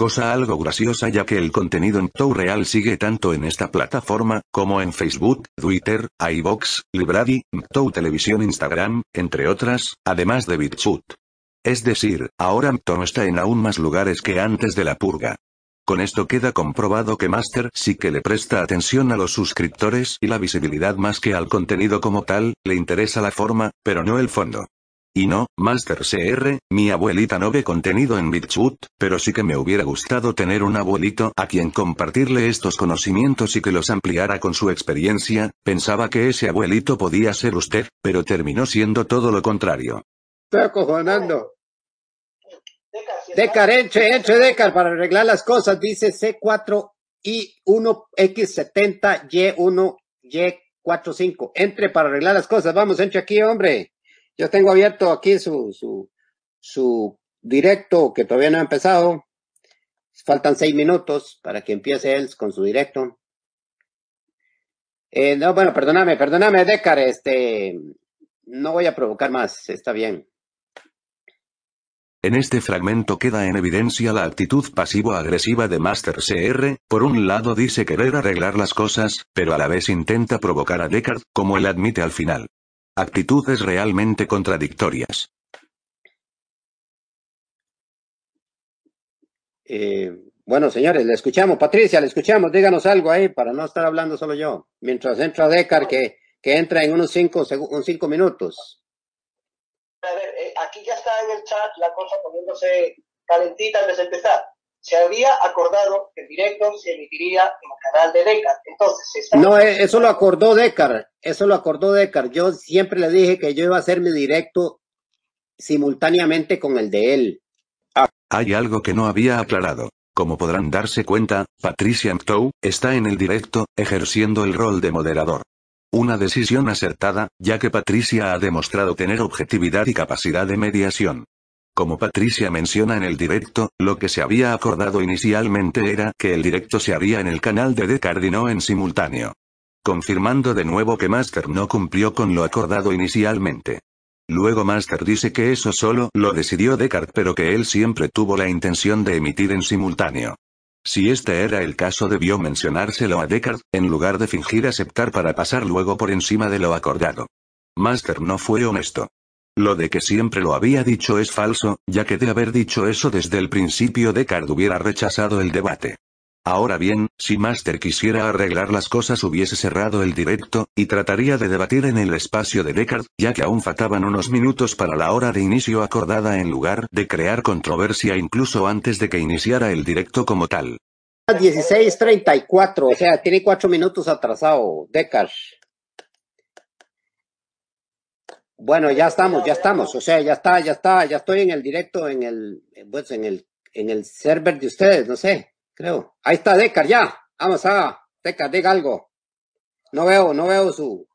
Cosa algo graciosa ya que el contenido en Real sigue tanto en esta plataforma, como en Facebook, Twitter, iVox, Library, Mtou Televisión Instagram, entre otras, además de BitChute. Es decir, ahora Mtou está en aún más lugares que antes de la purga. Con esto queda comprobado que Master sí que le presta atención a los suscriptores y la visibilidad más que al contenido como tal, le interesa la forma, pero no el fondo. Y no, Master CR, mi abuelita no ve contenido en BitChute, pero sí que me hubiera gustado tener un abuelito a quien compartirle estos conocimientos y que los ampliara con su experiencia, pensaba que ese abuelito podía ser usted, pero terminó siendo todo lo contrario. Estoy acojonando. Decar, entre, entre Decar para arreglar las cosas, dice C4I1X70Y1Y45. Entre para arreglar las cosas, vamos, entre aquí, hombre. Yo tengo abierto aquí su, su, su directo que todavía no ha empezado. Faltan seis minutos para que empiece él con su directo. Eh, no, bueno, perdóname, perdóname, Decar, este, no voy a provocar más, está bien. En este fragmento queda en evidencia la actitud pasivo-agresiva de Master CR, por un lado dice querer arreglar las cosas, pero a la vez intenta provocar a Deckard, como él admite al final. Actitudes realmente contradictorias. Eh, bueno, señores, le escuchamos. Patricia, le escuchamos. Díganos algo ahí para no estar hablando solo yo. Mientras entra Decar, que, que entra en unos cinco, unos cinco minutos. A ver, eh, aquí ya está en el chat la cosa poniéndose calentita antes de empezar se había acordado que el directo se emitiría en el canal de Decar. Entonces, No, eh, eso lo acordó Decar, eso lo acordó Decar. Yo siempre le dije que yo iba a hacer mi directo simultáneamente con el de él. Hay algo que no había aclarado. Como podrán darse cuenta, Patricia Mtou está en el directo, ejerciendo el rol de moderador. Una decisión acertada, ya que Patricia ha demostrado tener objetividad y capacidad de mediación. Como Patricia menciona en el directo, lo que se había acordado inicialmente era que el directo se haría en el canal de Decard y no en simultáneo. Confirmando de nuevo que Master no cumplió con lo acordado inicialmente. Luego Master dice que eso solo lo decidió Deckard pero que él siempre tuvo la intención de emitir en simultáneo. Si este era el caso debió mencionárselo a Deckard, en lugar de fingir aceptar para pasar luego por encima de lo acordado. Master no fue honesto. Lo de que siempre lo había dicho es falso, ya que de haber dicho eso desde el principio Deckard hubiera rechazado el debate. Ahora bien, si Master quisiera arreglar las cosas hubiese cerrado el directo, y trataría de debatir en el espacio de Deckard, ya que aún faltaban unos minutos para la hora de inicio acordada en lugar de crear controversia incluso antes de que iniciara el directo como tal. 16.34, o sea, tiene cuatro minutos atrasado, Deckard. Bueno, ya estamos, ya estamos, o sea, ya está, ya está, ya estoy en el directo, en el, pues, en el, en el server de ustedes, no sé, creo. Ahí está Decar, ya, vamos a, Decar, diga algo. No veo, no veo su,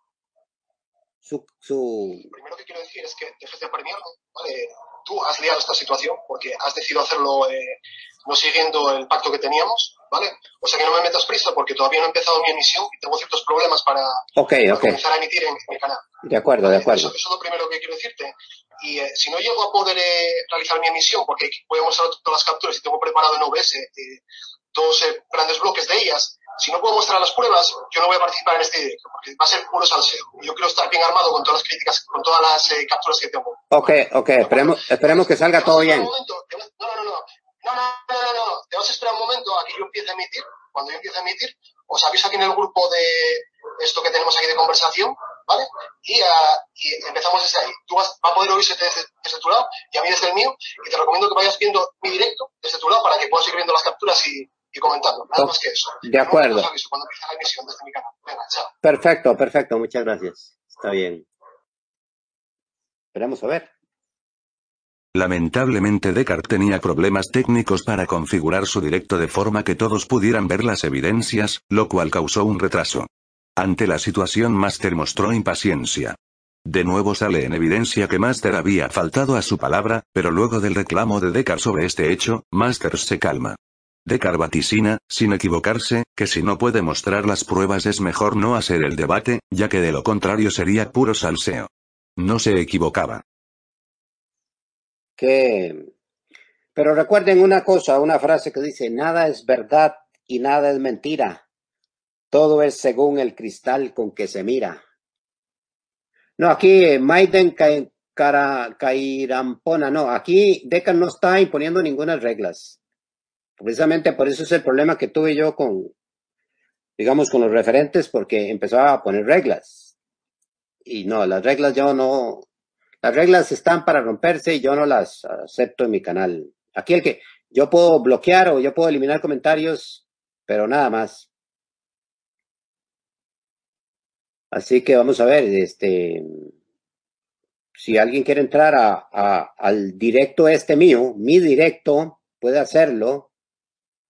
su, su... Lo primero que quiero decir es que dejes de premiarme, ¿vale? Tú has liado esta situación porque has decidido hacerlo eh, no siguiendo el pacto que teníamos, ¿vale? O sea que no me metas prisa porque todavía no he empezado mi emisión y tengo ciertos problemas para, okay, para okay. comenzar a emitir en, en, mi canal. De acuerdo, de acuerdo. Eso, eso, es lo primero que quiero decirte. Y eh, si no llego a poder eh, realizar mi emisión, porque voy a mostrar todas las capturas y tengo preparado en OBS eh, dos grandes bloques de ellas, si no puedo mostrar las pruebas, yo no voy a participar en este directo, porque va a ser puro salseo. Yo quiero estar bien armado con todas las críticas, con todas las eh, capturas que tengo. Ok, ok, esperemos, esperemos que salga todo bien. No, no, no, no, no, no, no, no, te vas a esperar un momento a que yo empiece a emitir. Cuando yo empiece a emitir, os aviso aquí en el grupo de esto que tenemos aquí de conversación, ¿vale? Y, uh, y empezamos desde ahí. Tú vas, va a poder oírse desde, desde, tu lado y a mí desde el mío, y te recomiendo que vayas viendo mi directo desde tu lado para que puedas ir viendo las capturas y, y comentando. Nada más que eso. De acuerdo. Os aviso cuando empiece la emisión desde mi canal. Venga, chao. Perfecto, perfecto. Muchas gracias. Está bien. Esperamos a ver. Lamentablemente Descartes tenía problemas técnicos para configurar su directo de forma que todos pudieran ver las evidencias, lo cual causó un retraso. Ante la situación Master mostró impaciencia. De nuevo sale en evidencia que Master había faltado a su palabra, pero luego del reclamo de Descartes sobre este hecho, Master se calma. Descartes vaticina, sin equivocarse, que si no puede mostrar las pruebas es mejor no hacer el debate, ya que de lo contrario sería puro salseo. No se equivocaba que... Pero recuerden una cosa, una frase que dice, nada es verdad y nada es mentira. Todo es según el cristal con que se mira. No, aquí Maiden Cairampona, no, aquí Decan no está imponiendo ninguna reglas. Precisamente por eso es el problema que tuve yo con, digamos, con los referentes, porque empezaba a poner reglas. Y no, las reglas yo no, las reglas están para romperse y yo no las acepto en mi canal. Aquí el que yo puedo bloquear o yo puedo eliminar comentarios, pero nada más. Así que vamos a ver, este, si alguien quiere entrar a, al directo este mío, mi directo, puede hacerlo,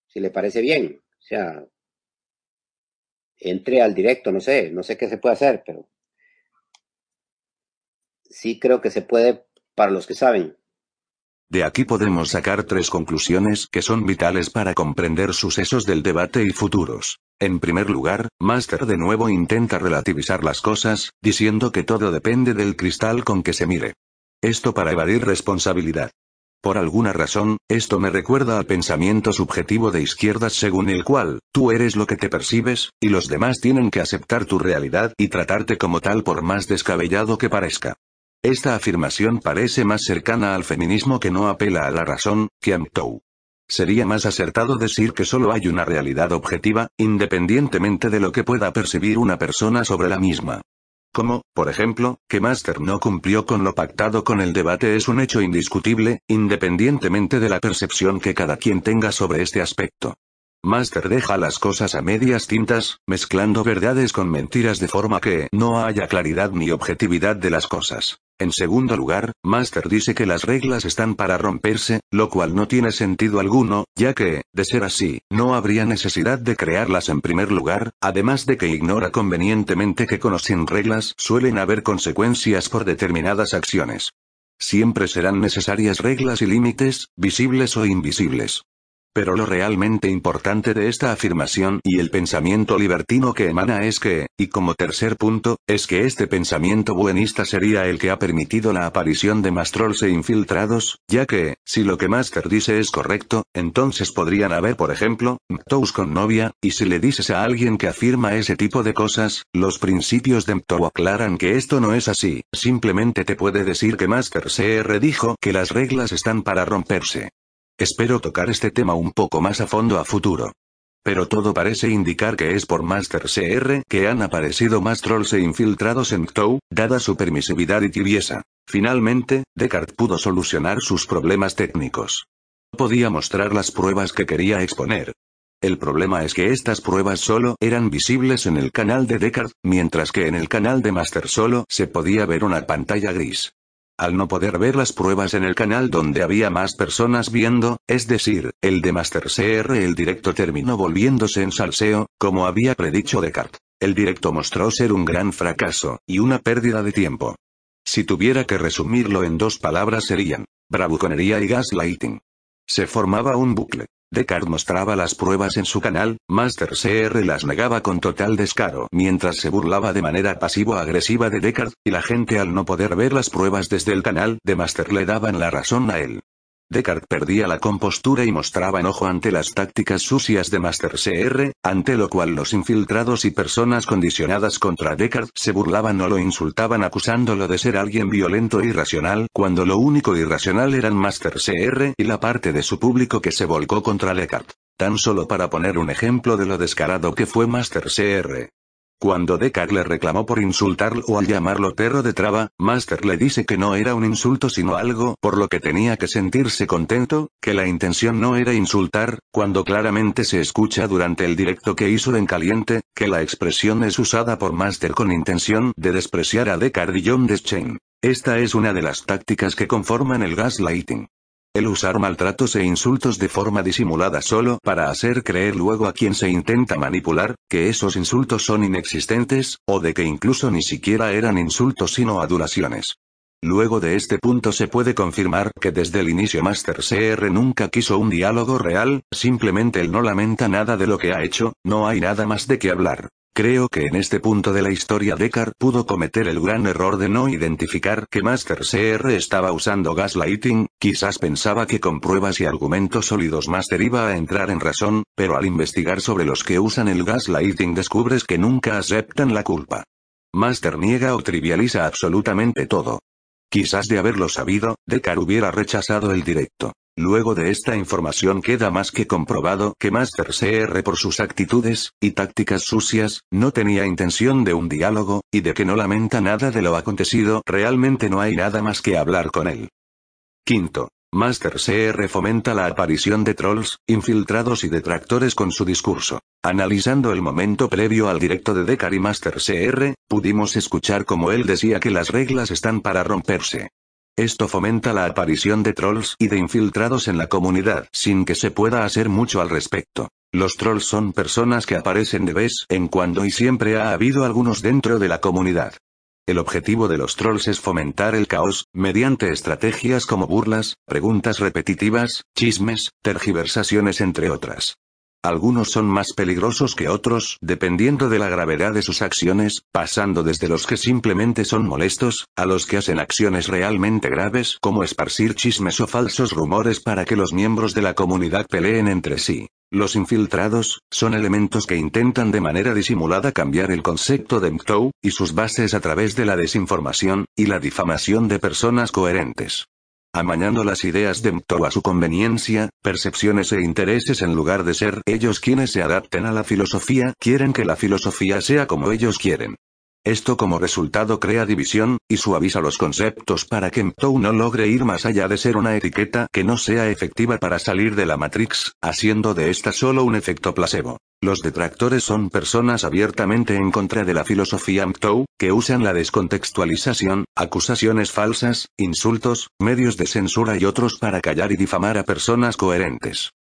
si le parece bien. O sea, entre al directo, no sé, no sé qué se puede hacer, pero sí creo que se puede para los que saben. De aquí podemos sacar tres conclusiones que son vitales para comprender sucesos del debate y futuros. En primer lugar, Master de nuevo intenta relativizar las cosas, diciendo que todo depende del cristal con que se mire. Esto para evadir responsabilidad. Por alguna razón, esto me recuerda al pensamiento subjetivo de izquierdas según el cual, tú eres lo que te percibes, y los demás tienen que aceptar tu realidad y tratarte como tal por más descabellado que parezca. Esta afirmación parece más cercana al feminismo que no apela a la razón, que MTOW. Sería más acertado decir que solo hay una realidad objetiva, independientemente de lo que pueda percibir una persona sobre la misma. Como, por ejemplo, que Master no cumplió con lo pactado con el debate es un hecho indiscutible, independientemente de la percepción que cada quien tenga sobre este aspecto. Master deja las cosas a medias tintas, mezclando verdades con mentiras de forma que no haya claridad ni objetividad de las cosas. En segundo lugar, Master dice que las reglas están para romperse, lo cual no tiene sentido alguno, ya que, de ser así, no habría necesidad de crearlas en primer lugar, además de que ignora convenientemente que con o sin reglas suelen haber consecuencias por determinadas acciones. Siempre serán necesarias reglas y límites, visibles o invisibles. Pero lo realmente importante de esta afirmación y el pensamiento libertino que emana es que, y como tercer punto, es que este pensamiento buenista sería el que ha permitido la aparición de Mastrolls e infiltrados, ya que, si lo que Master dice es correcto, entonces podrían haber por ejemplo, Mtous con novia, y si le dices a alguien que afirma ese tipo de cosas, los principios de Mtou aclaran que esto no es así, simplemente te puede decir que Master CR dijo que las reglas están para romperse. Espero tocar este tema un poco más a fondo a futuro. Pero todo parece indicar que es por Master CR que han aparecido más trolls e infiltrados en Ctou, dada su permisividad y tibieza. Finalmente, Descartes pudo solucionar sus problemas técnicos. Podía mostrar las pruebas que quería exponer. El problema es que estas pruebas solo eran visibles en el canal de Descartes, mientras que en el canal de Master solo se podía ver una pantalla gris. Al no poder ver las pruebas en el canal donde había más personas viendo, es decir, el de Master CR el directo terminó volviéndose en salseo, como había predicho Descartes. El directo mostró ser un gran fracaso, y una pérdida de tiempo. Si tuviera que resumirlo en dos palabras serían, bravuconería y gaslighting. Se formaba un bucle. Descartes mostraba las pruebas en su canal, Master CR las negaba con total descaro mientras se burlaba de manera pasivo-agresiva de Descartes, y la gente al no poder ver las pruebas desde el canal de Master le daban la razón a él. Descartes perdía la compostura y mostraba enojo ante las tácticas sucias de Master CR, ante lo cual los infiltrados y personas condicionadas contra Descartes se burlaban o lo insultaban acusándolo de ser alguien violento e irracional, cuando lo único irracional eran Master CR y la parte de su público que se volcó contra Descartes. Tan solo para poner un ejemplo de lo descarado que fue Master CR. Cuando Deckard le reclamó por insultarlo al llamarlo perro de traba, Master le dice que no era un insulto sino algo por lo que tenía que sentirse contento, que la intención no era insultar, cuando claramente se escucha durante el directo que hizo en caliente, que la expresión es usada por Master con intención de despreciar a Deckard y John Deschain. Esta es una de las tácticas que conforman el gaslighting. El usar maltratos e insultos de forma disimulada solo para hacer creer luego a quien se intenta manipular, que esos insultos son inexistentes, o de que incluso ni siquiera eran insultos sino adulaciones. Luego de este punto se puede confirmar que desde el inicio Master CR nunca quiso un diálogo real, simplemente él no lamenta nada de lo que ha hecho, no hay nada más de qué hablar. Creo que en este punto de la historia Deckard pudo cometer el gran error de no identificar que Master CR estaba usando gaslighting, quizás pensaba que con pruebas y argumentos sólidos Master iba a entrar en razón, pero al investigar sobre los que usan el gaslighting descubres que nunca aceptan la culpa. Master niega o trivializa absolutamente todo. Quizás de haberlo sabido, Deckard hubiera rechazado el directo. Luego de esta información queda más que comprobado que Master CR por sus actitudes, y tácticas sucias, no tenía intención de un diálogo, y de que no lamenta nada de lo acontecido, realmente no hay nada más que hablar con él. Quinto. Master CR fomenta la aparición de trolls, infiltrados y detractores con su discurso. Analizando el momento previo al directo de Decar y Master CR, pudimos escuchar como él decía que las reglas están para romperse. Esto fomenta la aparición de trolls y de infiltrados en la comunidad sin que se pueda hacer mucho al respecto. Los trolls son personas que aparecen de vez en cuando y siempre ha habido algunos dentro de la comunidad. El objetivo de los trolls es fomentar el caos, mediante estrategias como burlas, preguntas repetitivas, chismes, tergiversaciones entre otras. Algunos son más peligrosos que otros, dependiendo de la gravedad de sus acciones, pasando desde los que simplemente son molestos, a los que hacen acciones realmente graves como esparcir chismes o falsos rumores para que los miembros de la comunidad peleen entre sí. Los infiltrados, son elementos que intentan de manera disimulada cambiar el concepto de MTOW, y sus bases a través de la desinformación, y la difamación de personas coherentes amañando las ideas de Mto a su conveniencia, percepciones e intereses en lugar de ser ellos quienes se adapten a la filosofía, quieren que la filosofía sea como ellos quieren. Esto como resultado crea división, y suaviza los conceptos para que Mtou no logre ir más allá de ser una etiqueta que no sea efectiva para salir de la Matrix, haciendo de esta solo un efecto placebo. Los detractores son personas abiertamente en contra de la filosofía Mtou, que usan la descontextualización, acusaciones falsas, insultos, medios de censura y otros para callar y difamar a personas coherentes.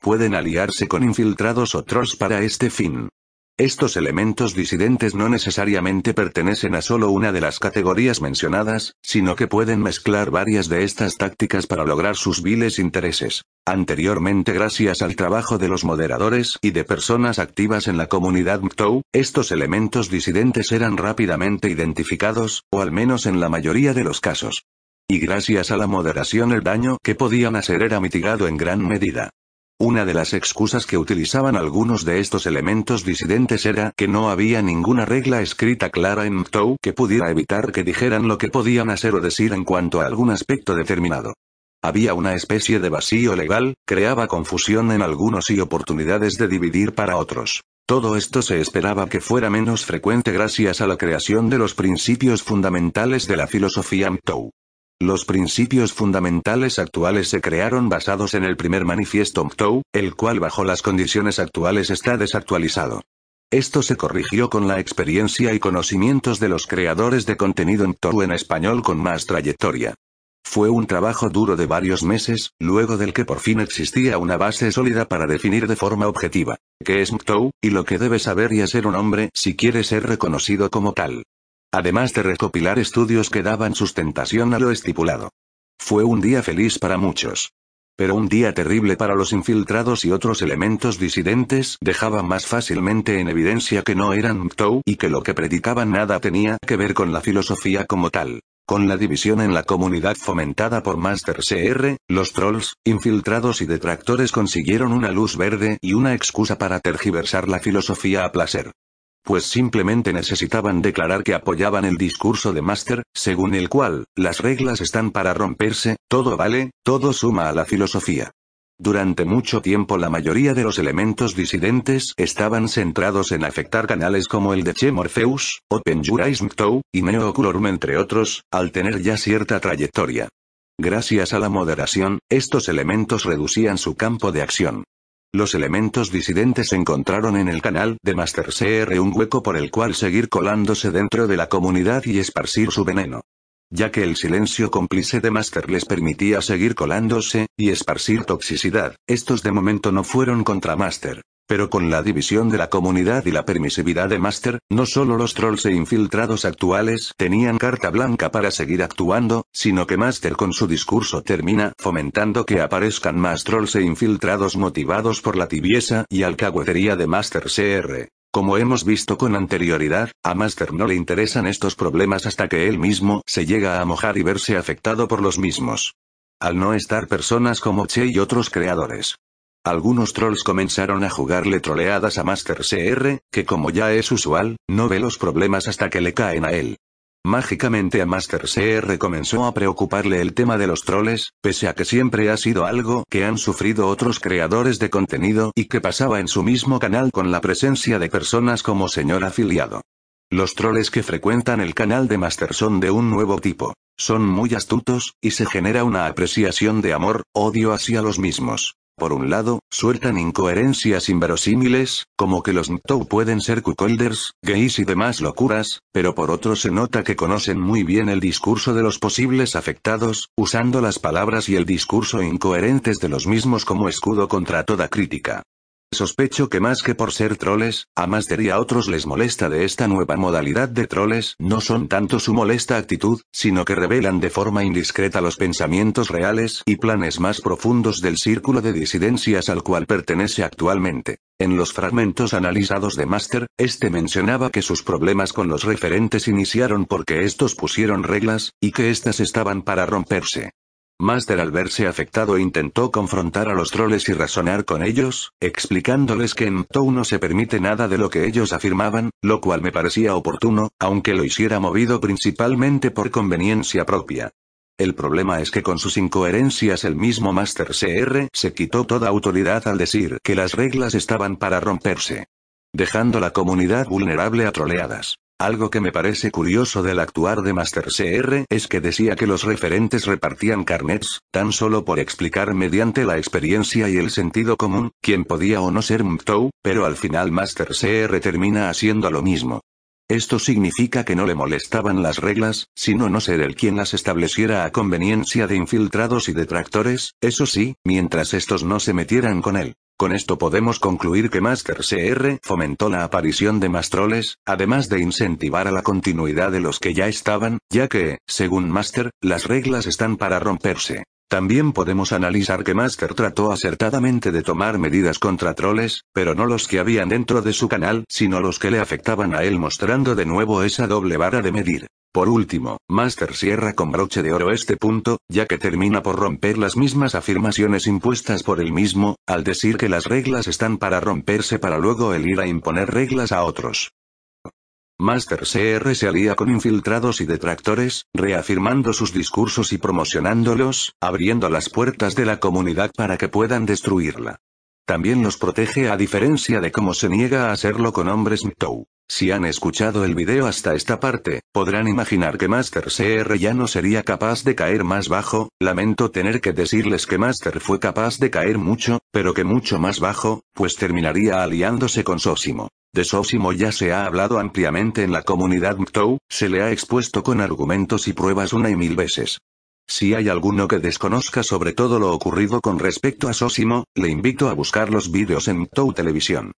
Pueden aliarse con infiltrados o trolls para este fin. Estos elementos disidentes no necesariamente pertenecen a solo una de las categorías mencionadas, sino que pueden mezclar varias de estas tácticas para lograr sus viles intereses. Anteriormente gracias al trabajo de los moderadores y de personas activas en la comunidad MTOW, estos elementos disidentes eran rápidamente identificados, o al menos en la mayoría de los casos. Y gracias a la moderación el daño que podían hacer era mitigado en gran medida. Una de las excusas que utilizaban algunos de estos elementos disidentes era que no había ninguna regla escrita clara en MTOW que pudiera evitar que dijeran lo que podían hacer o decir en cuanto a algún aspecto determinado. Había una especie de vacío legal, creaba confusión en algunos y oportunidades de dividir para otros. Todo esto se esperaba que fuera menos frecuente gracias a la creación de los principios fundamentales de la filosofía MTOW. Los principios fundamentales actuales se crearon basados en el primer manifiesto MTOW, el cual bajo las condiciones actuales está desactualizado. Esto se corrigió con la experiencia y conocimientos de los creadores de contenido MTOW en español con más trayectoria. Fue un trabajo duro de varios meses, luego del que por fin existía una base sólida para definir de forma objetiva qué es MTOW, y lo que debe saber y hacer un hombre si quiere ser reconocido como tal. Además de recopilar estudios que daban sustentación a lo estipulado. Fue un día feliz para muchos. Pero un día terrible para los infiltrados y otros elementos disidentes dejaba más fácilmente en evidencia que no eran MTOW y que lo que predicaban nada tenía que ver con la filosofía como tal. Con la división en la comunidad fomentada por Master CR, los trolls, infiltrados y detractores consiguieron una luz verde y una excusa para tergiversar la filosofía a placer. Pues simplemente necesitaban declarar que apoyaban el discurso de Master, según el cual, las reglas están para romperse, todo vale, todo suma a la filosofía. Durante mucho tiempo la mayoría de los elementos disidentes estaban centrados en afectar canales como el de Che Morpheus, Open y Neoculorum entre otros, al tener ya cierta trayectoria. Gracias a la moderación, estos elementos reducían su campo de acción. Los elementos disidentes encontraron en el canal de Master CR un hueco por el cual seguir colándose dentro de la comunidad y esparcir su veneno ya que el silencio cómplice de Master les permitía seguir colándose, y esparcir toxicidad, estos de momento no fueron contra Master. Pero con la división de la comunidad y la permisividad de Master, no solo los trolls e infiltrados actuales tenían carta blanca para seguir actuando, sino que Master con su discurso termina fomentando que aparezcan más trolls e infiltrados motivados por la tibieza y alcahuetería de Master CR. Como hemos visto con anterioridad, a Master no le interesan estos problemas hasta que él mismo se llega a mojar y verse afectado por los mismos. Al no estar personas como Che y otros creadores. Algunos trolls comenzaron a jugarle troleadas a Master CR, que como ya es usual, no ve los problemas hasta que le caen a él. Mágicamente a Master CR comenzó a preocuparle el tema de los troles, pese a que siempre ha sido algo que han sufrido otros creadores de contenido y que pasaba en su mismo canal con la presencia de personas como señor afiliado. Los troles que frecuentan el canal de Master son de un nuevo tipo. Son muy astutos, y se genera una apreciación de amor, odio hacia los mismos. Por un lado, sueltan incoherencias inverosímiles, como que los Mtou pueden ser cuckolders, gays y demás locuras, pero por otro se nota que conocen muy bien el discurso de los posibles afectados, usando las palabras y el discurso incoherentes de los mismos como escudo contra toda crítica. Sospecho que más que por ser troles, a Master y a otros les molesta de esta nueva modalidad de troles, no son tanto su molesta actitud, sino que revelan de forma indiscreta los pensamientos reales y planes más profundos del círculo de disidencias al cual pertenece actualmente. En los fragmentos analizados de Master, este mencionaba que sus problemas con los referentes iniciaron porque estos pusieron reglas, y que éstas estaban para romperse. Master al verse afectado intentó confrontar a los troles y razonar con ellos, explicándoles que en Mtou no se permite nada de lo que ellos afirmaban, lo cual me parecía oportuno, aunque lo hiciera movido principalmente por conveniencia propia. El problema es que con sus incoherencias el mismo Master CR se quitó toda autoridad al decir que las reglas estaban para romperse. Dejando la comunidad vulnerable a troleadas. Algo que me parece curioso del actuar de Master CR es que decía que los referentes repartían carnets, tan solo por explicar mediante la experiencia y el sentido común, quién podía o no ser Mtou, pero al final Master CR termina haciendo lo mismo. Esto significa que no le molestaban las reglas, sino no ser el quien las estableciera a conveniencia de infiltrados y detractores, eso sí, mientras estos no se metieran con él. Con esto podemos concluir que Master CR fomentó la aparición de más troles, además de incentivar a la continuidad de los que ya estaban, ya que, según Master, las reglas están para romperse. También podemos analizar que Master trató acertadamente de tomar medidas contra troles, pero no los que habían dentro de su canal, sino los que le afectaban a él mostrando de nuevo esa doble vara de medir. Por último, Master cierra con broche de oro este punto, ya que termina por romper las mismas afirmaciones impuestas por él mismo, al decir que las reglas están para romperse para luego el ir a imponer reglas a otros. Master CR se alía con infiltrados y detractores, reafirmando sus discursos y promocionándolos, abriendo las puertas de la comunidad para que puedan destruirla. También los protege a diferencia de cómo se niega a hacerlo con hombres Mtou. Si han escuchado el video hasta esta parte, podrán imaginar que Master CR ya no sería capaz de caer más bajo, lamento tener que decirles que Master fue capaz de caer mucho, pero que mucho más bajo, pues terminaría aliándose con Sosimo. De Sosimo ya se ha hablado ampliamente en la comunidad Mtou, se le ha expuesto con argumentos y pruebas una y mil veces. Si hay alguno que desconozca sobre todo lo ocurrido con respecto a Sosimo, le invito a buscar los vídeos en Mtou Televisión.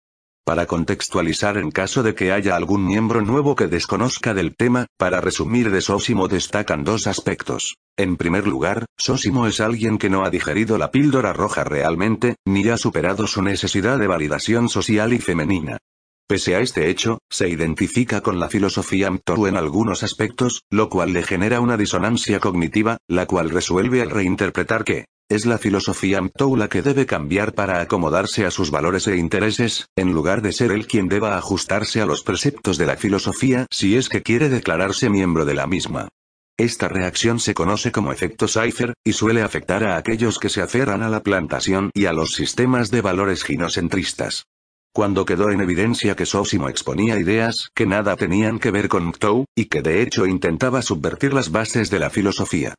Para contextualizar en caso de que haya algún miembro nuevo que desconozca del tema, para resumir de Sosimo destacan dos aspectos. En primer lugar, Sosimo es alguien que no ha digerido la píldora roja realmente, ni ha superado su necesidad de validación social y femenina. Pese a este hecho, se identifica con la filosofía Mtoru en algunos aspectos, lo cual le genera una disonancia cognitiva, la cual resuelve al reinterpretar que, es la filosofía Mtou la que debe cambiar para acomodarse a sus valores e intereses, en lugar de ser él quien deba ajustarse a los preceptos de la filosofía si es que quiere declararse miembro de la misma. Esta reacción se conoce como efecto Cypher, y suele afectar a aquellos que se aferran a la plantación y a los sistemas de valores ginocentristas. Cuando quedó en evidencia que Sosimo exponía ideas que nada tenían que ver con Mtou, y que de hecho intentaba subvertir las bases de la filosofía.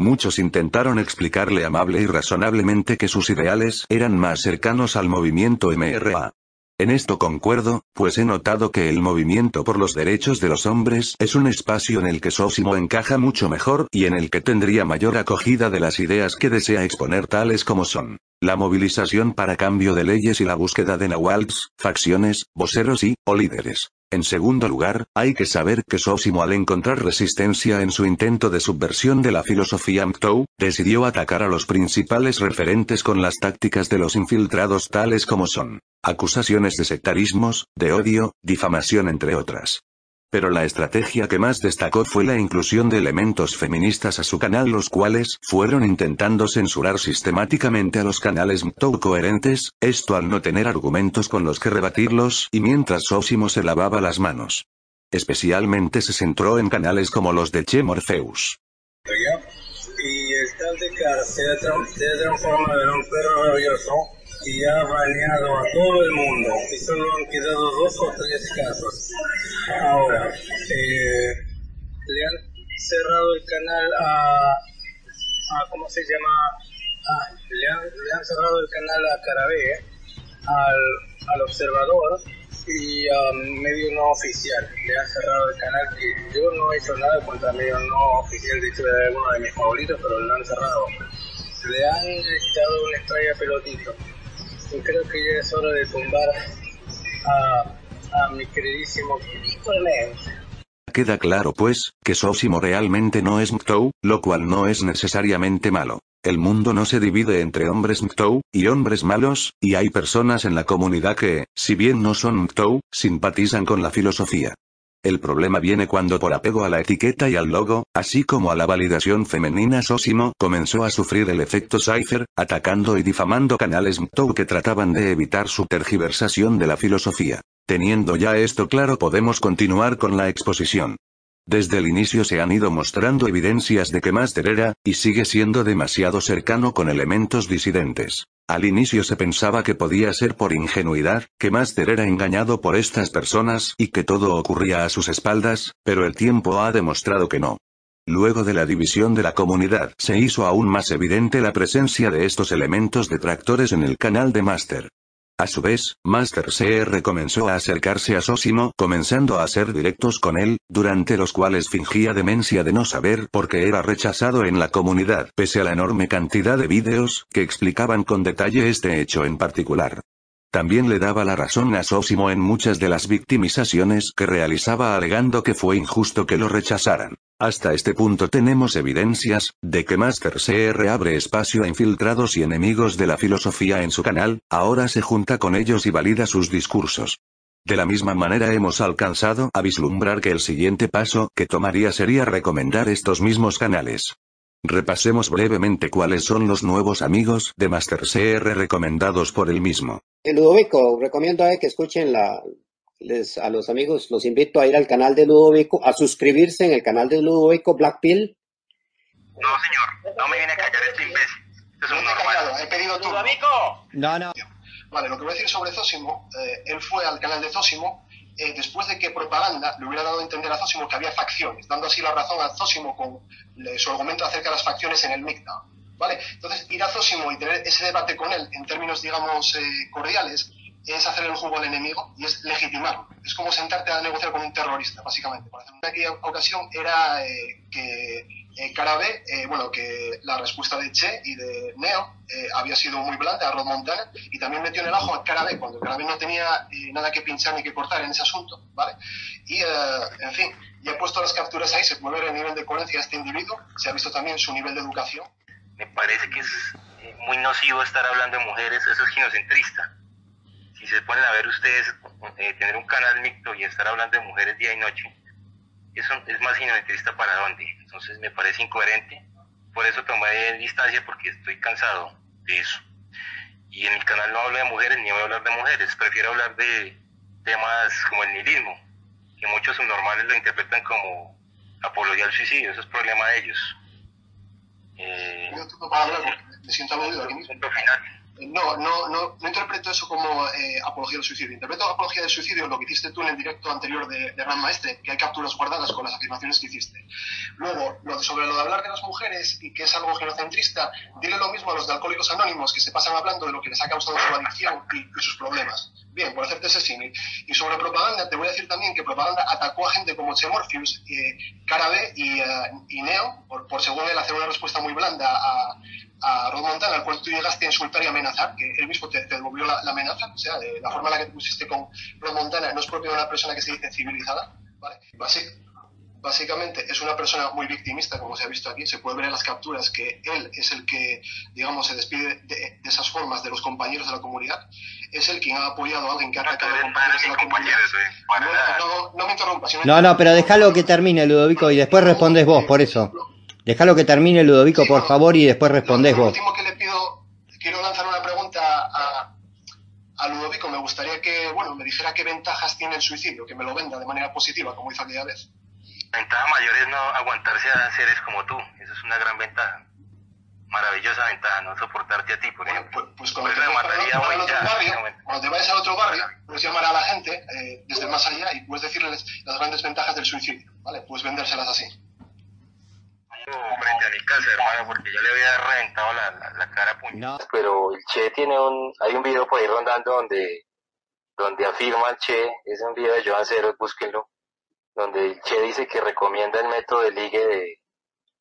Muchos intentaron explicarle amable y razonablemente que sus ideales eran más cercanos al movimiento MRA. En esto concuerdo, pues he notado que el movimiento por los derechos de los hombres es un espacio en el que Sosimo encaja mucho mejor y en el que tendría mayor acogida de las ideas que desea exponer tales como son la movilización para cambio de leyes y la búsqueda de nawalts, facciones, voceros y, o líderes. En segundo lugar, hay que saber que Sosimo al encontrar resistencia en su intento de subversión de la filosofía Mtou, decidió atacar a los principales referentes con las tácticas de los infiltrados tales como son acusaciones de sectarismos, de odio, difamación entre otras. Pero la estrategia que más destacó fue la inclusión de elementos feministas a su canal los cuales fueron intentando censurar sistemáticamente a los canales MTOW coherentes, esto al no tener argumentos con los que rebatirlos y mientras Sosimo se lavaba las manos. Especialmente se centró en canales como los de Che Morpheus. Y el tal de se en un perro rabioso y ha baneado a todo el mundo y solo han quedado dos o tres casos. Ahora, eh, le han cerrado el canal a, a ¿cómo se llama? Ah, le, han, le, han, cerrado el canal a Carabé, al, al observador y a medio no oficial. Le han cerrado el canal que yo no he hecho nada contra medio no oficial, de hecho era uno de mis favoritos, pero lo han cerrado. Le han echado una estrella pelotito creo que ya es hora de tumbar a, mi queridísimo Queda claro pues, que Sosimo realmente no es Mtou, lo cual no es necesariamente malo. El mundo no se divide entre hombres Mtou, y hombres malos, y hay personas en la comunidad que, si bien no son Mtou, simpatizan con la filosofía. El problema viene cuando por apego a la etiqueta y al logo, así como a la validación femenina Sosimo comenzó a sufrir el efecto Cypher, atacando y difamando canales MTOW que trataban de evitar su tergiversación de la filosofía. Teniendo ya esto claro podemos continuar con la exposición. Desde el inicio se han ido mostrando evidencias de que Master era, y sigue siendo demasiado cercano con elementos disidentes. Al inicio se pensaba que podía ser por ingenuidad, que Master era engañado por estas personas y que todo ocurría a sus espaldas, pero el tiempo ha demostrado que no. Luego de la división de la comunidad se hizo aún más evidente la presencia de estos elementos detractores en el canal de Master. A su vez, Master CR comenzó a acercarse a Sosimo, comenzando a hacer directos con él, durante los cuales fingía demencia de no saber por qué era rechazado en la comunidad, pese a la enorme cantidad de vídeos que explicaban con detalle este hecho en particular. También le daba la razón a Sosimo en muchas de las victimizaciones que realizaba alegando que fue injusto que lo rechazaran. Hasta este punto tenemos evidencias, de que Master CR abre espacio a infiltrados y enemigos de la filosofía en su canal, ahora se junta con ellos y valida sus discursos. De la misma manera hemos alcanzado a vislumbrar que el siguiente paso que tomaría sería recomendar estos mismos canales. Repasemos brevemente cuáles son los nuevos amigos de Master CR recomendados por él mismo. El Ludovico, recomiendo que escuchen la, les, a los amigos los invito a ir al canal de Ludovico, a suscribirse en el canal de Ludovico Blackpill. No, señor, no me viene a callar este imbécil. Es un normal. He pedido tú. Ludovico. No, no. Vale, lo que voy a decir sobre Zósimo, eh, él fue al canal de Zósimo eh, después de que propaganda le hubiera dado a entender a Zósimo que había facciones, dando así la razón a Zósimo con le, su argumento acerca de las facciones en el MICTA. ¿Vale? Entonces, ir a Zósimo y tener ese debate con él en términos, digamos, eh, cordiales, es hacer el juego al enemigo y es legitimarlo. Es como sentarte a negociar con un terrorista, básicamente. Por ejemplo, en aquella ocasión era eh, que Eh, eh, bueno, que la respuesta de Che y de Neo eh, había sido muy blanda a Rod Montana y también metió en el ajo a cara B cuando cara B no tenía eh, nada que pinchar ni que cortar en ese asunto, ¿vale? Y, eh, en fin, ya he puesto las capturas ahí, se puede ver el nivel de coherencia de este individuo, se ha visto también su nivel de educación. Me parece que es muy nocivo estar hablando de mujeres, eso es ginocentrista. Se ponen a ver ustedes, eh, tener un canal mixto y estar hablando de mujeres día y noche, eso es más ginocentrista para dónde. Entonces me parece incoherente. Por eso tomé distancia porque estoy cansado de eso. Y en mi canal no hablo de mujeres ni voy a hablar de mujeres, prefiero hablar de temas como el nihilismo, que muchos subnormales lo interpretan como apología al suicidio, eso es problema de ellos. Eh, Yo tengo para hablar porque me siento aquí mismo. punto final. No, no, no, no interpreto eso como eh, apología del suicidio. Interpreto apología del suicidio lo que hiciste tú en el directo anterior de, de Maestre, que hay capturas guardadas con las afirmaciones que hiciste. Luego, lo de- sobre lo de hablar de las mujeres y que es algo genocentrista, dile lo mismo a los de Alcohólicos Anónimos que se pasan hablando de lo que les ha causado su adicción y, sus problemas. Bien, por hacerte ese símil. Y sobre propaganda, te voy a decir también que propaganda atacó a gente como Che Morpheus, eh, Cara eh, y Neo, por, por según él hacer una respuesta muy blanda a, a Rod Montana, al cual tú llegaste a insultar y amenazar, que él mismo te, te devolvió la, la amenaza, o sea, de la forma en la que te pusiste con Rod Montana no es propio de una persona que se dice civilizada, ¿vale? Basi- básicamente es una persona muy victimista, como se ha visto aquí, se puede ver en las capturas que él es el que, digamos, se despide de, de esas formas de los compañeros de la comunidad, es el quien ha apoyado a alguien que ha No, atacado a pero compañeros de la comunidad. compañeros, eh, No, no, no me interrumpas. si No, no, pero déjalo que termine, Ludovico, y después respondes vos, por eso. Déjalo que termine, Ludovico, por favor, y después respondés Lo vos. último que le pido, quiero lanzar una pregunta a, a Ludovico. Me gustaría que, bueno, me dijera qué ventajas tiene el suicidio, que me lo venda de manera positiva, como hizo aquella vez. La ventaja mayor es no aguantarse a seres como tú, eso es una gran ventaja. Maravillosa ventaja, no soportarte a ti, por Bueno, ejemplo. pues, pues cuando, Pues te la vayas mataría para hoy el otro ya, barrio, no, bueno. cuando te vayas al otro barrio, puedes llamar a la gente eh, desde más allá y puedes decirles las grandes ventajas del suicidio, ¿vale? Puedes vendérselas así. Frente a mi casa, hermano, porque yo le había reventado la, la, la cara a. No, pero el Che tiene un, hay un video por ahí rondando donde, donde afirma el Che, es un video de Joan Cero, búsquenlo, donde el Che dice que recomienda el método de ligue de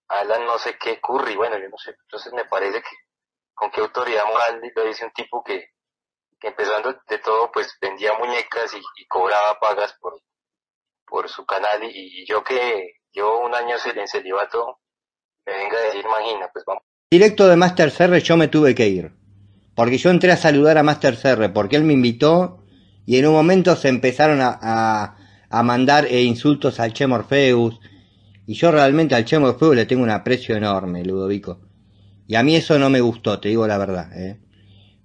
Alan no sé qué Curry, bueno, yo no sé, entonces me parece que con qué autoridad moral lo dice un tipo que, que empezando de todo pues vendía muñecas y, y cobraba pagas por, por su canal. Y, y yo que llevo un año en celibato pues. Directo de Master CR yo me tuve que ir. Porque yo entré a saludar a Master CR porque él me invitó y en un momento se empezaron a, a, a mandar eh, insultos al Che Morpheus. Y yo realmente al Che Morpheus le tengo un aprecio enorme, Ludovico. Y a mí eso no me gustó, te digo la verdad. ¿eh?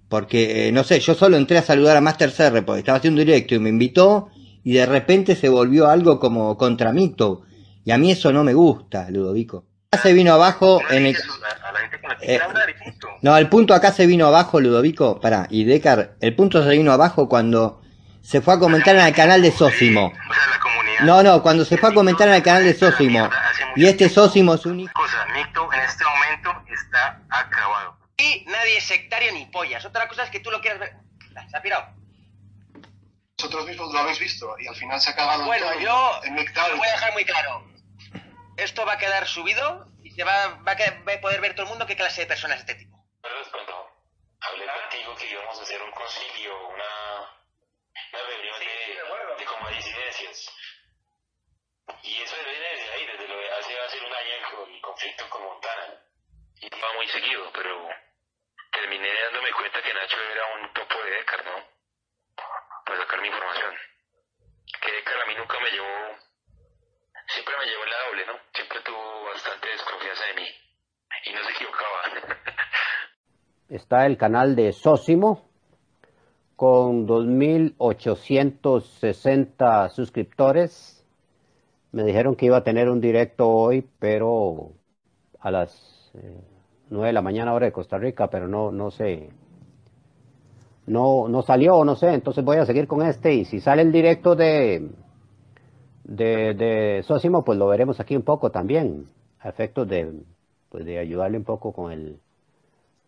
Porque, eh, no sé, yo solo entré a saludar a Master CR porque estaba haciendo un directo y me invitó y de repente se volvió algo como contra mito. Y a mí eso no me gusta, Ludovico. Se vino abajo No en el... dices a, a la gente con la que Eh, quiera hablar y punto. No, el punto acá se vino abajo, Ludovico. Pará, y Decar, el punto se vino abajo cuando se fue a comentar en el canal de Sósimo. O sea, la comunidad. No, no, cuando se fue a comentar en el canal de Sósimo. Y este Sósimo es un hijo. Cosa, Micto en este momento está acabado. Y nadie es sectario ni pollas. Otra cosa es que tú lo quieras ver. Se ha pirado. Vosotros mismos lo habéis visto y al final se ha acabado Bueno, todo yo en lo voy a dejar muy claro. Esto va a quedar subido y se va, va, a, quedar- va a poder ver todo el mundo qué clase de persona es este tipo. Pero respondo, hablé contigo que íbamos a hacer un concilio, una, una reunión de, de como disidencias. Y eso viene desde ahí, desde lo de hace, hace un año el conflicto con Montana. Y va muy seguido, pero terminé dándome cuenta que Nacho era un topo de Decar, ¿no? Para sacar mi información. Que Decar a mí nunca me llevó, siempre me llevó la doble, ¿no? Siempre tuvo bastante desconfianza de mí. Y no se equivocaba. Está el canal de Sósimo con 2.860 suscriptores. Me dijeron que iba a tener un directo hoy, pero a las eh, 9 de la mañana hora de Costa Rica, pero no, no sé. No, no salió, no sé, entonces voy a seguir con este y si sale el directo de, de, de Sósimo, pues lo veremos aquí un poco también, a efectos de, pues de ayudarle un poco con el,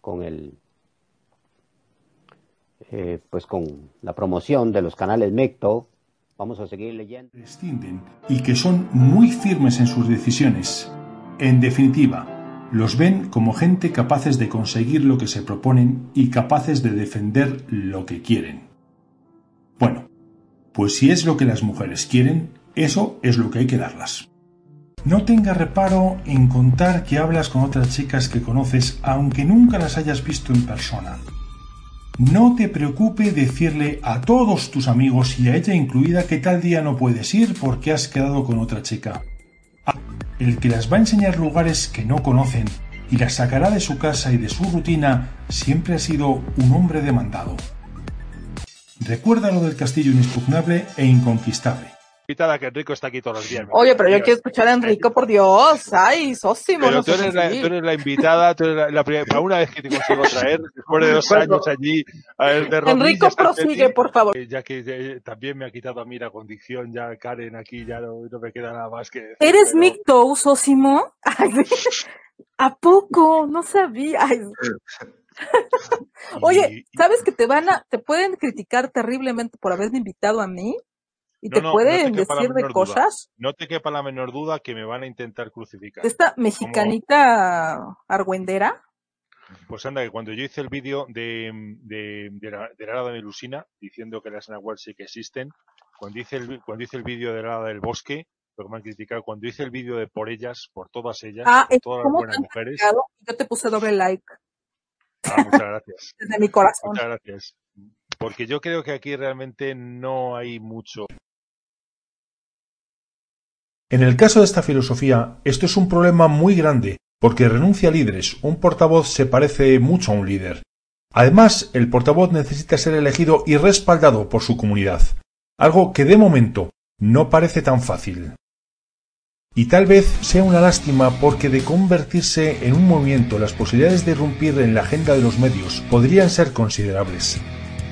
con el eh, pues con la promoción de los canales Mecto. Vamos a seguir leyendo. y que son muy firmes en sus decisiones. En definitiva, los ven como gente capaces de conseguir lo que se proponen y capaces de defender lo que quieren. Bueno, pues si es lo que las mujeres quieren, eso es lo que hay que darlas. No tenga reparo en contar que hablas con otras chicas que conoces aunque nunca las hayas visto en persona. No te preocupe decirle a todos tus amigos y a ella incluida que tal día no puedes ir porque has quedado con otra chica. Ah, el que las va a enseñar lugares que no conocen y las sacará de su casa y de su rutina siempre ha sido un hombre demandado. Recuerda lo del castillo inexpugnable e inconquistable invitada que Enrico está aquí todos los días. Oye, pero yo quiero escuchar a Enrico, por Dios. Ay, Sósimo. Pero tú, eres la, tú, eres la, invitada, tú eres la, primera, para una vez que te consigo traer, después de dos años allí. A ver, de Enrico, prosigue, por favor. Ya que eh, también me ha quitado a mí la condición, ya Karen aquí ya no, no me queda nada más que decir, ¿Eres pero... Mictou, Sósimo? ¿A poco? No sabía. Ay. Oye, ¿sabes que te van a, te pueden criticar terriblemente por haberme invitado a mí? ¿Y te no, pueden no te decir de duda. cosas? No te quepa la menor duda que me van a intentar crucificar. ¿Esta mexicanita Como... argüendera? Pues anda, que cuando yo hice el vídeo de, de, de, la, de la hada de Melusina, diciendo que las Nahual sí que existen, cuando hice el, cuando hice el vídeo de la hada del bosque, lo que me han criticado, cuando hice el vídeo de por ellas, por todas ellas, ah, por todas las ¿cómo buenas mujeres. Yo te puse doble like. Ah, muchas gracias. Desde mi corazón. Muchas gracias. Porque yo creo que aquí realmente no hay mucho. En el caso de esta filosofía, esto es un problema muy grande, porque renuncia a líderes, un portavoz se parece mucho a un líder. Además, el portavoz necesita ser elegido y respaldado por su comunidad, algo que de momento no parece tan fácil. Y tal vez sea una lástima porque de convertirse en un movimiento las posibilidades de irrumpir en la agenda de los medios podrían ser considerables.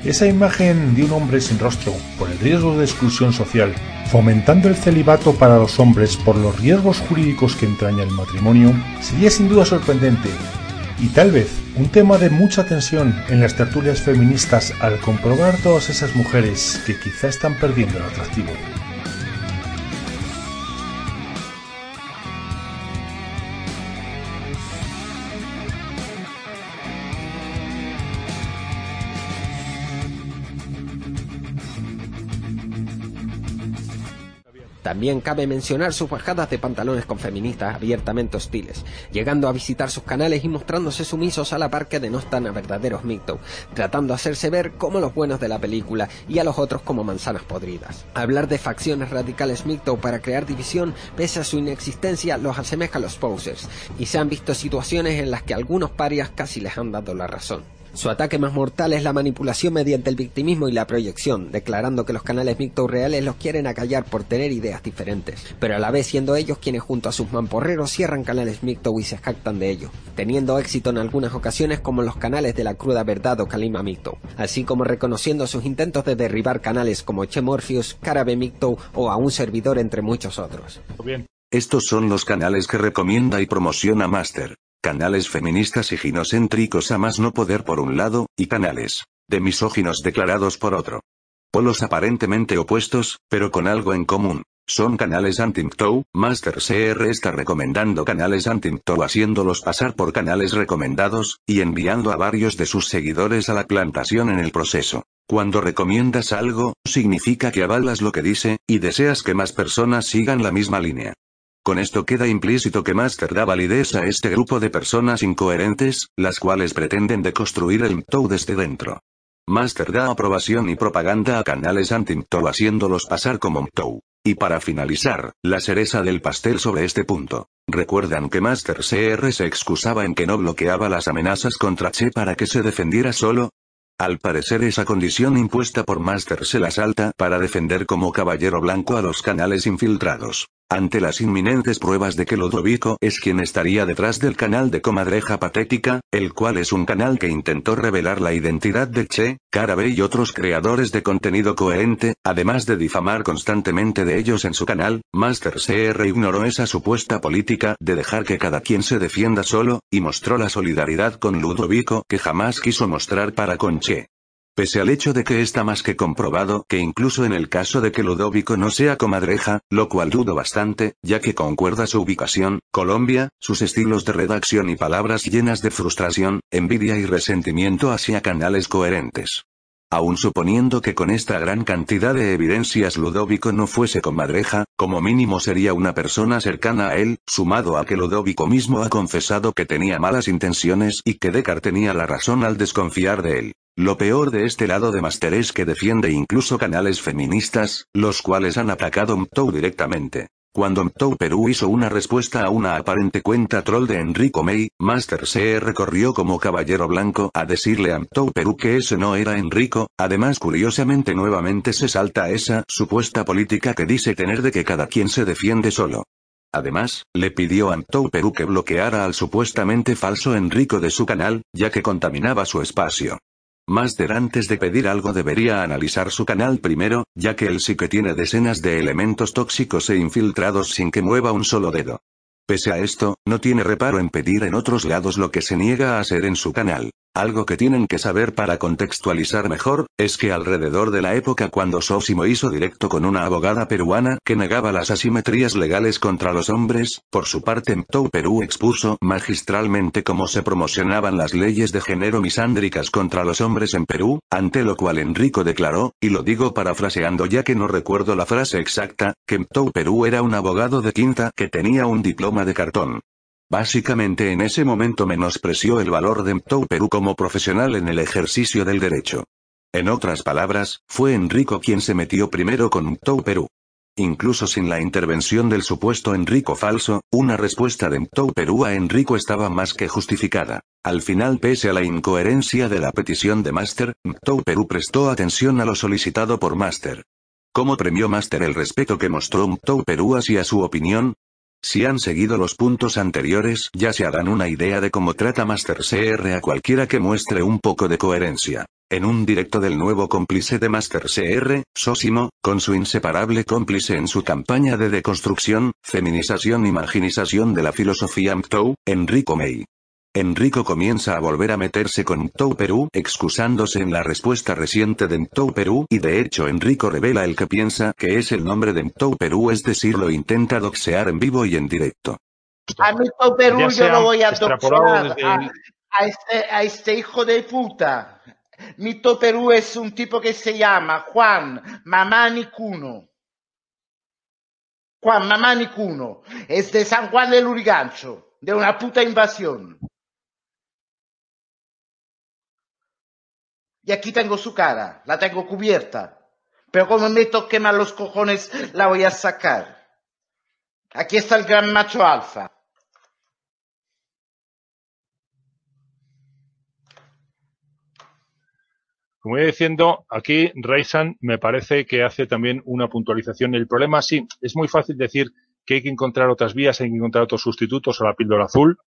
Esa imagen de un hombre sin rostro, por el riesgo de exclusión social, fomentando el celibato para los hombres por los riesgos jurídicos que entraña el matrimonio, sería sin duda sorprendente y tal vez un tema de mucha tensión en las tertulias feministas al comprobar todas esas mujeres que quizá están perdiendo el atractivo. También cabe mencionar sus bajadas de pantalones con feministas abiertamente hostiles, llegando a visitar sus canales y mostrándose sumisos a la par que denostan a verdaderos MGTOW, tratando de hacerse ver como los buenos de la película y a los otros como manzanas podridas. Hablar de facciones radicales MGTOW para crear división, pese a su inexistencia, los asemeja a los posers, y se han visto situaciones en las que algunos parias casi les han dado la razón. Su ataque más mortal es la manipulación mediante el victimismo y la proyección, declarando que los canales MGTOW reales los quieren acallar por tener ideas diferentes, pero a la vez siendo ellos quienes junto a sus mamporreros cierran canales MGTOW y se jactan de ello, teniendo éxito en algunas ocasiones como los canales de la cruda verdad o Kalima MGTOW, así como reconociendo sus intentos de derribar canales como Che Morpheus, Carabe MGTOW o a un servidor entre muchos otros. Estos son los canales que recomienda y promociona Master. Canales feministas y ginocéntricos a más no poder por un lado, y canales de misóginos declarados por otro. Polos aparentemente opuestos, pero con algo en común. Son canales anti-MGTOW, Master CR está recomendando canales anti-MGTOW haciéndolos pasar por canales recomendados, y enviando a varios de sus seguidores a la plantación en el proceso. Cuando recomiendas algo, significa que avalas lo que dice, y deseas que más personas sigan la misma línea. Con esto queda implícito que Master da validez a este grupo de personas incoherentes, las cuales pretenden deconstruir el MTOW desde dentro. Master da aprobación y propaganda a canales anti-MTOW haciéndolos pasar como MTOW. Y para finalizar, la cereza del pastel sobre este punto. Recuerdan que Master CR se excusaba en que no bloqueaba las amenazas contra Che para que se defendiera solo, al parecer esa condición impuesta por Master se la salta para defender como caballero blanco a los canales infiltrados. Ante las inminentes pruebas de que Ludovico es quien estaría detrás del canal de Comadreja Patética, el cual es un canal que intentó revelar la identidad de Che, Carabe y otros creadores de contenido coherente, además de difamar constantemente de ellos en su canal, Master CR ignoró esa supuesta política de dejar que cada quien se defienda solo, y mostró la solidaridad con Ludovico que jamás quiso mostrar para con Che. Pese al hecho de que está más que comprobado que incluso en el caso de que Ludovico no sea comadreja, lo cual dudo bastante, ya que concuerda su ubicación, Colombia, sus estilos de redacción y palabras llenas de frustración, envidia y resentimiento hacia canales coherentes. Aun suponiendo que con esta gran cantidad de evidencias Ludovico no fuese comadreja, como mínimo sería una persona cercana a él, sumado a que Ludovico mismo ha confesado que tenía malas intenciones y que Deckard tenía la razón al desconfiar de él. Lo peor de este lado de Master es que defiende incluso canales feministas, los cuales han atacado Mtou directamente. Cuando Mtou Perú hizo una respuesta a una aparente cuenta troll de Enrico May, Master se recorrió como caballero blanco a decirle a Mtou Perú que ese no era Enrico, además curiosamente nuevamente se salta esa supuesta política que dice tener de que cada quien se defiende solo. Además, le pidió a Mtou Perú que bloqueara al supuestamente falso Enrico de su canal, ya que contaminaba su espacio. Master antes de pedir algo debería analizar su canal primero, ya que él sí que tiene decenas de elementos tóxicos e infiltrados sin que mueva un solo dedo. Pese a esto, no tiene reparo en pedir en otros lados lo que se niega a hacer en su canal. Algo que tienen que saber para contextualizar mejor, es que alrededor de la época cuando Sosimo hizo directo con una abogada peruana que negaba las asimetrías legales contra los hombres, por su parte Mtou Perú expuso magistralmente cómo se promocionaban las leyes de género misándricas contra los hombres en Perú, ante lo cual Enrico declaró, y lo digo parafraseando ya que no recuerdo la frase exacta, que Mtou Perú era un abogado de quinta que tenía un diploma de cartón. Básicamente en ese momento menospreció el valor de Mtou Perú como profesional en el ejercicio del derecho. En otras palabras, fue Enrico quien se metió primero con Mtou Perú. Incluso sin la intervención del supuesto Enrico falso, una respuesta de Mtou Perú a Enrico estaba más que justificada. Al final pese a la incoherencia de la petición de Master, Mtou Perú prestó atención a lo solicitado por Master. ¿Cómo premió Master el respeto que mostró Mtou Perú hacia su opinión? Si han seguido los puntos anteriores, ya se harán una idea de cómo trata Master CR a cualquiera que muestre un poco de coherencia. En un directo del nuevo cómplice de Master CR, Sosimo, con su inseparable cómplice en su campaña de deconstrucción, feminización y marginización de la filosofía MTOW, Enrico May. Enrico comienza a volver a meterse con Mtou Perú, excusándose en la respuesta reciente de Mtou Perú, y de hecho Enrico revela el que piensa que es el nombre de Mtou Perú, es decir, lo intenta doxear en vivo y en directo. A Mtou Perú Ya yo lo voy a doxear desde a, el- a este, a este hijo de puta. Mito Perú es un tipo que se llama Juan Mamani Cuno. Juan Mamani Cuno. Es de San Juan del Urigancho. De una puta invasión. Y aquí tengo su cara. La tengo cubierta. Pero como me toque los cojones, la voy a sacar. Aquí está el gran macho alfa. Como iba diciendo, aquí Raisan me parece que hace también una puntualización. El problema sí, es muy fácil decir que hay que encontrar otras vías, hay que encontrar otros sustitutos a la píldora azul.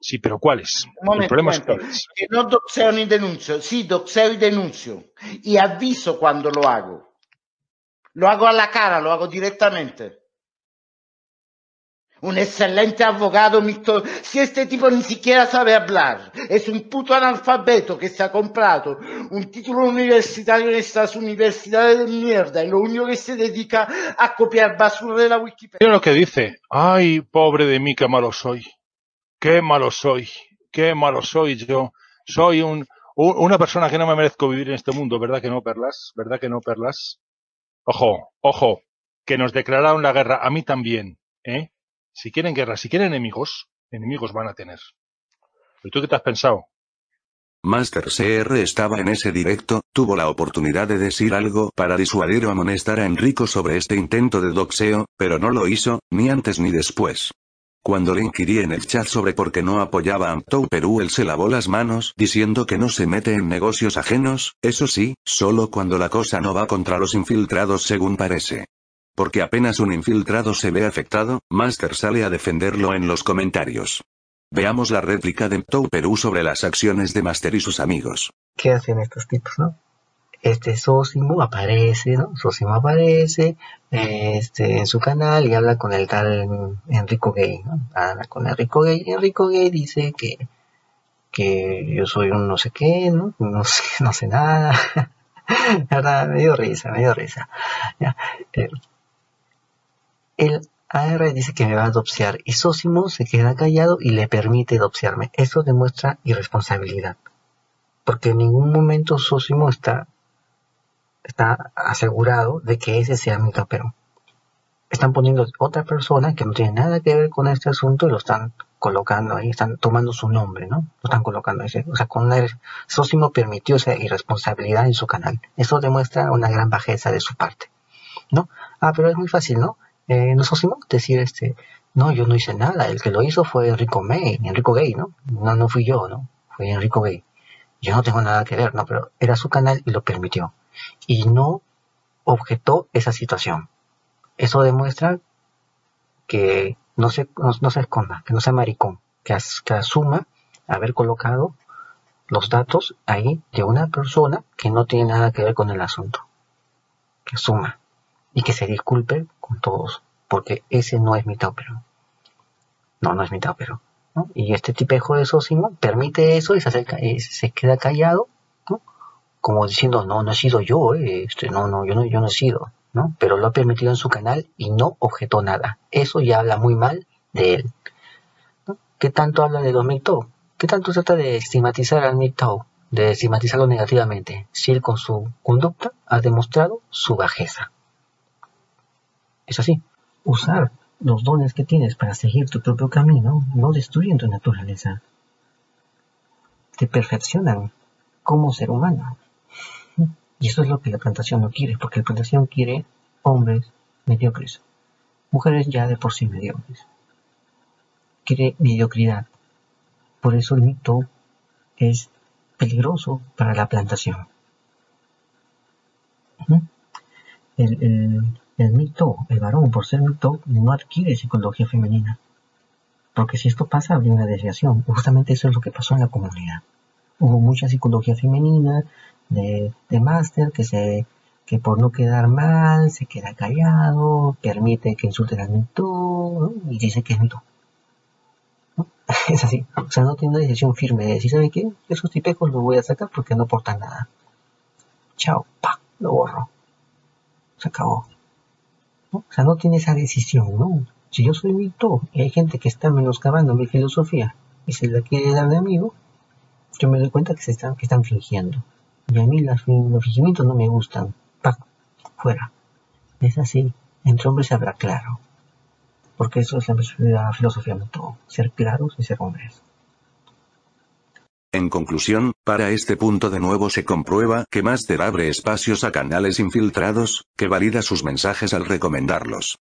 Sí, pero ¿cuáles? Un El momento, problema momento. cuáles. Que no doxeo ni denuncio. Sí, doxeo y denuncio. Y aviso cuando lo hago. Lo hago a la cara, lo hago directamente. Un excelente abogado mixto. Si este tipo ni siquiera sabe hablar, es un puto analfabeto que se ha comprado un título universitario en estas universidades de mierda y lo único que se dedica a copiar basura de la Wikipedia. Mira lo que dice. Ay, pobre de mí, qué malo soy. Qué malo soy. Qué malo soy yo. Soy un, un- una persona que no me merezco vivir en este mundo, ¿verdad que no, Perlas? ¿Verdad que no, Perlas? Ojo, ojo, que nos declararon la guerra, a mí también, ¿eh? Si quieren guerra, si quieren enemigos, enemigos van a tener. ¿Pero tú qué te has pensado? Master CR estaba en ese directo, tuvo la oportunidad de decir algo para disuadir o amonestar a Enrico sobre este intento de doxeo, pero no lo hizo, ni antes ni después. Cuando le inquirí en el chat sobre por qué no apoyaba a Mtou Perú, él se lavó las manos, diciendo que no se mete en negocios ajenos, eso sí, solo cuando la cosa no va contra los infiltrados según parece. Porque apenas un infiltrado se ve afectado, Master sale a defenderlo en los comentarios. Veamos la réplica de Mtou Perú sobre las acciones de Master y sus amigos. ¿Qué hacen estos tipos, no? Este Sosimo aparece, ¿no? Sosimo aparece este, en su canal y habla con el tal Enrico Gay, ¿no? Habla con Enrico Gay. Enrico Gay dice que, que yo soy un no sé qué, ¿no? No sé, no sé nada. Verdad, me dio risa, me dio risa. Eh, el AR dice que me va a adopciar y Sosimo se queda callado y le permite adopciarme. Eso demuestra irresponsabilidad. Porque en ningún momento Sosimo está, está asegurado de que ese sea mi capero. Están poniendo otra persona que no tiene nada que ver con este asunto y lo están colocando ahí, están tomando su nombre, ¿no? Lo están colocando ahí. O sea, con Sosimo permitió esa irresponsabilidad en su canal. Eso demuestra una gran bajeza de su parte, ¿no? Ah, pero es muy fácil, ¿no? Eh, no Sosimo decir, este, no, yo no hice nada, el que lo hizo fue Enrico May, Enrico Gay, ¿no? No, no fui yo, ¿no? Fue Enrico Gay. Yo no tengo nada que ver, ¿no? Pero era su canal y lo permitió. Y no objetó esa situación. Eso demuestra que no se, no, se esconda, que no sea maricón, que, asuma haber colocado los datos ahí de una persona que no tiene nada que ver con el asunto. Que asuma y que se disculpe con todos, porque ese no es mi pero No, no es mi pero. Y este tipejo de Sosimo permite eso y se, acerca, y se queda callado, ¿no? Como diciendo, no, no he sido yo, eh, este, no, no, yo no, yo no he sido. ¿no? Pero lo ha permitido en su canal y no objetó nada. Eso ya habla muy mal de él. ¿Qué tanto habla de los MGTOW? ¿Qué tanto trata de estigmatizar al MGTOW? De estigmatizarlo negativamente, si él con su conducta ha demostrado su bajeza. Es así. Usar los dones que tienes para seguir tu propio camino no destruyen tu naturaleza. Te perfeccionan como ser humano. Y eso es lo que la plantación no quiere, porque la plantación quiere hombres mediocres, mujeres ya de por sí mediocres. Quiere mediocridad. Por eso el mito es peligroso para la plantación. El, el, mito, el varón, por ser mito, no adquiere psicología femenina. Porque si esto pasa, habría una desviación. Justamente eso es lo que pasó en la comunidad. Hubo mucha psicología femenina, de, de máster que se que por no quedar mal se queda callado, permite que insulten al mito y dice que es mito. Es así, o sea, no tiene una decisión firme de decir, ¿sabe qué? Esos tipejos los voy a sacar porque no aportan nada. Chao, pa, lo borro. Se acabó. O sea, no tiene esa decisión, ¿no? Si yo soy mito y hay gente que está menoscabando mi filosofía y se la quiere dar de amigo, yo me doy cuenta que se están, que están fingiendo. Y a mí los, fingimientos no me gustan. ¡Pac! Fuera. Es así. Entre hombres se habla claro. Porque eso es la, filosofía todo. Ser claros y ser hombres. En conclusión, para este punto de nuevo se comprueba que Master abre espacios a canales infiltrados, que valida sus mensajes al recomendarlos.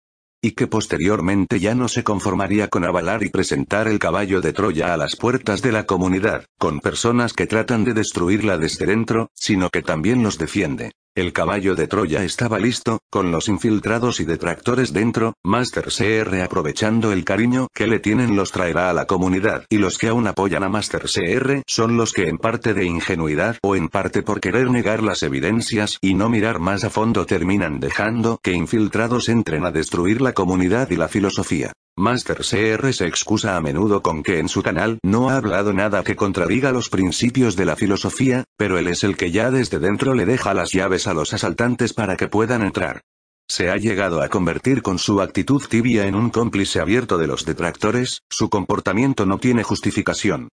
Y que posteriormente ya no se conformaría con avalar y presentar el caballo de Troya a las puertas de la comunidad, con personas que tratan de destruirla desde dentro, sino que también los defiende. El caballo de Troya estaba listo, con los infiltrados y detractores dentro, Master CR aprovechando el cariño que le tienen los traerá a la comunidad y los que aún apoyan a Master CR son los que en parte de ingenuidad o en parte por querer negar las evidencias y no mirar más a fondo terminan dejando que infiltrados entren a destruir la comunidad y la filosofía. Master CR se excusa a menudo con que en su canal no ha hablado nada que contradiga los principios de la filosofía, pero él es el que ya desde dentro le deja las llaves a los asaltantes para que puedan entrar. Se ha llegado a convertir con su actitud tibia en un cómplice abierto de los detractores, su comportamiento no tiene justificación.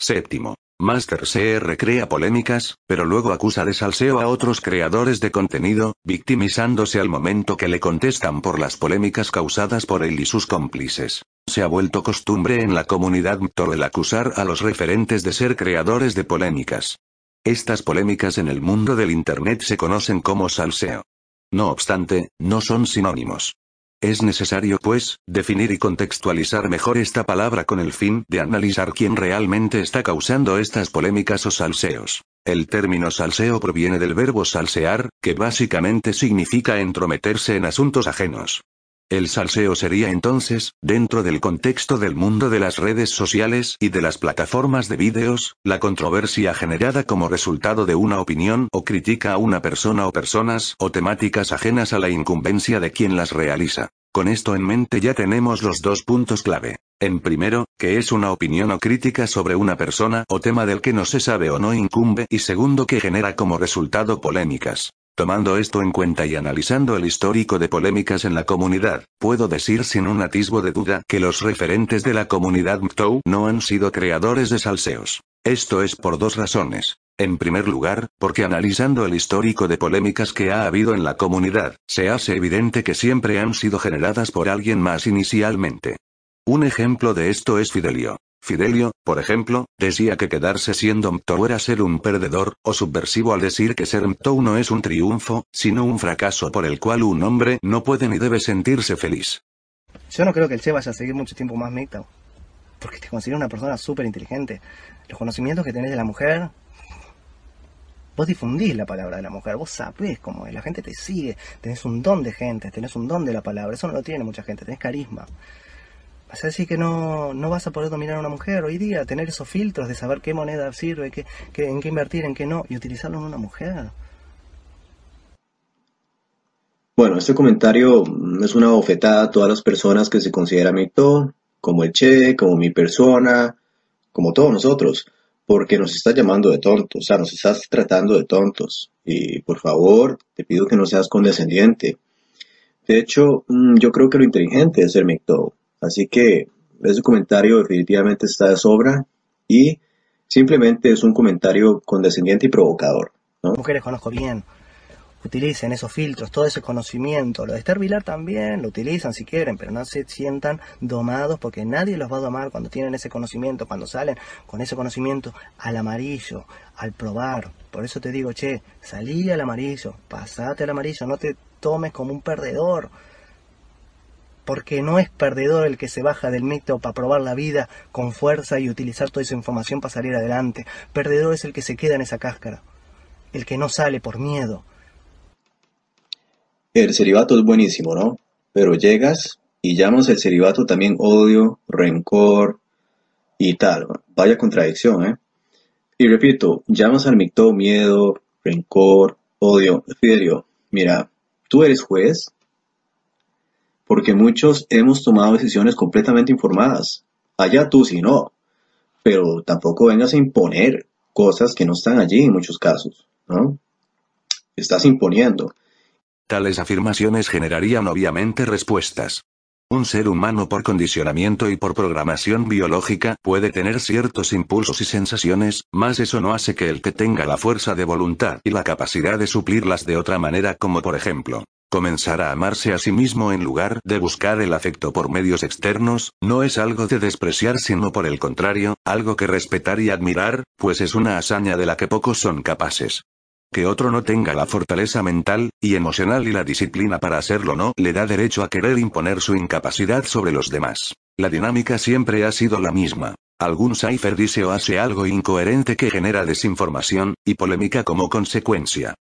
Séptimo. Master CR crea polémicas, pero luego acusa de salseo a otros creadores de contenido, victimizándose al momento que le contestan por las polémicas causadas por él y sus cómplices. Se ha vuelto costumbre en la comunidad Mtor el acusar a los referentes de ser creadores de polémicas. Estas polémicas en el mundo del Internet se conocen como salseo. No obstante, no son sinónimos. Es necesario, pues, definir y contextualizar mejor esta palabra con el fin de analizar quién realmente está causando estas polémicas o salseos. El término salseo proviene del verbo salsear, que básicamente significa entrometerse en asuntos ajenos. El salseo sería entonces, dentro del contexto del mundo de las redes sociales y de las plataformas de vídeos, la controversia generada como resultado de una opinión o crítica a una persona o personas o temáticas ajenas a la incumbencia de quien las realiza. Con esto en mente ya tenemos los dos puntos clave. En primero, que es una opinión o crítica sobre una persona o tema del que no se sabe o no incumbe y segundo que genera como resultado polémicas. Tomando esto en cuenta y analizando el histórico de polémicas en la comunidad, puedo decir sin un atisbo de duda que los referentes de la comunidad MTOW no han sido creadores de salseos. Esto es por dos razones. En primer lugar, porque analizando el histórico de polémicas que ha habido en la comunidad, se hace evidente que siempre han sido generadas por alguien más inicialmente. Un ejemplo de esto es Fidelio. Fidelio, por ejemplo, decía que quedarse siendo MTOW era ser un perdedor, o subversivo al decir que ser MTOW no es un triunfo, sino un fracaso por el cual un hombre no puede ni debe sentirse feliz. Yo no creo que el Che vaya a seguir mucho tiempo más MTOW, porque te considero una persona súper inteligente. Los conocimientos que tenés de la mujer, vos difundís la palabra de la mujer, vos sabés cómo es, la gente te sigue, tenés un don de gente, tenés un don de la palabra, eso no lo tiene mucha gente, tenés carisma. Vas a decir que no, no vas a poder dominar a una mujer hoy día, tener esos filtros de saber qué moneda sirve, qué, en qué invertir, en qué no, y utilizarlo en una mujer. Bueno, este comentario es una bofetada a todas las personas que se consideran mito, como el Che, como mi persona, como todos nosotros, porque nos estás llamando de tontos, o sea, nos estás tratando de tontos. Y por favor, te pido que no seas condescendiente. De hecho, mm, yo creo que lo inteligente es ser mito. Así que ese comentario definitivamente está de sobra y simplemente es un comentario condescendiente y provocador. ¿no? Mujeres conozco bien, utilicen esos filtros, todo ese conocimiento. Lo de Esther Vilar también lo utilizan si quieren, pero no se sientan domados porque nadie los va a domar cuando tienen ese conocimiento, cuando salen con ese conocimiento al amarillo, al probar. Por eso te digo, che, salí al amarillo, pasate al amarillo, no te tomes como un perdedor porque no es perdedor el que se baja del mito para probar la vida con fuerza y utilizar toda esa información para salir adelante. Perdedor es el que se queda en esa cáscara, el que no sale por miedo. El celibato es buenísimo, ¿no? Pero llegas y llamas el celibato también odio, rencor y tal. Vaya contradicción, ¿eh? Y repito, llamas al mito miedo, rencor, odio. Fidelio, mira, tú eres juez porque muchos hemos tomado decisiones completamente informadas. Allá tú si no, pero tampoco vengas a imponer cosas que no están allí en muchos casos, ¿no? Estás imponiendo. Tales afirmaciones generarían obviamente respuestas. Un ser humano por condicionamiento y por programación biológica puede tener ciertos impulsos y sensaciones, mas eso no hace que el que tenga la fuerza de voluntad y la capacidad de suplirlas de otra manera como por ejemplo, Comenzar a amarse a sí mismo en lugar de buscar el afecto por medios externos, no es algo de despreciar sino por el contrario, algo que respetar y admirar, pues es una hazaña de la que pocos son capaces. Que otro no tenga la fortaleza mental, y emocional y la disciplina para hacerlo no le da derecho a querer imponer su incapacidad sobre los demás. La dinámica siempre ha sido la misma. Algún cipher dice o hace algo incoherente que genera desinformación, y polémica como consecuencia.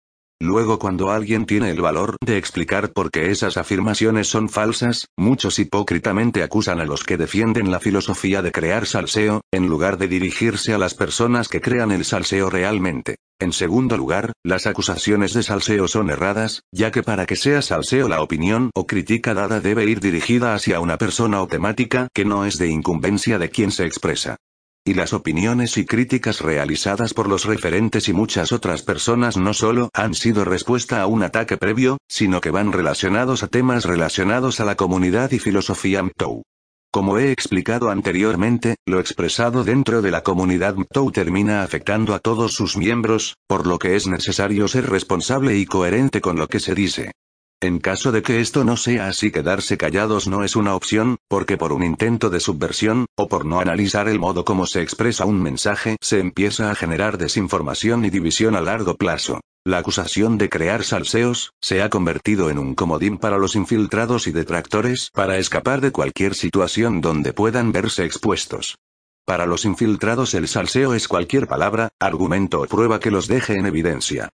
Luego cuando alguien tiene el valor de explicar por qué esas afirmaciones son falsas, muchos hipócritamente acusan a los que defienden la filosofía de crear salseo, en lugar de dirigirse a las personas que crean el salseo realmente. En segundo lugar, las acusaciones de salseo son erradas, ya que para que sea salseo la opinión o crítica dada debe ir dirigida hacia una persona o temática que no es de incumbencia de quien se expresa. Y las opiniones y críticas realizadas por los referentes y muchas otras personas no solo han sido respuesta a un ataque previo, sino que van relacionados a temas relacionados a la comunidad y filosofía MTOW. Como he explicado anteriormente, lo expresado dentro de la comunidad MTOW termina afectando a todos sus miembros, por lo que es necesario ser responsable y coherente con lo que se dice. En caso de que esto no sea así, quedarse callados no es una opción, porque por un intento de subversión, o por no analizar el modo como se expresa un mensaje, se empieza a generar desinformación y división a largo plazo. La acusación de crear salseos, se ha convertido en un comodín para los infiltrados y detractores, para escapar de cualquier situación donde puedan verse expuestos. Para los infiltrados el salseo es cualquier palabra, argumento o prueba que los deje en evidencia.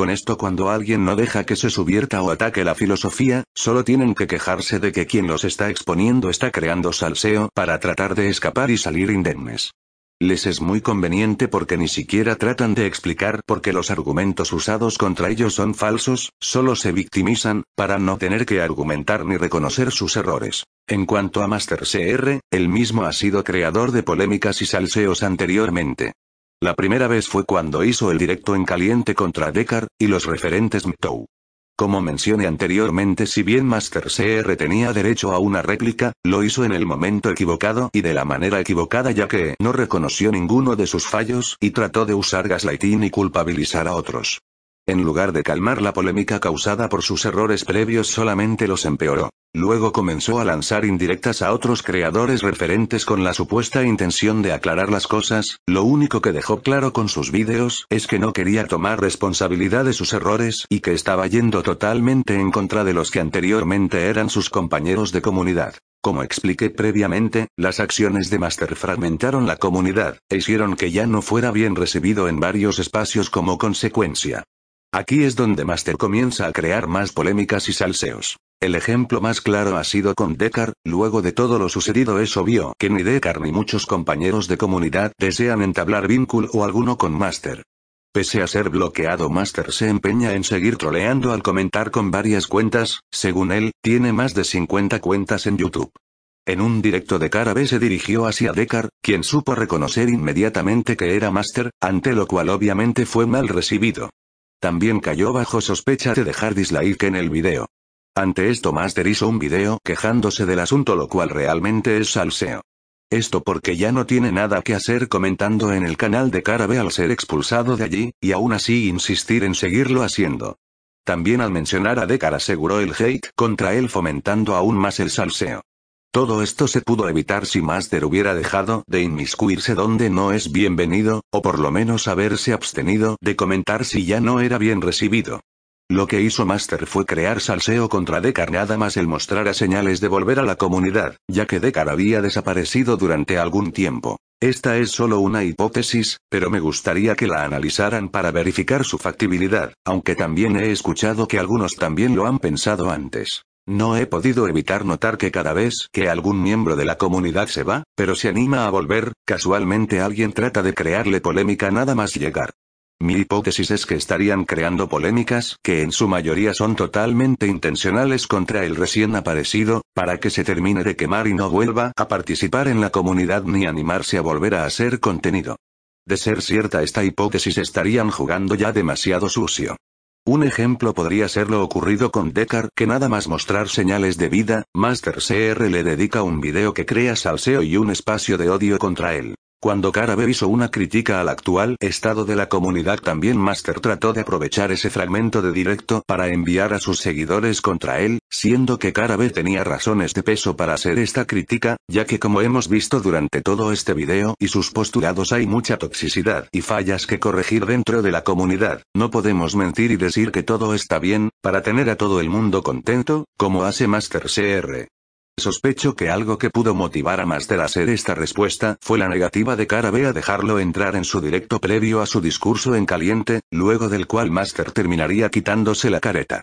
Con esto cuando alguien no deja que se subierta o ataque la filosofía, solo tienen que quejarse de que quien los está exponiendo está creando salseo para tratar de escapar y salir indemnes. Les es muy conveniente porque ni siquiera tratan de explicar por qué los argumentos usados contra ellos son falsos, solo se victimizan, para no tener que argumentar ni reconocer sus errores. En cuanto a Master CR, él mismo ha sido creador de polémicas y salseos anteriormente. La primera vez fue cuando hizo el directo en caliente contra Decar, y los referentes MTOW. Como mencioné anteriormente, si bien Master CR tenía derecho a una réplica, lo hizo en el momento equivocado y de la manera equivocada ya que no reconoció ninguno de sus fallos y trató de usar gaslighting y culpabilizar a otros. En lugar de calmar la polémica causada por sus errores previos solamente los empeoró. Luego comenzó a lanzar indirectas a otros creadores referentes con la supuesta intención de aclarar las cosas, lo único que dejó claro con sus vídeos es que no quería tomar responsabilidad de sus errores y que estaba yendo totalmente en contra de los que anteriormente eran sus compañeros de comunidad. Como expliqué previamente, las acciones de Master fragmentaron la comunidad, e hicieron que ya no fuera bien recibido en varios espacios como consecuencia. Aquí es donde Master comienza a crear más polémicas y salseos. El ejemplo más claro ha sido con Decar, luego de todo lo sucedido es obvio que ni Decar ni muchos compañeros de comunidad desean entablar vínculo o alguno con Master. Pese a ser bloqueado Master se empeña en seguir troleando al comentar con varias cuentas, según él, tiene más de 50 cuentas en YouTube. En un directo de cara B se dirigió hacia Decar, quien supo reconocer inmediatamente que era Master, ante lo cual obviamente fue mal recibido. También cayó bajo sospecha de dejar dislike en el video. Ante esto Master hizo un video quejándose del asunto lo cual realmente es salseo. Esto porque ya no tiene nada que hacer comentando en el canal de Carabe al ser expulsado de allí, y aún así insistir en seguirlo haciendo. También al mencionar a Decar aseguró el hate contra él fomentando aún más el salseo. Todo esto se pudo evitar si Master hubiera dejado de inmiscuirse donde no es bienvenido, o por lo menos haberse abstenido de comentar si ya no era bien recibido. Lo que hizo Master fue crear salseo contra Decar nada más el mostrar a señales de volver a la comunidad, ya que Decar había desaparecido durante algún tiempo. Esta es solo una hipótesis, pero me gustaría que la analizaran para verificar su factibilidad, aunque también he escuchado que algunos también lo han pensado antes. No he podido evitar notar que cada vez que algún miembro de la comunidad se va, pero se anima a volver, casualmente alguien trata de crearle polémica nada más llegar. Mi hipótesis es que estarían creando polémicas, que en su mayoría son totalmente intencionales contra el recién aparecido, para que se termine de quemar y no vuelva a participar en la comunidad ni animarse a volver a hacer contenido. De ser cierta esta hipótesis estarían jugando ya demasiado sucio. Un ejemplo podría ser lo ocurrido con Decar, que nada más mostrar señales de vida, Master CR le dedica un video que crea salseo y un espacio de odio contra él. Cuando Carabe hizo una crítica al actual estado de la comunidad también Master trató de aprovechar ese fragmento de directo para enviar a sus seguidores contra él, siendo que Carabe tenía razones de peso para hacer esta crítica, ya que como hemos visto durante todo este video y sus postulados hay mucha toxicidad y fallas que corregir dentro de la comunidad, no podemos mentir y decir que todo está bien, para tener a todo el mundo contento, como hace Master CR. Sospecho que algo que pudo motivar a Master a hacer esta respuesta fue la negativa de Cara B a dejarlo entrar en su directo previo a su discurso en caliente, luego del cual Master terminaría quitándose la careta.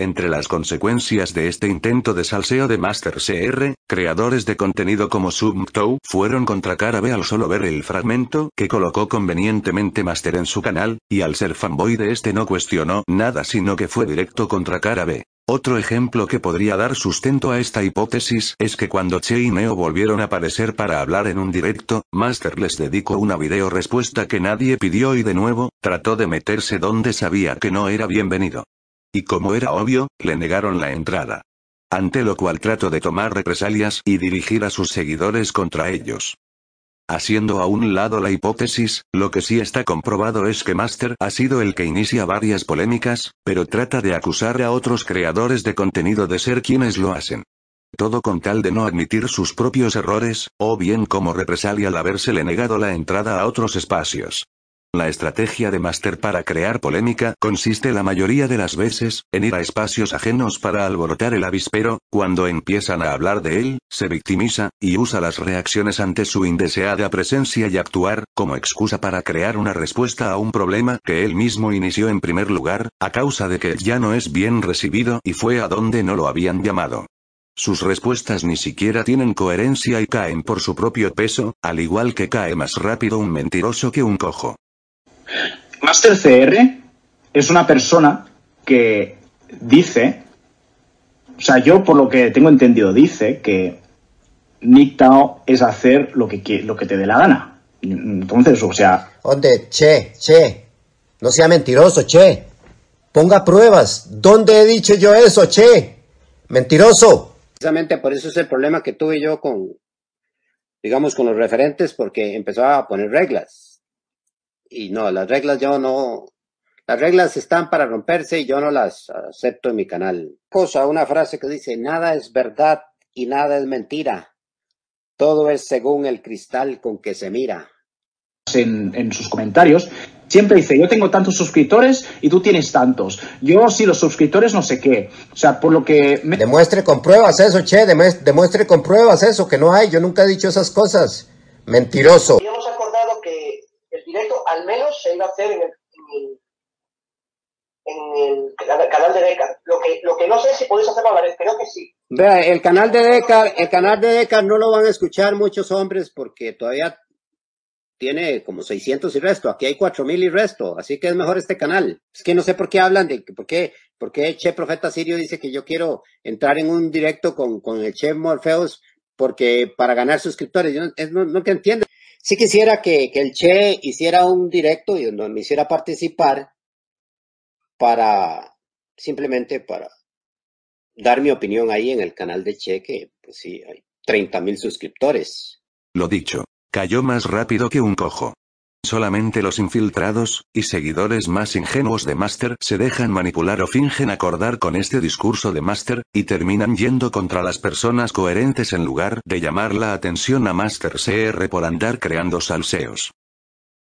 Entre las consecuencias de este intento de salseo de Master CR, creadores de contenido como Submtow fueron contra Cara B al solo ver el fragmento que colocó convenientemente Master en su canal, y al ser fanboy de este no cuestionó nada sino que fue directo contra Cara B. Otro ejemplo que podría dar sustento a esta hipótesis es que cuando Che y Neo volvieron a aparecer para hablar en un directo, Master les dedicó una video respuesta que nadie pidió y de nuevo, trató de meterse donde sabía que no era bienvenido. Y como era obvio, le negaron la entrada. Ante lo cual trató de tomar represalias y dirigir a sus seguidores contra ellos. Haciendo a un lado la hipótesis, lo que sí está comprobado es que Master ha sido el que inicia varias polémicas, pero trata de acusar a otros creadores de contenido de ser quienes lo hacen. Todo con tal de no admitir sus propios errores, o bien como represalia al habérsele negado la entrada a otros espacios. La estrategia de Master para crear polémica consiste la mayoría de las veces en ir a espacios ajenos para alborotar el avispero, cuando empiezan a hablar de él, se victimiza, y usa las reacciones ante su indeseada presencia y actuar, como excusa para crear una respuesta a un problema que él mismo inició en primer lugar, a causa de que ya no es bien recibido y fue a donde no lo habían llamado. Sus respuestas ni siquiera tienen coherencia y caen por su propio peso, al igual que cae más rápido un mentiroso que un cojo. Master CR es una persona que dice, o sea, yo por lo que tengo entendido, dice que Tao es hacer lo que, lo que te dé la gana. Entonces, o sea, ¿Dónde? Che, che. No sea mentiroso, che. Ponga pruebas. ¿Dónde he dicho yo eso, che? Mentiroso. Precisamente por eso es el problema que tuve yo con, digamos, con los referentes, porque empezó a poner reglas. Y no, las reglas yo no, las reglas están para romperse y yo no las acepto en mi canal. Cosa, una frase que dice, nada es verdad y nada es mentira. Todo es según el cristal con que se mira. en, en sus comentarios, siempre dice, yo tengo tantos suscriptores y tú tienes tantos. Yo sí, los suscriptores no sé qué. O sea, por lo que... Me... Demuestre con pruebas eso, che, demues- demuestre con pruebas eso, que no hay, yo nunca he dicho esas cosas. Mentiroso. Habíamos acordado que el directo al menos se iba a hacer en el, en el, en el cana- canal de Deca. Lo que, lo que no sé si podéis hacerlo a la vez, creo que sí. Vea, el canal de Decar, el canal de Decar no lo van a escuchar muchos hombres porque todavía tiene como 600 y resto. Aquí hay 4000 y resto, así que es mejor este canal. Es que no sé por qué hablan de, por qué, por qué Che Profeta Sirio dice que yo quiero entrar en un directo con, con el Che Morpheus porque para ganar suscriptores. Yo no, es- no, no que entiendo. Sí quisiera que, que el Che hiciera un directo y donde me hiciera participar para, simplemente para dar mi opinión ahí en el canal de Che, que pues sí, hay 30 mil suscriptores. Lo dicho, cayó más rápido que un cojo. Solamente los infiltrados, y seguidores más ingenuos de Master se dejan manipular o fingen acordar con este discurso de Master, y terminan yendo contra las personas coherentes en lugar de llamar la atención a Master CR por andar creando salseos.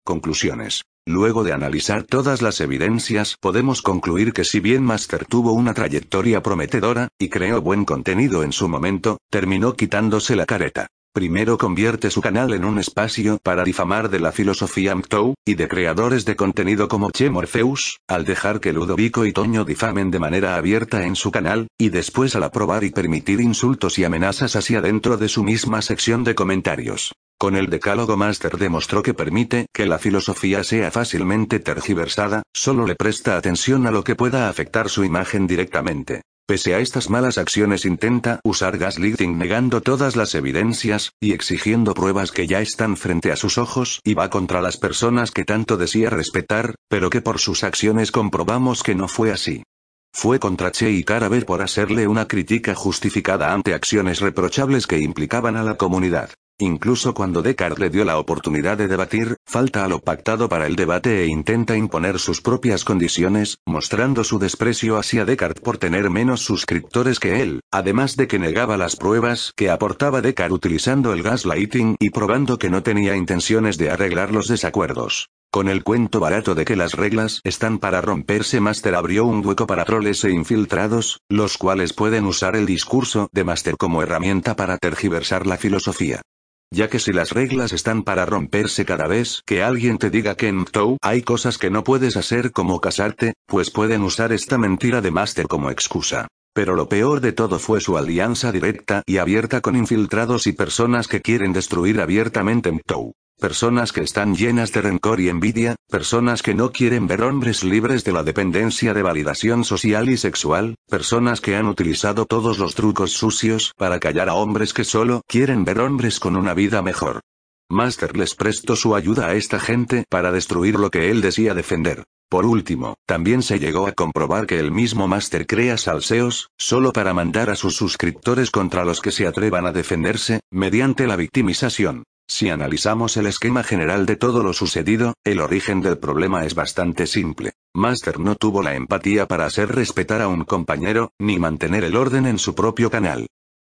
Conclusiones. Luego de analizar todas las evidencias, podemos concluir que si bien Master tuvo una trayectoria prometedora, y creó buen contenido en su momento, terminó quitándose la careta. Primero convierte su canal en un espacio para difamar de la filosofía MTOW, y de creadores de contenido como Che Morpheus, al dejar que Ludovico y Toño difamen de manera abierta en su canal, y después al aprobar y permitir insultos y amenazas hacia dentro de su misma sección de comentarios. Con el decálogo Master demostró que permite que la filosofía sea fácilmente tergiversada, solo le presta atención a lo que pueda afectar su imagen directamente. Pese a estas malas acciones intenta usar gaslighting negando todas las evidencias, y exigiendo pruebas que ya están frente a sus ojos y va contra las personas que tanto desea respetar, pero que por sus acciones comprobamos que no fue así. Fue contra Che y Caraver por hacerle una crítica justificada ante acciones reprochables que implicaban a la comunidad. Incluso cuando Descartes le dio la oportunidad de debatir, falta a lo pactado para el debate e intenta imponer sus propias condiciones, mostrando su desprecio hacia Descartes por tener menos suscriptores que él, además de que negaba las pruebas que aportaba Descartes utilizando el gaslighting y probando que no tenía intenciones de arreglar los desacuerdos. Con el cuento barato de que las reglas están para romperse, Master abrió un hueco para troles e infiltrados, los cuales pueden usar el discurso de Master como herramienta para tergiversar la filosofía. Ya que si las reglas están para romperse cada vez que alguien te diga que en MTOW hay cosas que no puedes hacer como casarte, pues pueden usar esta mentira de Master como excusa. Pero lo peor de todo fue su alianza directa y abierta con infiltrados y personas que quieren destruir abiertamente MTOW. Personas que están llenas de rencor y envidia, personas que no quieren ver hombres libres de la dependencia de validación social y sexual, personas que han utilizado todos los trucos sucios para callar a hombres que solo quieren ver hombres con una vida mejor. Master les prestó su ayuda a esta gente para destruir lo que él decía defender. Por último, también se llegó a comprobar que el mismo Master crea salseos, solo para mandar a sus suscriptores contra los que se atrevan a defenderse, mediante la victimización. Si analizamos el esquema general de todo lo sucedido, el origen del problema es bastante simple. Master no tuvo la empatía para hacer respetar a un compañero, ni mantener el orden en su propio canal.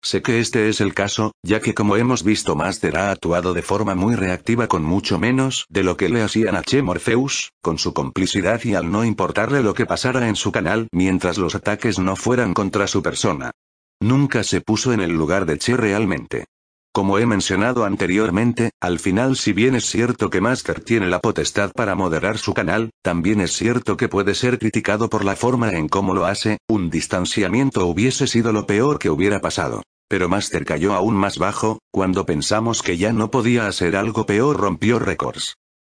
Sé que este es el caso, ya que como hemos visto Master ha actuado de forma muy reactiva con mucho menos de lo que le hacían a Che Morpheus, con su complicidad y al no importarle lo que pasara en su canal mientras los ataques no fueran contra su persona. Nunca se puso en el lugar de Che realmente. Como he mencionado anteriormente, al final si bien es cierto que Master tiene la potestad para moderar su canal, también es cierto que puede ser criticado por la forma en cómo lo hace, un distanciamiento hubiese sido lo peor que hubiera pasado. Pero Master cayó aún más bajo, cuando pensamos que ya no podía hacer algo peor rompió récords.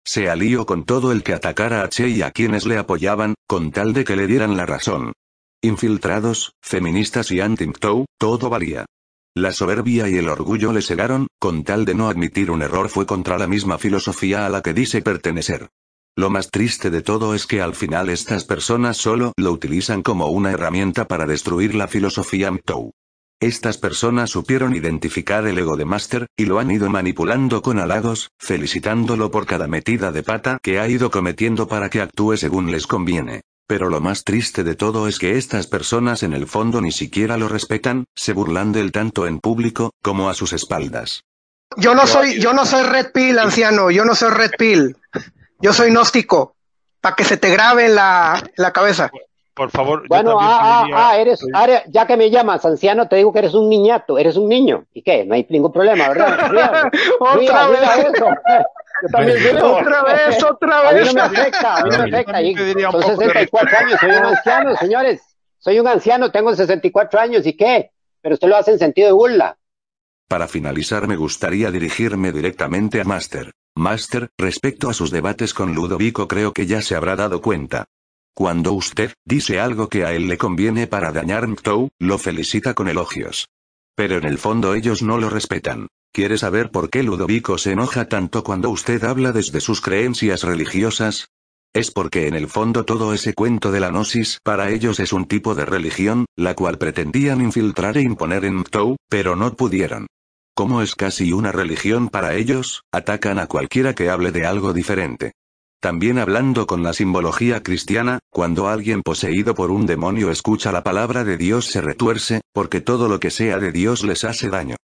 Se alió con todo el que atacara a Che y a quienes le apoyaban, con tal de que le dieran la razón. Infiltrados, feministas y anti-MTOW, todo valía. La soberbia y el orgullo le cegaron, con tal de no admitir un error fue contra la misma filosofía a la que dice pertenecer. Lo más triste de todo es que al final estas personas solo lo utilizan como una herramienta para destruir la filosofía MTOW. Estas personas supieron identificar el ego de Master, y lo han ido manipulando con halagos, felicitándolo por cada metida de pata que ha ido cometiendo para que actúe según les conviene. Pero lo más triste de todo es que estas personas en el fondo ni siquiera lo respetan, se burlan del tanto en público, como a sus espaldas. Yo no soy, yo no soy Red Pill, anciano, yo no soy Red Pill. Yo soy gnóstico. Para que se te grabe en la, en la cabeza. Por favor, Bueno, ah, ah, pediría- ah, eres, ah, ya que me llamas anciano, te digo que eres un niñato, eres un niño. ¿Y qué? No hay ningún problema, ¿verdad? Otra vez. Yo también río. Otra vez, otra A mí vez. no me afecta, a mí no me afecta. Y Son poco de 64 años, soy un anciano, señores. Soy un anciano, tengo 64 años, ¿y qué? Pero usted lo hace en sentido de burla. Para finalizar me gustaría dirigirme directamente a Master. Master, respecto a sus debates con Ludovico creo que ya se habrá dado cuenta. Cuando usted dice algo que a él le conviene para dañar MTOW, lo felicita con elogios. Pero en el fondo ellos no lo respetan. ¿Quiere saber por qué Ludovico se enoja tanto cuando usted habla desde sus creencias religiosas? Es porque en el fondo todo ese cuento de la gnosis para ellos es un tipo de religión, la cual pretendían infiltrar e imponer en MTOW, pero no pudieron. Como es casi una religión para ellos, atacan a cualquiera que hable de algo diferente. También hablando con la simbología cristiana, cuando alguien poseído por un demonio escucha la palabra de Dios se retuerce, porque todo lo que sea de Dios les hace daño.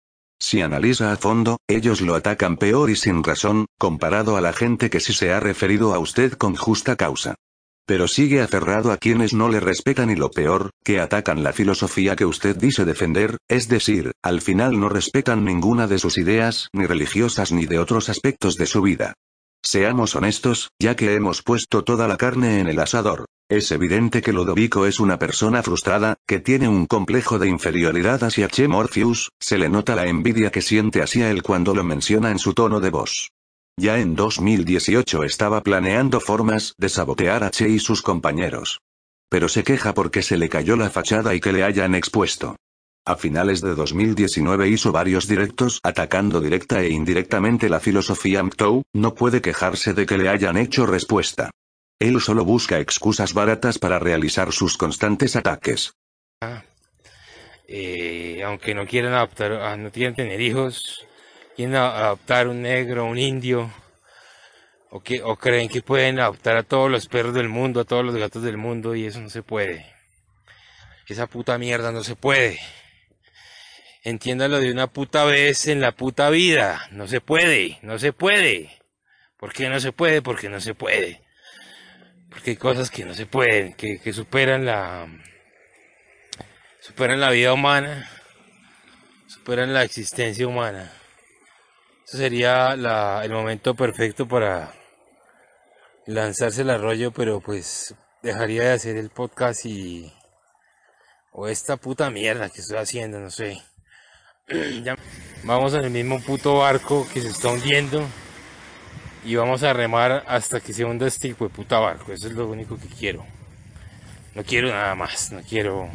Si analiza a fondo, ellos lo atacan peor y sin razón, comparado a la gente que sí se ha referido a usted con justa causa. Pero sigue aferrado a quienes no le respetan y lo peor, que atacan la filosofía que usted dice defender, es decir, al final no respetan ninguna de sus ideas, ni religiosas ni de otros aspectos de su vida. Seamos honestos, ya que hemos puesto toda la carne en el asador. Es evidente que Lodovico es una persona frustrada, que tiene un complejo de inferioridad hacia Che Morpheus, se le nota la envidia que siente hacia él cuando lo menciona en su tono de voz. Ya en 2018 estaba planeando formas de sabotear a Che y sus compañeros. Pero se queja porque se le cayó la fachada y que le hayan expuesto. A finales de 2019 hizo varios directos atacando directa e indirectamente la filosofía MTOW, no puede quejarse de que le hayan hecho respuesta. Él solo busca excusas baratas para realizar sus constantes ataques. eh, aunque no quieran adoptar, ah, no quieren tener hijos, quieren adoptar un negro, un indio, o, que, o creen que pueden adoptar a todos los perros del mundo, a todos los gatos del mundo, y eso no se puede. Esa puta mierda no se puede. Entiéndalo de una puta vez en la puta vida. No se puede, no se puede. ¿Por qué no se puede? Porque no se puede. Porque hay cosas que no se pueden, que, que superan la, superan la vida humana, superan la existencia humana. Eso sería el momento perfecto para lanzarse el arroyo, pero pues dejaría de hacer el podcast y... o esta puta mierda que estoy haciendo, no sé. Vamos en el mismo puto barco que se está hundiendo y vamos a remar hasta que se hunda este hijo de puta barco. Eso es lo único que quiero. No quiero nada más, no quiero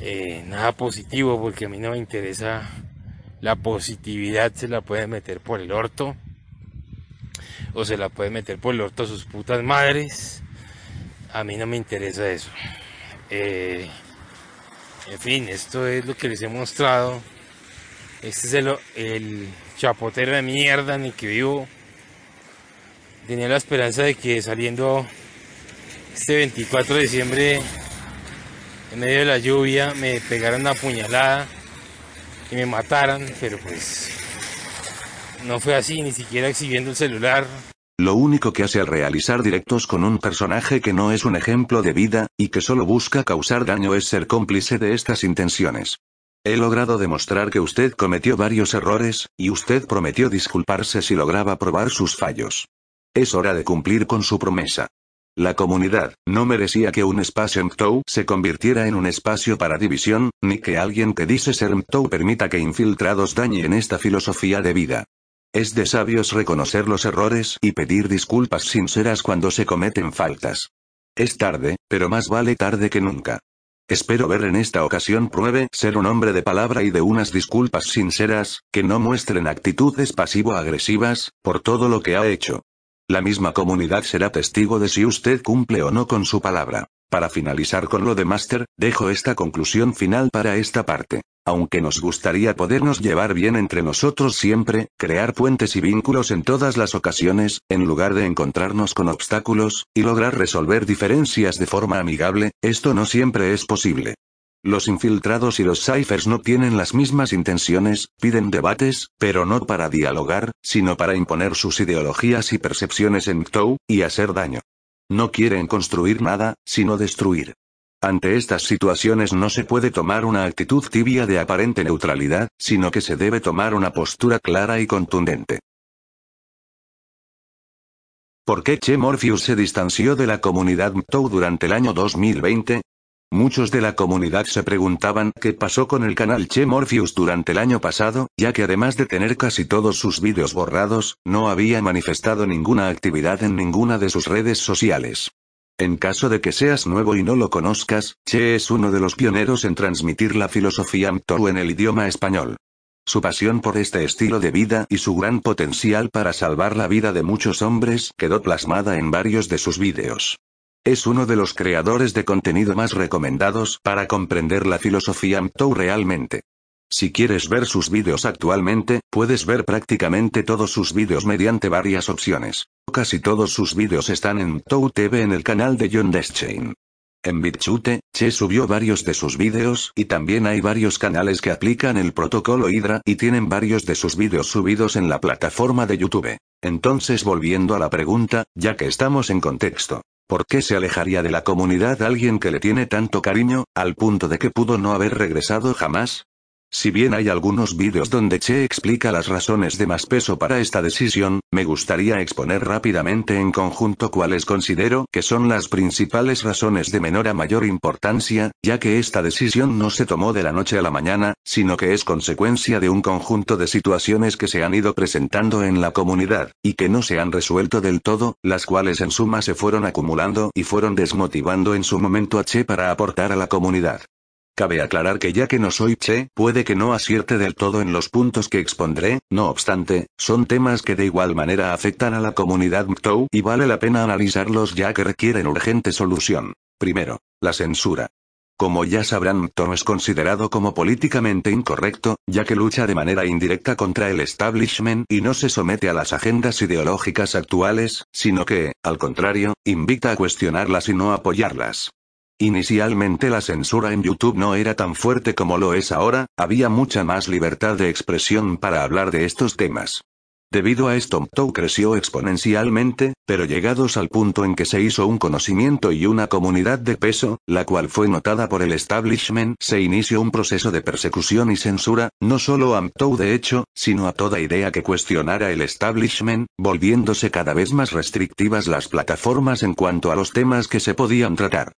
eh, nada positivo porque a mí no me interesa la positividad. Se la puede meter por el orto o se la puede meter por el orto a sus putas madres. A mí no me interesa eso. Eh, en fin, esto es lo que les he mostrado. Este es el, el chapotero de mierda en el que vivo. Tenía la esperanza de que saliendo este 24 de diciembre, en medio de la lluvia, me pegaran una puñalada y me mataran, pero pues no fue así, ni siquiera exhibiendo el celular. Lo único que hace al realizar directos con un personaje que no es un ejemplo de vida, y que solo busca causar daño es ser cómplice de estas intenciones. He logrado demostrar que usted cometió varios errores, y usted prometió disculparse si lograba probar sus fallos. Es hora de cumplir con su promesa. La comunidad no merecía que un espacio MTOW se convirtiera en un espacio para división, ni que alguien que dice ser MTOW permita que infiltrados dañen esta filosofía de vida. Es de sabios reconocer los errores y pedir disculpas sinceras cuando se cometen faltas. Es tarde, pero más vale tarde que nunca. Espero ver en esta ocasión pruebe ser un hombre de palabra y de unas disculpas sinceras, que no muestren actitudes pasivo-agresivas, por todo lo que ha hecho. La misma comunidad será testigo de si usted cumple o no con su palabra. Para finalizar con lo de Master, dejo esta conclusión final para esta parte. Aunque nos gustaría podernos llevar bien entre nosotros siempre, crear puentes y vínculos en todas las ocasiones, en lugar de encontrarnos con obstáculos, y lograr resolver diferencias de forma amigable, esto no siempre es posible. Los infiltrados y los ciphers no tienen las mismas intenciones, piden debates, pero no para dialogar, sino para imponer sus ideologías y percepciones en Mtou, y hacer daño. No quieren construir nada, sino destruir. Ante estas situaciones no se puede tomar una actitud tibia de aparente neutralidad, sino que se debe tomar una postura clara y contundente. ¿Por qué Che Morpheus se distanció de la comunidad Mtou durante el año 2020? Muchos de la comunidad se preguntaban qué pasó con el canal Che Morpheus durante el año pasado, ya que además de tener casi todos sus vídeos borrados, no había manifestado ninguna actividad en ninguna de sus redes sociales. En caso de que seas nuevo y no lo conozcas, Che es uno de los pioneros en transmitir la filosofía Mtoru en el idioma español. Su pasión por este estilo de vida y su gran potencial para salvar la vida de muchos hombres quedó plasmada en varios de sus vídeos. Es uno de los creadores de contenido más recomendados para comprender la filosofía MTOW realmente. Si quieres ver sus vídeos actualmente, puedes ver prácticamente todos sus vídeos mediante varias opciones. Casi todos sus vídeos están en MTOW TV en el canal de John Deschain. En BitChute, Che subió varios de sus vídeos y también hay varios canales que aplican el protocolo Hydra y tienen varios de sus vídeos subidos en la plataforma de YouTube. Entonces volviendo a la pregunta, ya que estamos en contexto, ¿Por qué se alejaría de la comunidad alguien que le tiene tanto cariño, al punto de que pudo no haber regresado jamás? Si bien hay algunos vídeos donde Che explica las razones de más peso para esta decisión, me gustaría exponer rápidamente en conjunto cuáles considero que son las principales razones de menor a mayor importancia, ya que esta decisión no se tomó de la noche a la mañana, sino que es consecuencia de un conjunto de situaciones que se han ido presentando en la comunidad, y que no se han resuelto del todo, las cuales en suma se fueron acumulando y fueron desmotivando en su momento a Che para aportar a la comunidad. Cabe aclarar que ya que no soy Che, puede que no acierte del todo en los puntos que expondré, no obstante, son temas que de igual manera afectan a la comunidad MTOW y vale la pena analizarlos ya que requieren urgente solución. Primero, la censura. Como ya sabrán, MTOW es considerado como políticamente incorrecto, ya que lucha de manera indirecta contra el establishment y no se somete a las agendas ideológicas actuales, sino que, al contrario, invita a cuestionarlas y no apoyarlas. Inicialmente la censura en YouTube no era tan fuerte como lo es ahora, había mucha más libertad de expresión para hablar de estos temas. Debido a esto MTOW creció exponencialmente, pero llegados al punto en que se hizo un conocimiento y una comunidad de peso, la cual fue notada por el establishment, se inició un proceso de persecución y censura, no solo a MTOW de hecho, sino a toda idea que cuestionara el establishment, volviéndose cada vez más restrictivas las plataformas en cuanto a los temas que se podían tratar.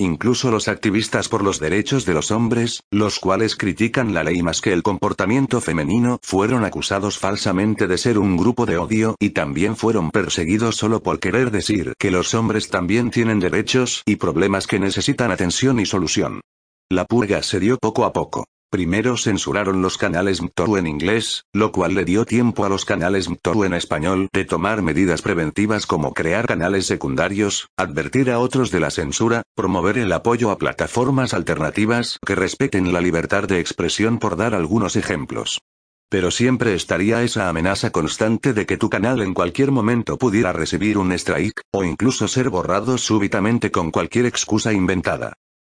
Incluso los activistas por los derechos de los hombres, los cuales critican la ley más que el comportamiento femenino, fueron acusados falsamente de ser un grupo de odio y también fueron perseguidos solo por querer decir que los hombres también tienen derechos y problemas que necesitan atención y solución. La purga se dio poco a poco. Primero censuraron los canales MTORU en inglés, lo cual le dio tiempo a los canales MTORU en español de tomar medidas preventivas como crear canales secundarios, advertir a otros de la censura, promover el apoyo a plataformas alternativas que respeten la libertad de expresión por dar algunos ejemplos. Pero siempre estaría esa amenaza constante de que tu canal en cualquier momento pudiera recibir un strike, o incluso ser borrado súbitamente con cualquier excusa inventada.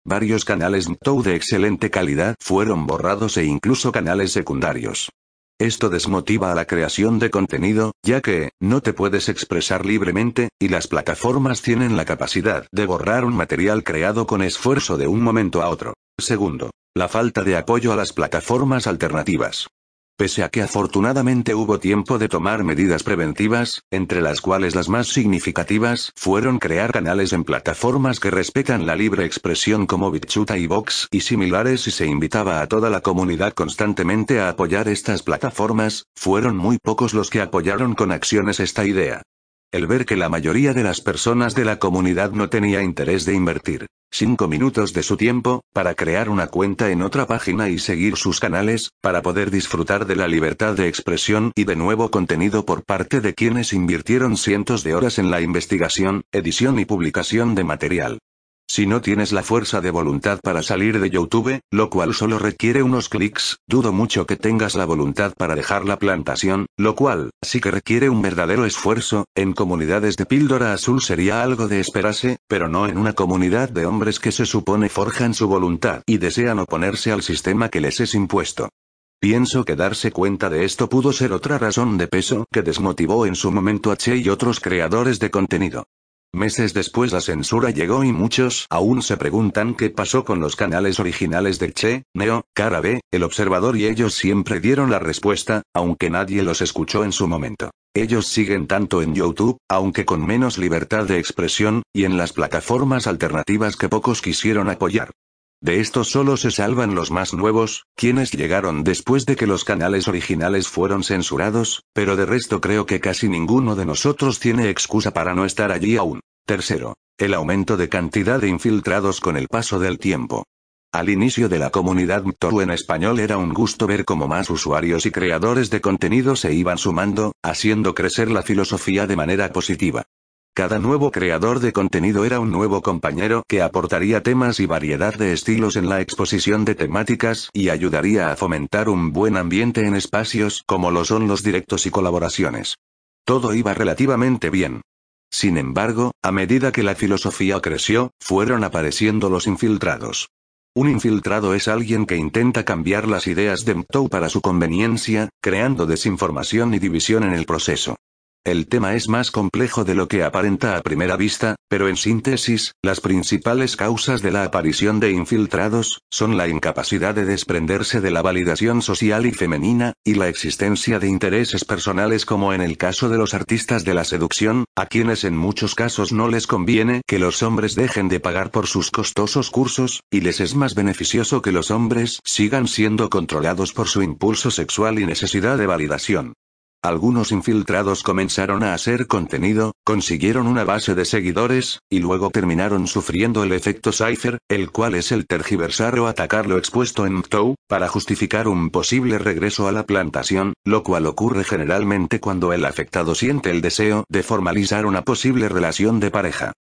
Varios canales MTOW de excelente calidad fueron borrados e incluso canales secundarios. Esto desmotiva a la creación de contenido, ya que, no te puedes expresar libremente, y las plataformas tienen la capacidad de borrar un material creado con esfuerzo de un momento a otro. Segundo, la falta de apoyo a las plataformas alternativas. Pese a que afortunadamente hubo tiempo de tomar medidas preventivas, entre las cuales las más significativas fueron crear canales en plataformas que respetan la libre expresión como BitChute y Vox y similares y se invitaba a toda la comunidad constantemente a apoyar estas plataformas, fueron muy pocos los que apoyaron con acciones esta idea. El ver que la mayoría de las personas de la comunidad no tenía interés de invertir cinco minutos de su tiempo, para crear una cuenta en otra página y seguir sus canales, para poder disfrutar de la libertad de expresión y de nuevo contenido por parte de quienes invirtieron cientos de horas en la investigación, edición y publicación de material. Si no tienes la fuerza de voluntad para salir de YouTube, lo cual solo requiere unos clics, dudo mucho que tengas la voluntad para dejar la plantación, lo cual, sí que requiere un verdadero esfuerzo, en comunidades de píldora azul sería algo de esperarse, pero no en una comunidad de hombres que se supone forjan su voluntad y desean oponerse al sistema que les es impuesto. Pienso que darse cuenta de esto pudo ser otra razón de peso que desmotivó en su momento a Che y otros creadores de contenido. Meses después la censura llegó y muchos aún se preguntan qué pasó con los canales originales de Che, Neo, Cara B, El Observador y ellos siempre dieron la respuesta, aunque nadie los escuchó en su momento. Ellos siguen tanto en YouTube, aunque con menos libertad de expresión, y en las plataformas alternativas que pocos quisieron apoyar. De estos solo se salvan los más nuevos, quienes llegaron después de que los canales originales fueron censurados, pero de resto creo que casi ninguno de nosotros tiene excusa para no estar allí aún. Tercero, el aumento de cantidad de infiltrados con el paso del tiempo. Al inicio de la comunidad Mtoru en español era un gusto ver cómo más usuarios y creadores de contenido se iban sumando, haciendo crecer la filosofía de manera positiva. Cada nuevo creador de contenido era un nuevo compañero que aportaría temas y variedad de estilos en la exposición de temáticas y ayudaría a fomentar un buen ambiente en espacios como lo son los directos y colaboraciones. Todo iba relativamente bien. Sin embargo, a medida que la filosofía creció, fueron apareciendo los infiltrados. Un infiltrado es alguien que intenta cambiar las ideas de MTOW para su conveniencia, creando desinformación y división en el proceso. El tema es más complejo de lo que aparenta a primera vista, pero en síntesis, las principales causas de la aparición de infiltrados, son la incapacidad de desprenderse de la validación social y femenina, y la existencia de intereses personales como en el caso de los artistas de la seducción, a quienes en muchos casos no les conviene que los hombres dejen de pagar por sus costosos cursos, y les es más beneficioso que los hombres sigan siendo controlados por su impulso sexual y necesidad de validación. Algunos infiltrados comenzaron a hacer contenido, consiguieron una base de seguidores, y luego terminaron sufriendo el efecto Cypher, el cual es el tergiversar o atacar lo expuesto en MTOW, para justificar un posible regreso a la plantación, lo cual ocurre generalmente cuando el afectado siente el deseo de formalizar una posible relación de pareja.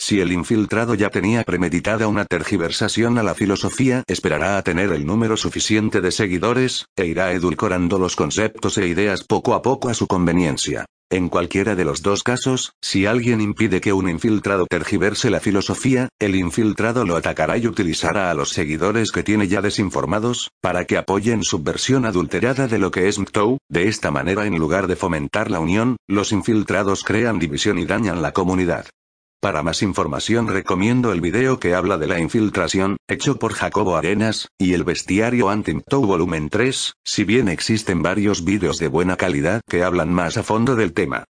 Si el infiltrado ya tenía premeditada una tergiversación a la filosofía, esperará a tener el número suficiente de seguidores, e irá edulcorando los conceptos e ideas poco a poco a su conveniencia. En cualquiera de los dos casos, si alguien impide que un infiltrado tergiverse la filosofía, el infiltrado lo atacará y utilizará a los seguidores que tiene ya desinformados, para que apoyen su versión adulterada de lo que es MTOW, de esta manera en lugar de fomentar la unión, los infiltrados crean división y dañan la comunidad. Para más información recomiendo el video que habla de la infiltración, hecho por Jacobo Arenas, y el bestiario Antimtow volumen 3, si bien existen varios vídeos de buena calidad que hablan más a fondo del tema.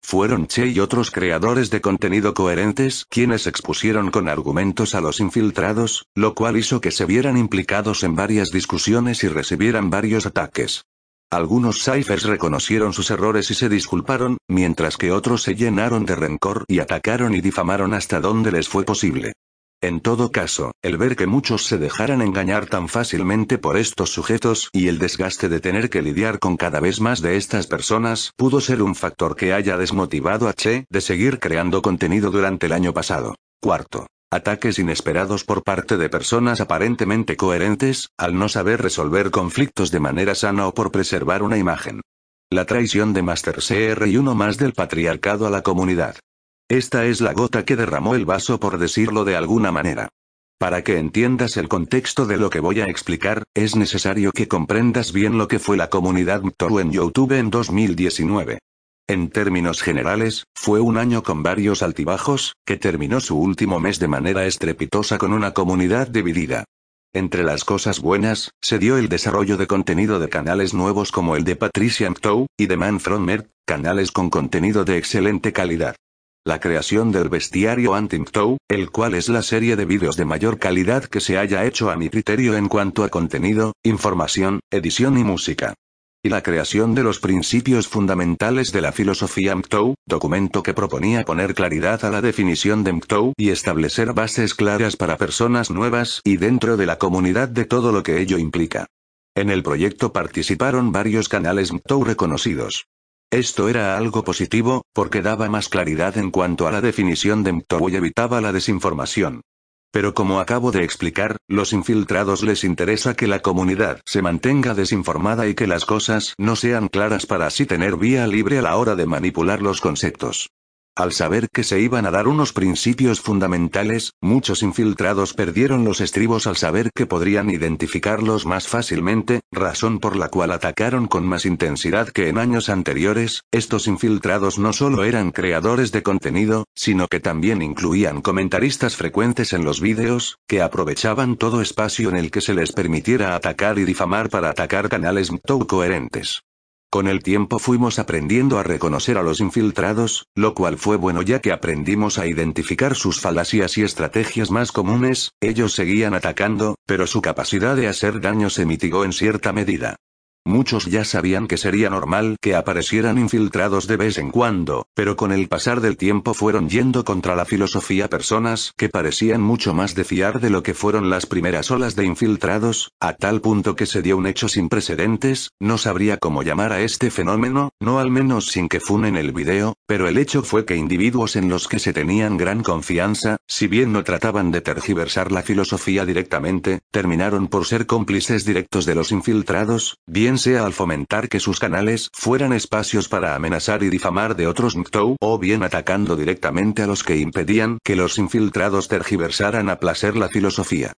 Fueron Che y otros creadores de contenido coherentes quienes expusieron con argumentos a los infiltrados, lo cual hizo que se vieran implicados en varias discusiones y recibieran varios ataques. Algunos ciphers reconocieron sus errores y se disculparon, mientras que otros se llenaron de rencor y atacaron y difamaron hasta donde les fue posible. En todo caso, el ver que muchos se dejaran engañar tan fácilmente por estos sujetos y el desgaste de tener que lidiar con cada vez más de estas personas pudo ser un factor que haya desmotivado a Che de seguir creando contenido durante el año pasado. Cuarto. Ataques inesperados por parte de personas aparentemente coherentes, al no saber resolver conflictos de manera sana o por preservar una imagen. La traición de Master CR y uno más del patriarcado a la comunidad. Esta es la gota que derramó el vaso por decirlo de alguna manera. Para que entiendas el contexto de lo que voy a explicar, es necesario que comprendas bien lo que fue la comunidad Mtoru en YouTube en 2019. En términos generales, fue un año con varios altibajos, que terminó su último mes de manera estrepitosa con una comunidad dividida. Entre las cosas buenas, se dio el desarrollo de contenido de canales nuevos como el de Patricia McTow, y de Man From Earth, canales con contenido de excelente calidad. La creación del bestiario Anti-McTow, el cual es la serie de vídeos de mayor calidad que se haya hecho a mi criterio en cuanto a contenido, información, edición y música y la creación de los principios fundamentales de la filosofía MTOW, documento que proponía poner claridad a la definición de MTOW y establecer bases claras para personas nuevas y dentro de la comunidad de todo lo que ello implica. En el proyecto participaron varios canales MTOW reconocidos. Esto era algo positivo, porque daba más claridad en cuanto a la definición de MTOW y evitaba la desinformación. Pero como acabo de explicar, los infiltrados les interesa que la comunidad se mantenga desinformada y que las cosas no sean claras para así tener vía libre a la hora de manipular los conceptos. Al saber que se iban a dar unos principios fundamentales, muchos infiltrados perdieron los estribos al saber que podrían identificarlos más fácilmente, razón por la cual atacaron con más intensidad que en años anteriores. Estos infiltrados no solo eran creadores de contenido, sino que también incluían comentaristas frecuentes en los vídeos, que aprovechaban todo espacio en el que se les permitiera atacar y difamar para atacar canales MTOW coherentes. Con el tiempo fuimos aprendiendo a reconocer a los infiltrados, lo cual fue bueno ya que aprendimos a identificar sus falacias y estrategias más comunes, ellos seguían atacando, pero su capacidad de hacer daño se mitigó en cierta medida. Muchos ya sabían que sería normal que aparecieran infiltrados de vez en cuando, pero con el pasar del tiempo fueron yendo contra la filosofía personas que parecían mucho más de fiar de lo que fueron las primeras olas de infiltrados, a tal punto que se dio un hecho sin precedentes, no sabría cómo llamar a este fenómeno, no al menos sin que funen el video, pero el hecho fue que individuos en los que se tenían gran confianza, si bien no trataban de tergiversar la filosofía directamente, terminaron por ser cómplices directos de los infiltrados, bien sea al fomentar que sus canales fueran espacios para amenazar y difamar de otros MTOW o bien atacando directamente a los que impedían que los infiltrados tergiversaran a placer la filosofía.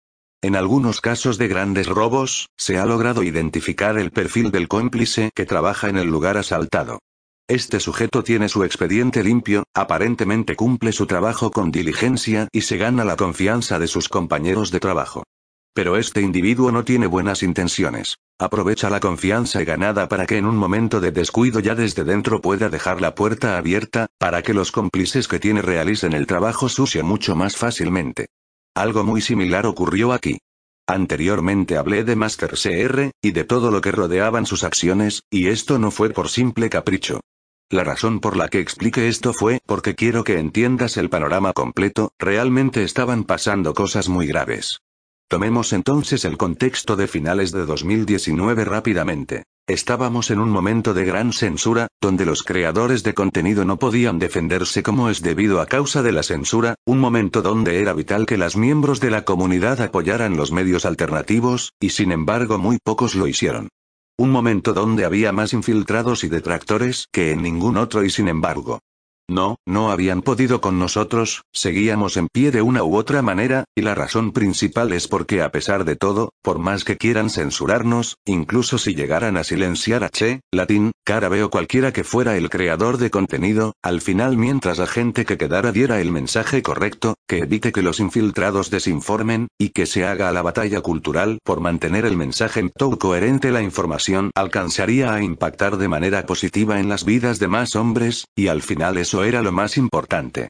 En algunos casos de grandes robos, se ha logrado identificar el perfil del cómplice que trabaja en el lugar asaltado. Este sujeto tiene su expediente limpio, aparentemente cumple su trabajo con diligencia y se gana la confianza de sus compañeros de trabajo. Pero este individuo no tiene buenas intenciones. Aprovecha la confianza ganada para que en un momento de descuido ya desde dentro pueda dejar la puerta abierta, para que los cómplices que tiene realicen el trabajo sucio mucho más fácilmente. Algo muy similar ocurrió aquí. Anteriormente hablé de Master CR, y de todo lo que rodeaban sus acciones, y esto no fue por simple capricho. La razón por la que expliqué esto fue porque quiero que entiendas el panorama completo, realmente estaban pasando cosas muy graves. Tomemos entonces el contexto de finales de 2019 rápidamente. Estábamos en un momento de gran censura, donde los creadores de contenido no podían defenderse como es debido a causa de la censura, un momento donde era vital que las miembros de la comunidad apoyaran los medios alternativos, y sin embargo muy pocos lo hicieron. Un momento donde había más infiltrados y detractores que en ningún otro y sin embargo, no, no habían podido con nosotros, seguíamos en pie de una u otra manera, y la razón principal es porque a pesar de todo, por más que quieran censurarnos, incluso si llegaran a silenciar a Che, Latín, Carabe o cualquiera que fuera el creador de contenido, al final mientras la gente que quedara diera el mensaje correcto, que evite que los infiltrados desinformen, y que se haga la batalla cultural por mantener el mensaje en todo coherente la información alcanzaría a impactar de manera positiva en las vidas de más hombres, y al final eso era lo más importante.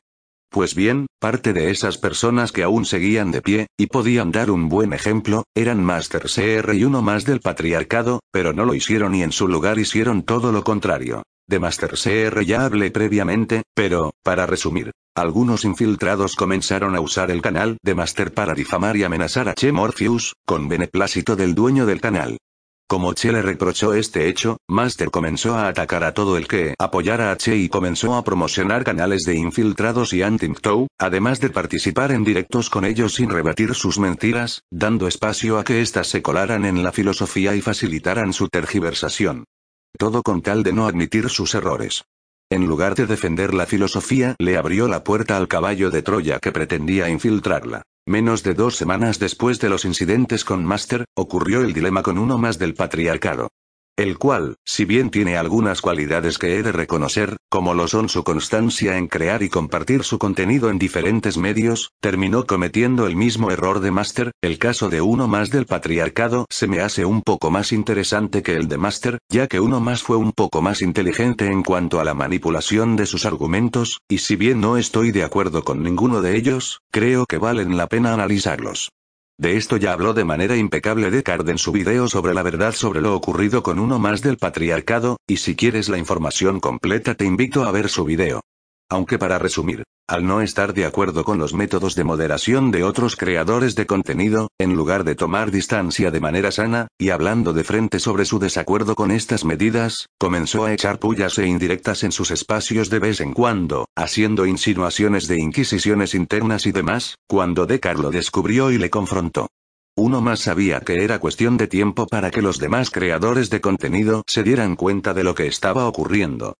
Pues bien, parte de esas personas que aún seguían de pie, y podían dar un buen ejemplo, eran Master CR y uno más del patriarcado, pero no lo hicieron y en su lugar hicieron todo lo contrario. De Master CR ya hablé previamente, pero, para resumir, algunos infiltrados comenzaron a usar el canal de Master para difamar y amenazar a Che Morpheus, con beneplácito del dueño del canal. Como Che le reprochó este hecho, Master comenzó a atacar a todo el que apoyara a Che y comenzó a promocionar canales de infiltrados y anti además de participar en directos con ellos sin rebatir sus mentiras, dando espacio a que éstas se colaran en la filosofía y facilitaran su tergiversación. Todo con tal de no admitir sus errores. En lugar de defender la filosofía, le abrió la puerta al caballo de Troya que pretendía infiltrarla. Menos de dos semanas después de los incidentes con Master, ocurrió el dilema con uno más del patriarcado. El cual, si bien tiene algunas cualidades que he de reconocer, como lo son su constancia en crear y compartir su contenido en diferentes medios, terminó cometiendo el mismo error de Master, el caso de uno más del patriarcado se me hace un poco más interesante que el de Master, ya que uno más fue un poco más inteligente en cuanto a la manipulación de sus argumentos, y si bien no estoy de acuerdo con ninguno de ellos, creo que valen la pena analizarlos. De esto ya habló de manera impecable Descartes en su video sobre la verdad sobre lo ocurrido con uno más del patriarcado, y si quieres la información completa te invito a ver su video. Aunque para resumir, al no estar de acuerdo con los métodos de moderación de otros creadores de contenido, en lugar de tomar distancia de manera sana, y hablando de frente sobre su desacuerdo con estas medidas, comenzó a echar pullas e indirectas en sus espacios de vez en cuando, haciendo insinuaciones de inquisiciones internas y demás, cuando Descartes lo descubrió y le confrontó. Uno más sabía que era cuestión de tiempo para que los demás creadores de contenido se dieran cuenta de lo que estaba ocurriendo.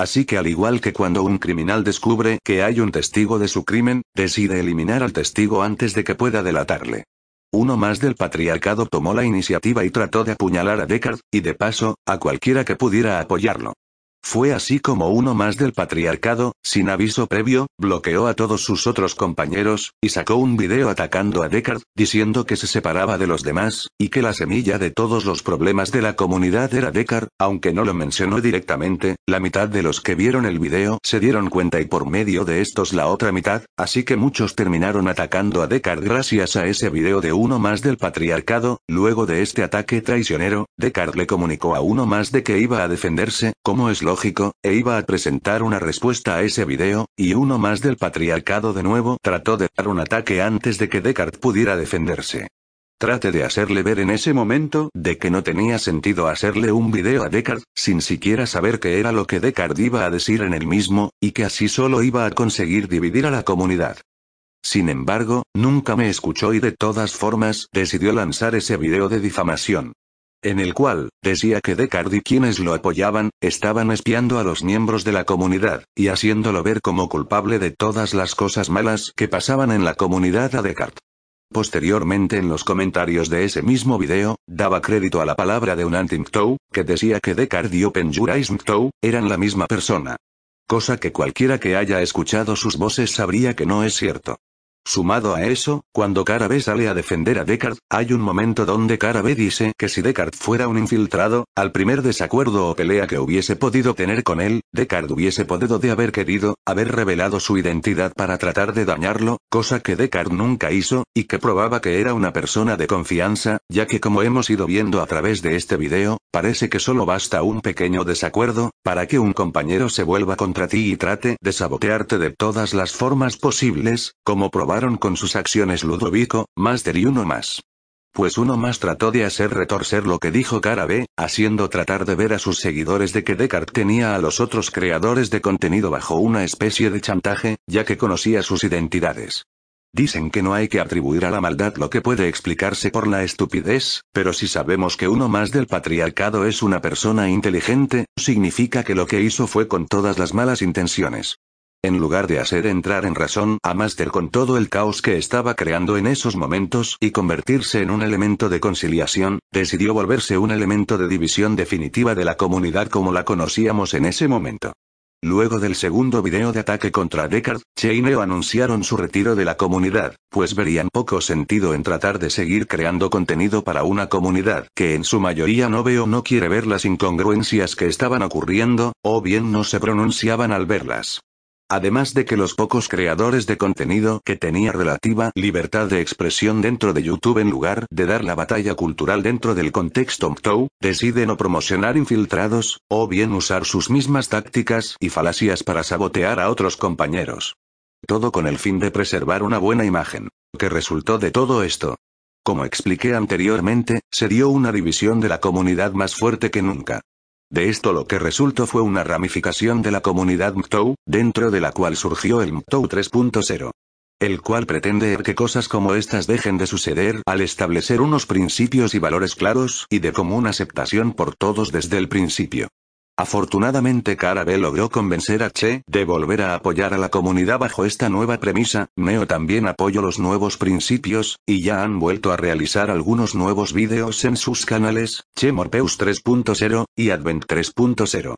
Así que al igual que cuando un criminal descubre que hay un testigo de su crimen, decide eliminar al testigo antes de que pueda delatarle. Uno más del patriarcado tomó la iniciativa y trató de apuñalar a Descartes, y de paso, a cualquiera que pudiera apoyarlo. Fue así como uno más del patriarcado, sin aviso previo, bloqueó a todos sus otros compañeros, y sacó un video atacando a Descartes, diciendo que se separaba de los demás, y que la semilla de todos los problemas de la comunidad era Descartes, aunque no lo mencionó directamente, la mitad de los que vieron el video se dieron cuenta y por medio de estos la otra mitad, así que muchos terminaron atacando a Descartes gracias a ese video de uno más del patriarcado, luego de este ataque traicionero, Descartes le comunicó a uno más de que iba a defenderse, como es lógico, e iba a presentar una respuesta a ese video, y uno más del patriarcado de nuevo trató de dar un ataque antes de que Descartes pudiera defenderse. Trate de hacerle ver en ese momento de que no tenía sentido hacerle un video a Descartes, sin siquiera saber qué era lo que Descartes iba a decir en el mismo, y que así solo iba a conseguir dividir a la comunidad. Sin embargo, nunca me escuchó y de todas formas decidió lanzar ese video de difamación en el cual, decía que Descartes y quienes lo apoyaban, estaban espiando a los miembros de la comunidad, y haciéndolo ver como culpable de todas las cosas malas que pasaban en la comunidad a Descartes. Posteriormente en los comentarios de ese mismo video, daba crédito a la palabra de un Antimctow, que decía que Descartes y OpenJuraismCtow, eran la misma persona. Cosa que cualquiera que haya escuchado sus voces sabría que no es cierto. Sumado a eso, cuando Cara B sale a defender a Descartes, hay un momento donde Cara B dice que si Descartes fuera un infiltrado, al primer desacuerdo o pelea que hubiese podido tener con él, Descartes hubiese podido de haber querido, haber revelado su identidad para tratar de dañarlo, cosa que Descartes nunca hizo, y que probaba que era una persona de confianza, ya que como hemos ido viendo a través de este video, parece que solo basta un pequeño desacuerdo, para que un compañero se vuelva contra ti y trate de sabotearte de todas las formas posibles, como con sus acciones Ludovico, Master y uno más. Pues uno más trató de hacer retorcer lo que dijo Cara B, haciendo tratar de ver a sus seguidores de que Descartes tenía a los otros creadores de contenido bajo una especie de chantaje, ya que conocía sus identidades. Dicen que no hay que atribuir a la maldad lo que puede explicarse por la estupidez, pero si sabemos que uno más del patriarcado es una persona inteligente, significa que lo que hizo fue con todas las malas intenciones. En lugar de hacer entrar en razón a Master con todo el caos que estaba creando en esos momentos y convertirse en un elemento de conciliación, decidió volverse un elemento de división definitiva de la comunidad como la conocíamos en ese momento. Luego del segundo video de ataque contra Descartes, Chaineo anunciaron su retiro de la comunidad, pues verían poco sentido en tratar de seguir creando contenido para una comunidad que en su mayoría no ve o no quiere ver las incongruencias que estaban ocurriendo, o bien no se pronunciaban al verlas. Además de que los pocos creadores de contenido que tenía relativa libertad de expresión dentro de YouTube en lugar de dar la batalla cultural dentro del contexto MTOW, deciden no promocionar infiltrados, o bien usar sus mismas tácticas y falacias para sabotear a otros compañeros. Todo con el fin de preservar una buena imagen. ¿Qué resultó de todo esto? Como expliqué anteriormente, se dio una división de la comunidad más fuerte que nunca. De esto lo que resultó fue una ramificación de la comunidad MTOW, dentro de la cual surgió el MTOW 3.0. El cual pretende que cosas como estas dejen de suceder al establecer unos principios y valores claros y de común aceptación por todos desde el principio. Afortunadamente Cara logró convencer a Che de volver a apoyar a la comunidad bajo esta nueva premisa, Neo también apoyó los nuevos principios, y ya han vuelto a realizar algunos nuevos vídeos en sus canales, Che Morpeus 3.0, y Advent 3.0.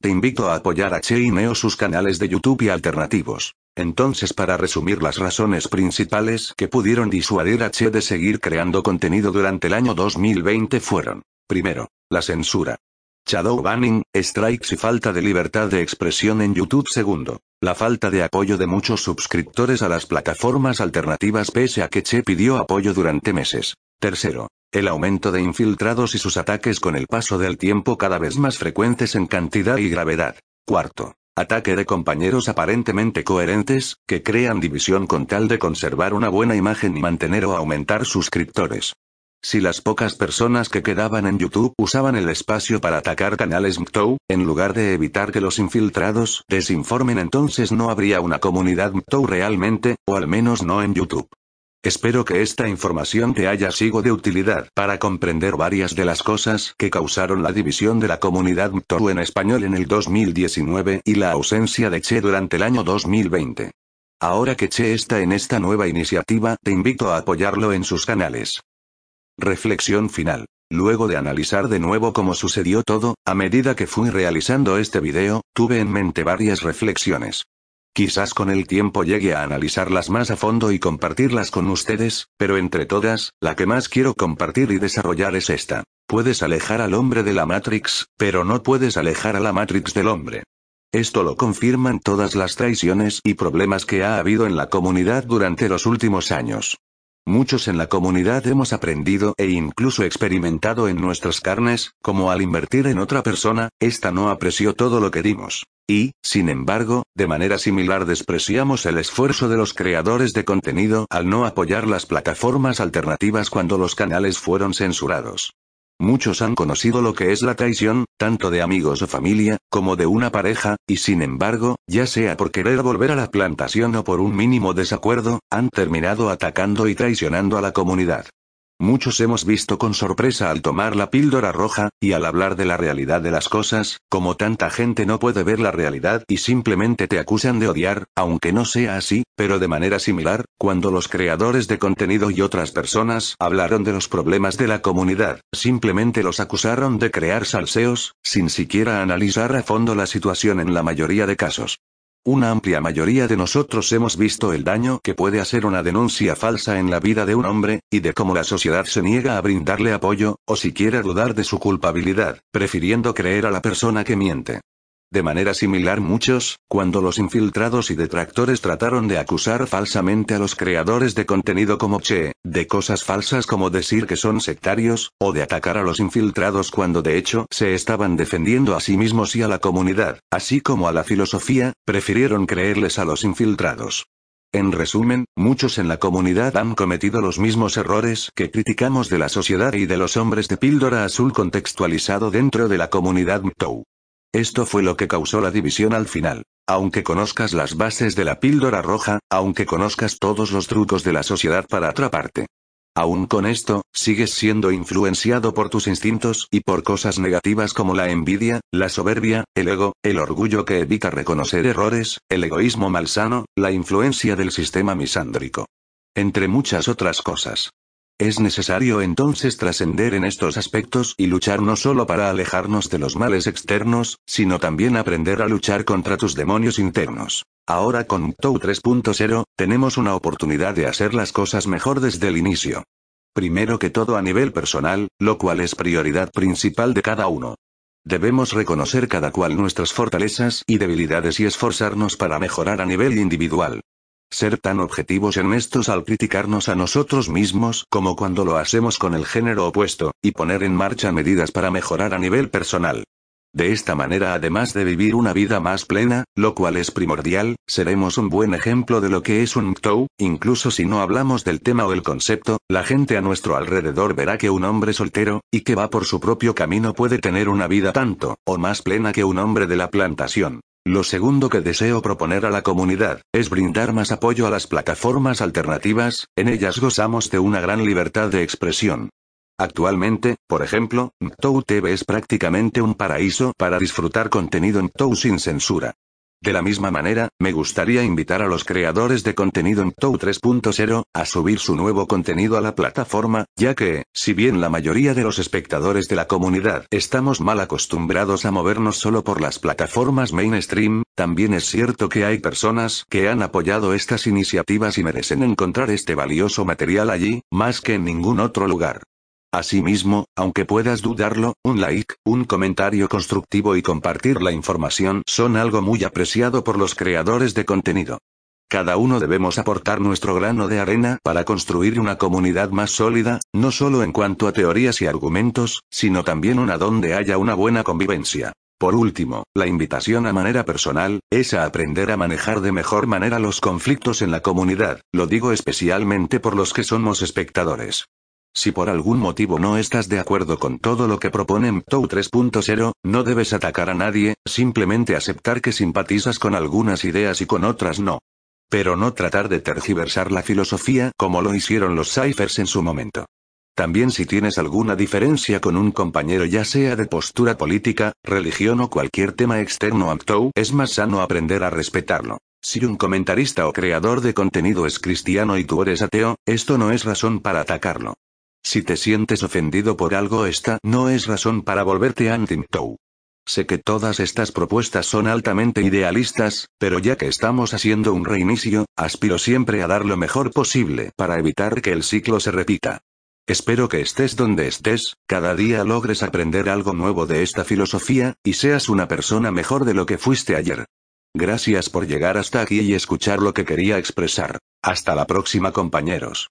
Te invito a apoyar a Che y Neo sus canales de YouTube y alternativos. Entonces para resumir las razones principales que pudieron disuadir a Che de seguir creando contenido durante el año 2020 fueron, primero, la censura. Shadow banning, strikes y falta de libertad de expresión en YouTube. Segundo, la falta de apoyo de muchos suscriptores a las plataformas alternativas pese a que Che pidió apoyo durante meses. Tercero, el aumento de infiltrados y sus ataques con el paso del tiempo cada vez más frecuentes en cantidad y gravedad. Cuarto, ataque de compañeros aparentemente coherentes, que crean división con tal de conservar una buena imagen y mantener o aumentar suscriptores. Si las pocas personas que quedaban en YouTube usaban el espacio para atacar canales MTOW, en lugar de evitar que los infiltrados desinformen entonces no habría una comunidad MTOW realmente, o al menos no en YouTube. Espero que esta información te haya sido de utilidad para comprender varias de las cosas que causaron la división de la comunidad MTOW en español en el 2019 y la ausencia de Che durante el año 2020. Ahora que Che está en esta nueva iniciativa, te invito a apoyarlo en sus canales. Reflexión final. Luego de analizar de nuevo cómo sucedió todo, a medida que fui realizando este video, tuve en mente varias reflexiones. Quizás con el tiempo llegue a analizarlas más a fondo y compartirlas con ustedes, pero entre todas, la que más quiero compartir y desarrollar es esta. Puedes alejar al hombre de la Matrix, pero no puedes alejar a la Matrix del hombre. Esto lo confirman todas las traiciones y problemas que ha habido en la comunidad durante los últimos años. Muchos en la comunidad hemos aprendido e incluso experimentado en nuestras carnes, como al invertir en otra persona, esta no apreció todo lo que dimos. Y, sin embargo, de manera similar despreciamos el esfuerzo de los creadores de contenido al no apoyar las plataformas alternativas cuando los canales fueron censurados. Muchos han conocido lo que es la traición, tanto de amigos o familia, como de una pareja, y sin embargo, ya sea por querer volver a la plantación o por un mínimo desacuerdo, han terminado atacando y traicionando a la comunidad. Muchos hemos visto con sorpresa al tomar la píldora roja, y al hablar de la realidad de las cosas, como tanta gente no puede ver la realidad y simplemente te acusan de odiar, aunque no sea así, pero de manera similar, cuando los creadores de contenido y otras personas hablaron de los problemas de la comunidad, simplemente los acusaron de crear salseos, sin siquiera analizar a fondo la situación en la mayoría de casos. Una amplia mayoría de nosotros hemos visto el daño que puede hacer una denuncia falsa en la vida de un hombre, y de cómo la sociedad se niega a brindarle apoyo, o siquiera dudar de su culpabilidad, prefiriendo creer a la persona que miente. De manera similar muchos, cuando los infiltrados y detractores trataron de acusar falsamente a los creadores de contenido como Che, de cosas falsas como decir que son sectarios, o de atacar a los infiltrados cuando de hecho se estaban defendiendo a sí mismos y a la comunidad, así como a la filosofía, prefirieron creerles a los infiltrados. En resumen, muchos en la comunidad han cometido los mismos errores que criticamos de la sociedad y de los hombres de píldora azul contextualizado dentro de la comunidad MTOW. Esto fue lo que causó la división al final. Aunque conozcas las bases de la píldora roja, aunque conozcas todos los trucos de la sociedad para atraparte. Aún con esto, sigues siendo influenciado por tus instintos y por cosas negativas como la envidia, la soberbia, el ego, el orgullo que evita reconocer errores, el egoísmo malsano, la influencia del sistema misándrico. Entre muchas otras cosas. Es necesario entonces trascender en estos aspectos y luchar no solo para alejarnos de los males externos, sino también aprender a luchar contra tus demonios internos. Ahora con TOW 3.0, tenemos una oportunidad de hacer las cosas mejor desde el inicio. Primero que todo a nivel personal, lo cual es prioridad principal de cada uno. Debemos reconocer cada cual nuestras fortalezas y debilidades y esforzarnos para mejorar a nivel individual. Ser tan objetivos en estos al criticarnos a nosotros mismos como cuando lo hacemos con el género opuesto, y poner en marcha medidas para mejorar a nivel personal. De esta manera, además de vivir una vida más plena, lo cual es primordial, seremos un buen ejemplo de lo que es un MTOW, incluso si no hablamos del tema o el concepto, la gente a nuestro alrededor verá que un hombre soltero, y que va por su propio camino puede tener una vida tanto, o más plena que un hombre de la plantación. Lo segundo que deseo proponer a la comunidad, es brindar más apoyo a las plataformas alternativas, en ellas gozamos de una gran libertad de expresión. Actualmente, por ejemplo, MTOU TV es prácticamente un paraíso para disfrutar contenido en MTOU sin censura. De la misma manera, me gustaría invitar a los creadores de contenido en TOU 3.0 a subir su nuevo contenido a la plataforma, ya que, si bien la mayoría de los espectadores de la comunidad estamos mal acostumbrados a movernos solo por las plataformas mainstream, también es cierto que hay personas que han apoyado estas iniciativas y merecen encontrar este valioso material allí, más que en ningún otro lugar. Asimismo, aunque puedas dudarlo, un like, un comentario constructivo y compartir la información son algo muy apreciado por los creadores de contenido. Cada uno debemos aportar nuestro grano de arena para construir una comunidad más sólida, no solo en cuanto a teorías y argumentos, sino también una donde haya una buena convivencia. Por último, la invitación a manera personal, es a aprender a manejar de mejor manera los conflictos en la comunidad, lo digo especialmente por los que somos espectadores. Si por algún motivo no estás de acuerdo con todo lo que propone MTOU 3.0, no debes atacar a nadie, simplemente aceptar que simpatizas con algunas ideas y con otras no. Pero no tratar de tergiversar la filosofía como lo hicieron los ciphers en su momento. También si tienes alguna diferencia con un compañero ya sea de postura política, religión o cualquier tema externo a MTOU, es más sano aprender a respetarlo. Si un comentarista o creador de contenido es cristiano y tú eres ateo, esto no es razón para atacarlo. Si te sientes ofendido por algo esta no es razón para volverte anti-MTOU. Sé que todas estas propuestas son altamente idealistas, pero ya que estamos haciendo un reinicio, aspiro siempre a dar lo mejor posible para evitar que el ciclo se repita. Espero que estés donde estés, cada día logres aprender algo nuevo de esta filosofía, y seas una persona mejor de lo que fuiste ayer. Gracias por llegar hasta aquí y escuchar lo que quería expresar. Hasta la próxima compañeros.